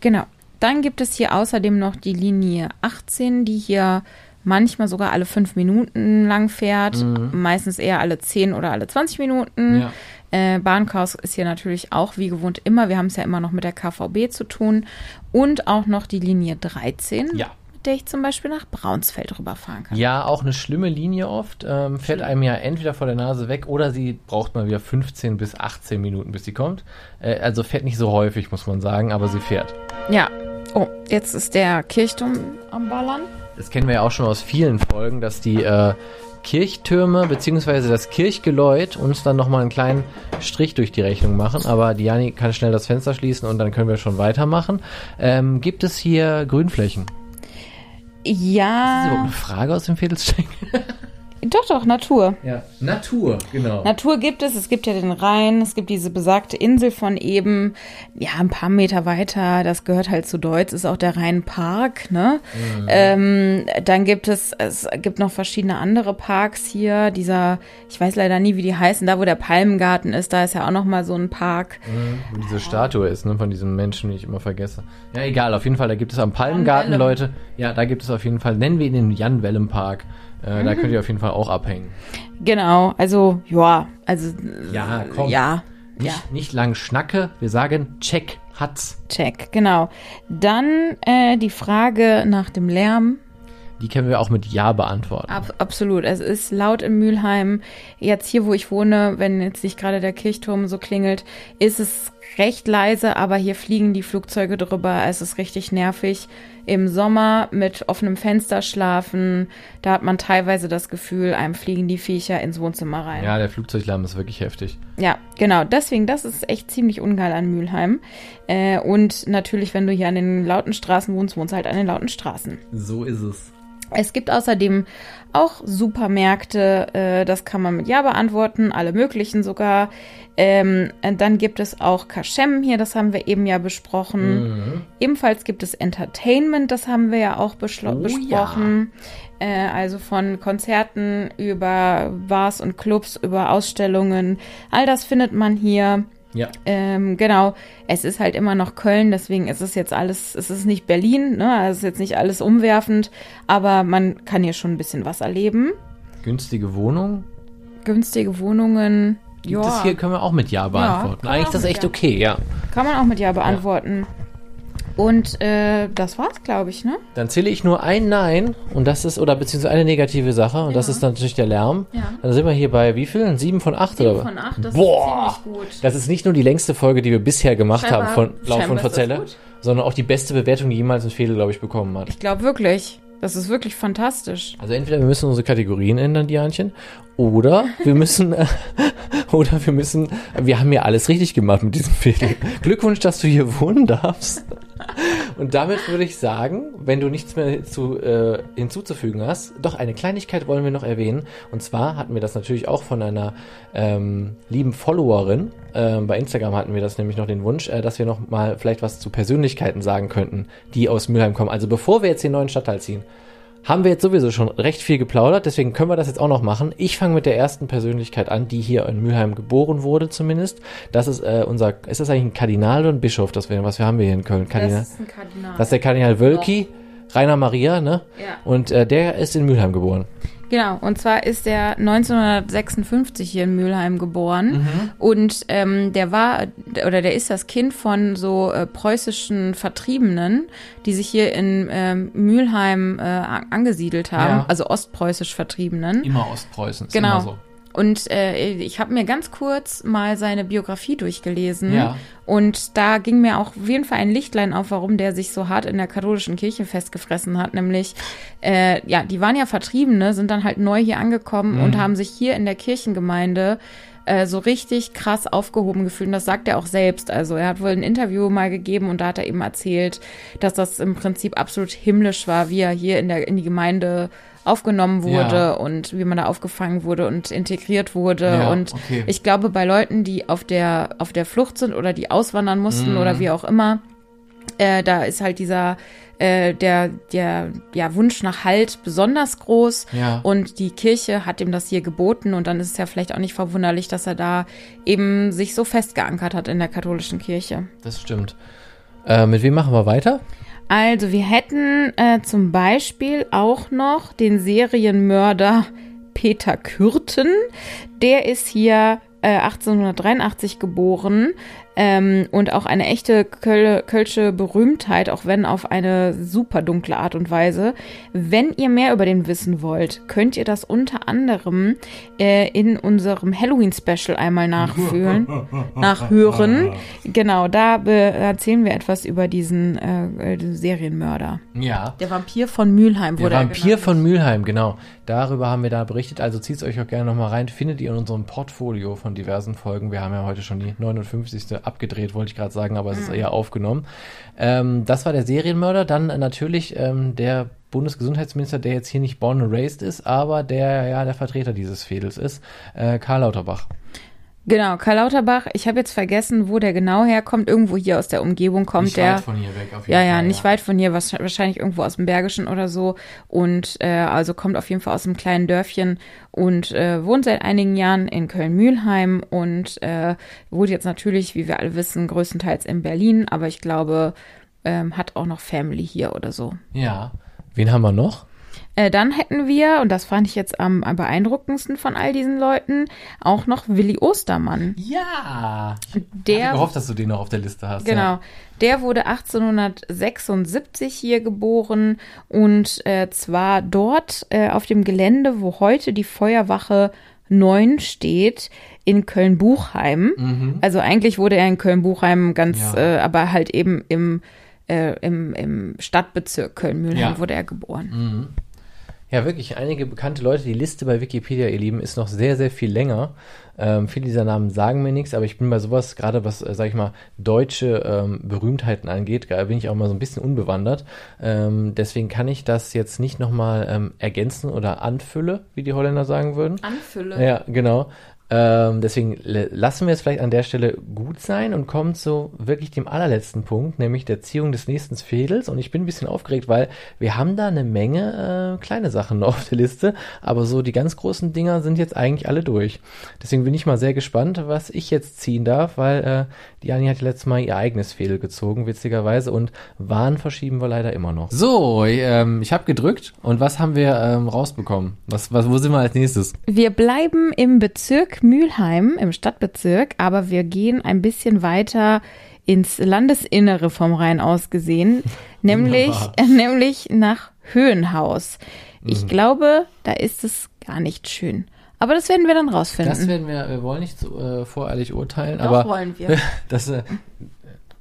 Genau. Dann gibt es hier außerdem noch die Linie 18, die hier manchmal sogar alle fünf Minuten lang fährt, meistens eher alle 10 oder alle 20 Minuten. Mhm. Ja. Äh, Bahnchaos ist hier natürlich auch wie gewohnt immer. Wir haben es ja immer noch mit der KVB zu tun. Und auch noch die Linie 13, Ja. mit der ich zum Beispiel nach Braunsfeld rüberfahren kann. Ja, auch eine schlimme Linie oft. Ähm, fährt einem ja entweder vor der Nase weg oder sie braucht mal wieder 15 bis 18 Minuten, bis sie kommt. Äh, also fährt nicht so häufig, muss man sagen, aber sie fährt. Ja. Oh, jetzt ist der Kirchturm am Ballern. Das kennen wir ja auch schon aus vielen Folgen, dass die äh, Kirchtürme bzw. das Kirchgeläut uns dann nochmal einen kleinen Strich durch die Rechnung machen. Aber Diani kann schnell das Fenster schließen und dann können wir schon weitermachen. Ähm, gibt es hier Grünflächen? Ist das überhaupt Ja, eine Frage aus dem Viertelsteck? Doch, doch, Natur. Ja, Natur, genau. Natur gibt es. Es gibt ja den Rhein. Es gibt diese besagte Insel von eben, ja, ein paar Meter weiter. Das gehört halt zu Deutsch. Ist auch der Rheinpark, ne? Ähm, dann gibt es, es gibt noch verschiedene andere Parks hier. Dieser, ich weiß leider nie, wie die heißen. Da, wo der Palmengarten ist, da ist ja auch noch mal so ein Park. Wo diese Statue ist, ne, von diesem Menschen, die ich immer vergesse. Ja, egal, auf jeden Fall, da gibt es am Palmgarten. Leute. Ja, da gibt es auf jeden Fall, nennen wir ihn den Jan Wellem Park. Äh, Mhm. Da könnt ihr auf jeden Fall auch abhängen. Genau. Also, ja, also, Ja, komm. ja. Nicht, Ja. nicht lang Schnacke, wir sagen, check, hat's. Check, genau. Dann äh, die Frage nach dem Lärm. Die können wir auch mit Ja beantworten. Ab, absolut. Es ist laut in Mülheim. Jetzt hier, wo ich wohne, wenn jetzt nicht gerade der Kirchturm so klingelt, ist es recht leise, aber hier fliegen die Flugzeuge drüber. Es ist richtig nervig. Im Sommer mit offenem Fenster schlafen, da hat man teilweise das Gefühl, einem fliegen die Viecher ins Wohnzimmer rein. Ja, der Flugzeuglärm ist wirklich heftig. Ja, genau. Deswegen, das ist echt ziemlich ungeil an Mülheim. Äh, und natürlich, wenn du hier an den lauten Straßen wohnst, wohnst du halt an den lauten Straßen. So ist es. Es gibt außerdem auch Supermärkte, äh, das kann man mit Ja beantworten, alle möglichen sogar. Ähm, äh, dann gibt es auch Kaschem hier, das haben wir eben ja besprochen. Ebenfalls gibt es Entertainment, das haben wir ja auch Oh besprochen. Äh, also von Konzerten über Bars und Clubs, über Ausstellungen. All das findet man hier. Ja. Ähm, genau, es ist halt immer noch Köln, deswegen ist es jetzt alles, es ist nicht Berlin, ne? Es ist jetzt nicht alles umwerfend, aber man kann hier schon ein bisschen was erleben. Günstige Wohnung? Günstige Wohnungen, ja, es hier, können wir auch mit Ja beantworten. man Eigentlich auch das echt Ja. okay, ja. kann man auch mit Ja beantworten. Und äh, das war's, glaube ich, ne? Dann zähle ich nur ein Nein und das ist, oder beziehungsweise eine negative Sache und das Ja. ist natürlich der Lärm. Ja. Dann sind wir hier bei wie viel? Sieben von acht Sieben oder? von acht, das Boah, ist ziemlich gut. Das ist nicht nur die längste Folge, die wir bisher gemacht Scheinbar- haben von Lauf und ist das Verzelle, sondern auch die beste Bewertung, die jemals ein Fedel, glaube ich, bekommen hat. Ich glaube wirklich. Das ist wirklich fantastisch. Also entweder wir müssen unsere Kategorien ändern, Dianchen, oder wir müssen, oder wir müssen, wir haben ja alles richtig gemacht mit diesem Fedel. Glückwunsch, dass du hier wohnen darfst. Und damit würde ich sagen, wenn du nichts mehr zu, äh, hinzuzufügen hast, doch eine Kleinigkeit wollen wir noch erwähnen. Und zwar hatten wir das natürlich auch von einer ähm, lieben Followerin. Ähm, bei Instagram hatten wir das nämlich noch den Wunsch, äh, dass wir noch mal vielleicht was zu Persönlichkeiten sagen könnten, die aus Mülheim kommen. Also bevor wir jetzt den neuen Stadtteil ziehen, haben wir jetzt sowieso schon recht viel geplaudert, deswegen können wir das jetzt auch noch machen. Ich fange mit der ersten Persönlichkeit an, die hier in Mülheim geboren wurde zumindest. Das ist äh, unser, ist das eigentlich ein Kardinal oder ein Bischof? Das wir, was wir haben wir hier in Köln? Kardinal. ein Kardinal. Das ist der Kardinal Wölki, Rainer Maria, ne? Ja. Und äh, der ist in Mülheim geboren. Genau, und zwar ist er 1956 hier in Mülheim geboren Mhm. und ähm, der war oder der ist das Kind von so äh, preußischen Vertriebenen, die sich hier in ähm, Mülheim äh, angesiedelt haben, Ja. also ostpreußisch Vertriebenen. Immer Ostpreußen, ist Genau. immer so. Und äh, ich habe mir ganz kurz mal seine Biografie durchgelesen. Ja. Und da ging mir auch auf jeden Fall ein Lichtlein auf, warum der sich so hart in der katholischen Kirche festgefressen hat. Nämlich, äh, ja, die waren ja Vertriebene, sind dann halt neu hier angekommen und haben sich hier in der Kirchengemeinde äh, so richtig krass aufgehoben gefühlt. Und das sagt er auch selbst. Also er hat wohl ein Interview mal gegeben und da hat er eben erzählt, dass das im Prinzip absolut himmlisch war, wie er hier in der in die Gemeinde aufgenommen wurde Ja. und wie man da aufgefangen wurde und integriert wurde. Ja, und okay. ich glaube, bei Leuten, die auf der, auf der Flucht sind oder die auswandern mussten Mhm. oder wie auch immer, äh, da ist halt dieser, äh, der, der ja, Wunsch nach Halt besonders groß. Ja. Und die Kirche hat ihm das hier geboten und dann ist es ja vielleicht auch nicht verwunderlich, dass er da eben sich so festgeankert hat in der katholischen Kirche. Das stimmt. Äh, mit wem machen wir weiter? Also wir hätten äh, zum Beispiel auch noch den Serienmörder Peter Kürten. Der ist hier äh, 1883 geboren ähm, und auch eine echte Köl Kölsche Berühmtheit, auch wenn auf eine super dunkle Art und Weise. Wenn ihr mehr über den wissen wollt, könnt ihr das unter anderem äh, in unserem Halloween-Special einmal nachfühlen, nachhören. Genau, da erzählen wir etwas über diesen äh, äh, Serienmörder. Ja. Der Vampir von Mülheim Der wurde er Vampir von Mülheim, genau. Darüber haben wir da berichtet. Also zieht euch auch gerne nochmal rein. Findet ihr in unserem Portfolio von diversen Folgen. Wir haben ja heute schon die 59. abgedreht, wollte ich gerade sagen, aber es ist eher aufgenommen. Ähm, das war der Serienmörder. Dann natürlich ähm, der Bundesgesundheitsminister, der jetzt hier nicht born and raised ist, aber der ja der Vertreter dieses Fädels ist, äh, Karl Lauterbach. Genau, Karl Lauterbach, ich habe jetzt vergessen, wo der genau herkommt. Irgendwo hier aus der Umgebung kommt Nicht der. weit von hier weg, auf jeden ja, ja, Fall, nicht weit von hier, was- wahrscheinlich irgendwo aus dem Bergischen oder so. Und äh, also kommt auf jeden Fall aus einem kleinen Dörfchen und äh, wohnt seit einigen Jahren in Köln-Mühlheim und äh, wohnt jetzt natürlich, wie wir alle wissen, größtenteils in Berlin, aber ich glaube, ähm, hat auch noch Family hier oder so. Ja. Wen haben wir noch? Äh, dann hätten wir, und das fand ich jetzt am, am beeindruckendsten von all diesen Leuten, auch noch Willi Ostermann. Ja. Ich Der hatte gehofft, dass du den noch auf der Liste hast. Genau. Ja. Der wurde 1876 hier geboren und äh, zwar dort äh, auf dem Gelände, wo heute die Feuerwache 9 steht, in Köln-Buchheim. Also eigentlich wurde er in Köln-Buchheim ganz, Mhm. Ja. äh, aber halt eben im, äh, im, im Stadtbezirk Köln-Mühlheim Ja. Mhm. wurde er geboren. Ja, wirklich, einige bekannte Leute. Die Liste bei Wikipedia, ihr Lieben, ist noch sehr, sehr viel länger. Ähm, viele dieser Namen sagen mir nichts, aber ich bin bei sowas, gerade was, äh, sag ich mal, deutsche ähm, Berühmtheiten angeht, da bin ich auch mal so ein bisschen unbewandert. Ähm, deswegen kann ich das jetzt nicht nochmal ähm, ergänzen oder anfülle, wie die Holländer sagen würden. Anfülle. Ja, genau. Ähm, deswegen lassen wir es vielleicht an der Stelle gut sein und kommen zu wirklich dem allerletzten Punkt, nämlich der Ziehung des nächsten Fädels. Und ich bin ein bisschen aufgeregt, weil wir haben da eine Menge äh, kleine Sachen noch auf der Liste, aber so die ganz großen Dinger sind jetzt eigentlich alle durch. Deswegen bin ich mal sehr gespannt, was ich jetzt ziehen darf, weil äh, die Anni hat letztes Mal ihr eigenes Fädel gezogen, witzigerweise, und Wahn verschieben wir leider immer noch. So, ähm, ich habe gedrückt und was haben wir ähm, rausbekommen? Was, was, wo sind wir als nächstes? Wir bleiben im Bezirk Mülheim, im Stadtbezirk, aber wir gehen ein bisschen weiter ins Landesinnere vom Rhein aus gesehen, nämlich, äh, nämlich nach Höhenhaus. Mhm. Ich glaube, da ist es gar nicht schön. Aber das werden wir dann rausfinden. Das werden wir, wir wollen nicht so, äh, voreilig urteilen, Doch, aber wollen wir. das, äh,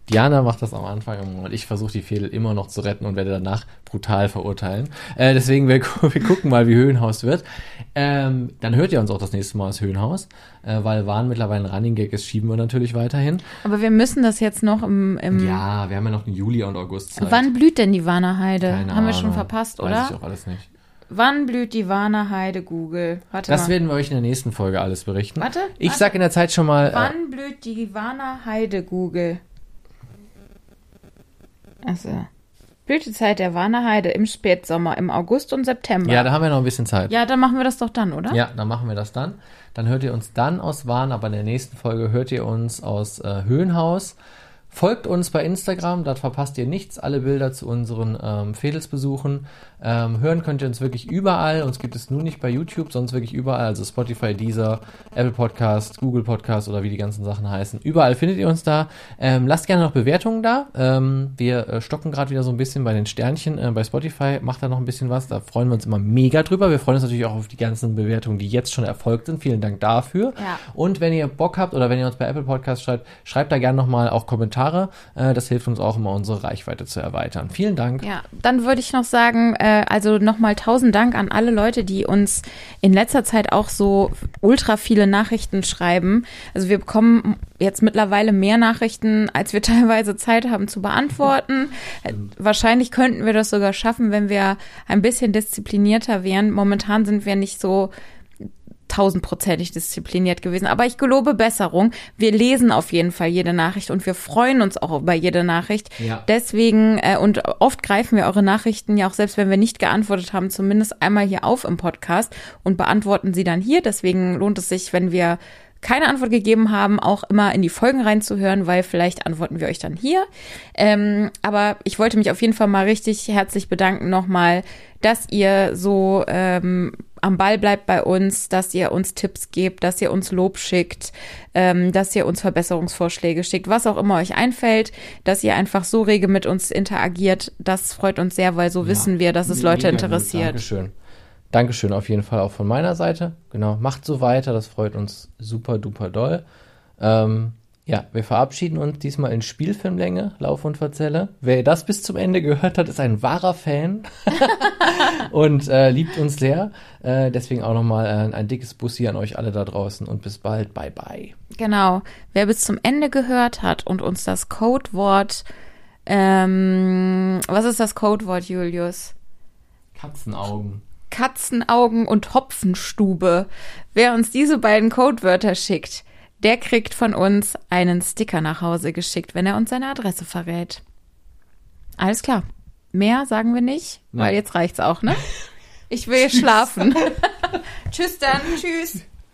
Diana macht das am Anfang und ich versuche die Fehler immer noch zu retten und werde danach brutal verurteilen. Äh, deswegen, wir, wir gucken mal, wie Höhenhaus wird. Ähm, dann hört ihr uns auch das nächste Mal als Höhenhaus, äh, weil Wahn mittlerweile ein Running Gag ist, schieben wir natürlich weiterhin. Aber wir müssen das jetzt noch im, im Ja, wir haben ja noch den Juli und August Zeit. Wann blüht denn die Warnerheide? Keine Haben wir schon Ahnung. verpasst, Weiß oder? ich auch alles nicht. Wann blüht die Warnerheide, Google? Warte Das mal. werden wir euch in der nächsten Folge alles berichten. Warte, Ich warte. sag in der Zeit schon mal. Äh, Wann blüht die Warnerheide, Google? Also. Blütezeit der Warnerheide im Spätsommer, im August und September. ja, da haben wir noch ein bisschen Zeit. Ja, dann machen wir das doch dann, oder? Ja, dann machen wir das dann. Dann hört ihr uns dann aus Wahn, aber in der nächsten Folge hört ihr uns aus äh, Höhenhaus. Folgt uns bei Instagram, dort verpasst ihr nichts, alle Bilder zu unseren ähm, Fädelsbesuchen. Ähm, hören könnt ihr uns wirklich überall. Uns gibt es nur nicht bei YouTube, sonst wirklich überall. Also Spotify, Deezer, Apple Podcast, Google Podcast oder wie die ganzen Sachen heißen. Überall findet ihr uns da. Ähm, lasst gerne noch Bewertungen da. Ähm, wir äh, stocken gerade wieder so ein bisschen bei den Sternchen äh, bei Spotify. Macht da noch ein bisschen was. Da freuen wir uns immer mega drüber. Wir freuen uns natürlich auch auf die ganzen Bewertungen, die jetzt schon erfolgt sind. Vielen Dank dafür. Ja. Und wenn ihr Bock habt oder wenn ihr uns bei Apple Podcast schreibt, schreibt da gerne nochmal auch Kommentare. Äh, das hilft uns auch immer, unsere Reichweite zu erweitern. Vielen Dank. Ja, dann würde ich noch sagen, äh, also nochmal tausend Dank an alle Leute, die uns in letzter Zeit auch so ultra viele Nachrichten schreiben. Also wir bekommen jetzt mittlerweile mehr Nachrichten, als wir teilweise Zeit haben zu beantworten. Äh, Wahrscheinlich könnten wir das sogar schaffen, wenn wir ein bisschen disziplinierter wären. Momentan sind wir nicht so tausendprozentig diszipliniert gewesen. Aber ich gelobe Besserung. Wir lesen auf jeden Fall jede Nachricht und wir freuen uns auch über jede Nachricht. Ja. Deswegen, äh, und oft greifen wir eure Nachrichten ja auch, selbst wenn wir nicht geantwortet haben, zumindest einmal hier auf im Podcast und beantworten sie dann hier. Deswegen lohnt es sich, wenn wir keine Antwort gegeben haben, auch immer in die Folgen reinzuhören, weil vielleicht antworten wir euch dann hier. Ähm, aber ich wollte mich auf jeden Fall mal richtig herzlich bedanken nochmal, dass ihr so ähm, am Ball bleibt bei uns, dass ihr uns Tipps gebt, dass ihr uns Lob schickt, ähm, dass ihr uns Verbesserungsvorschläge schickt, was auch immer euch einfällt, dass ihr einfach so rege mit uns interagiert. Das freut uns sehr, weil so wissen wir, dass es Leute gut. interessiert. Dankeschön. Dankeschön auf jeden Fall auch von meiner Seite. Genau, macht so weiter, das freut uns super duper doll. Ähm, Ja, wir verabschieden uns diesmal in Spielfilmlänge, Lauf und Verzelle. Wer das bis zum Ende gehört hat, ist ein wahrer Fan und äh, liebt uns sehr. Äh, deswegen auch nochmal ein, ein dickes Bussi an euch alle da draußen und bis bald. Bye bye. Genau. Wer bis zum Ende gehört hat und uns das Codewort, ähm, was ist das Codewort, Julius? Katzenaugen. Katzenaugen und Hopfenstube. Wer uns diese beiden Codewörter schickt, der kriegt von uns einen Sticker nach Hause geschickt, wenn er uns seine Adresse verrät. Alles klar. Mehr sagen wir nicht, weil Nein. jetzt reicht's auch, ne? Ich will schlafen. Tschüss dann. Tschüss.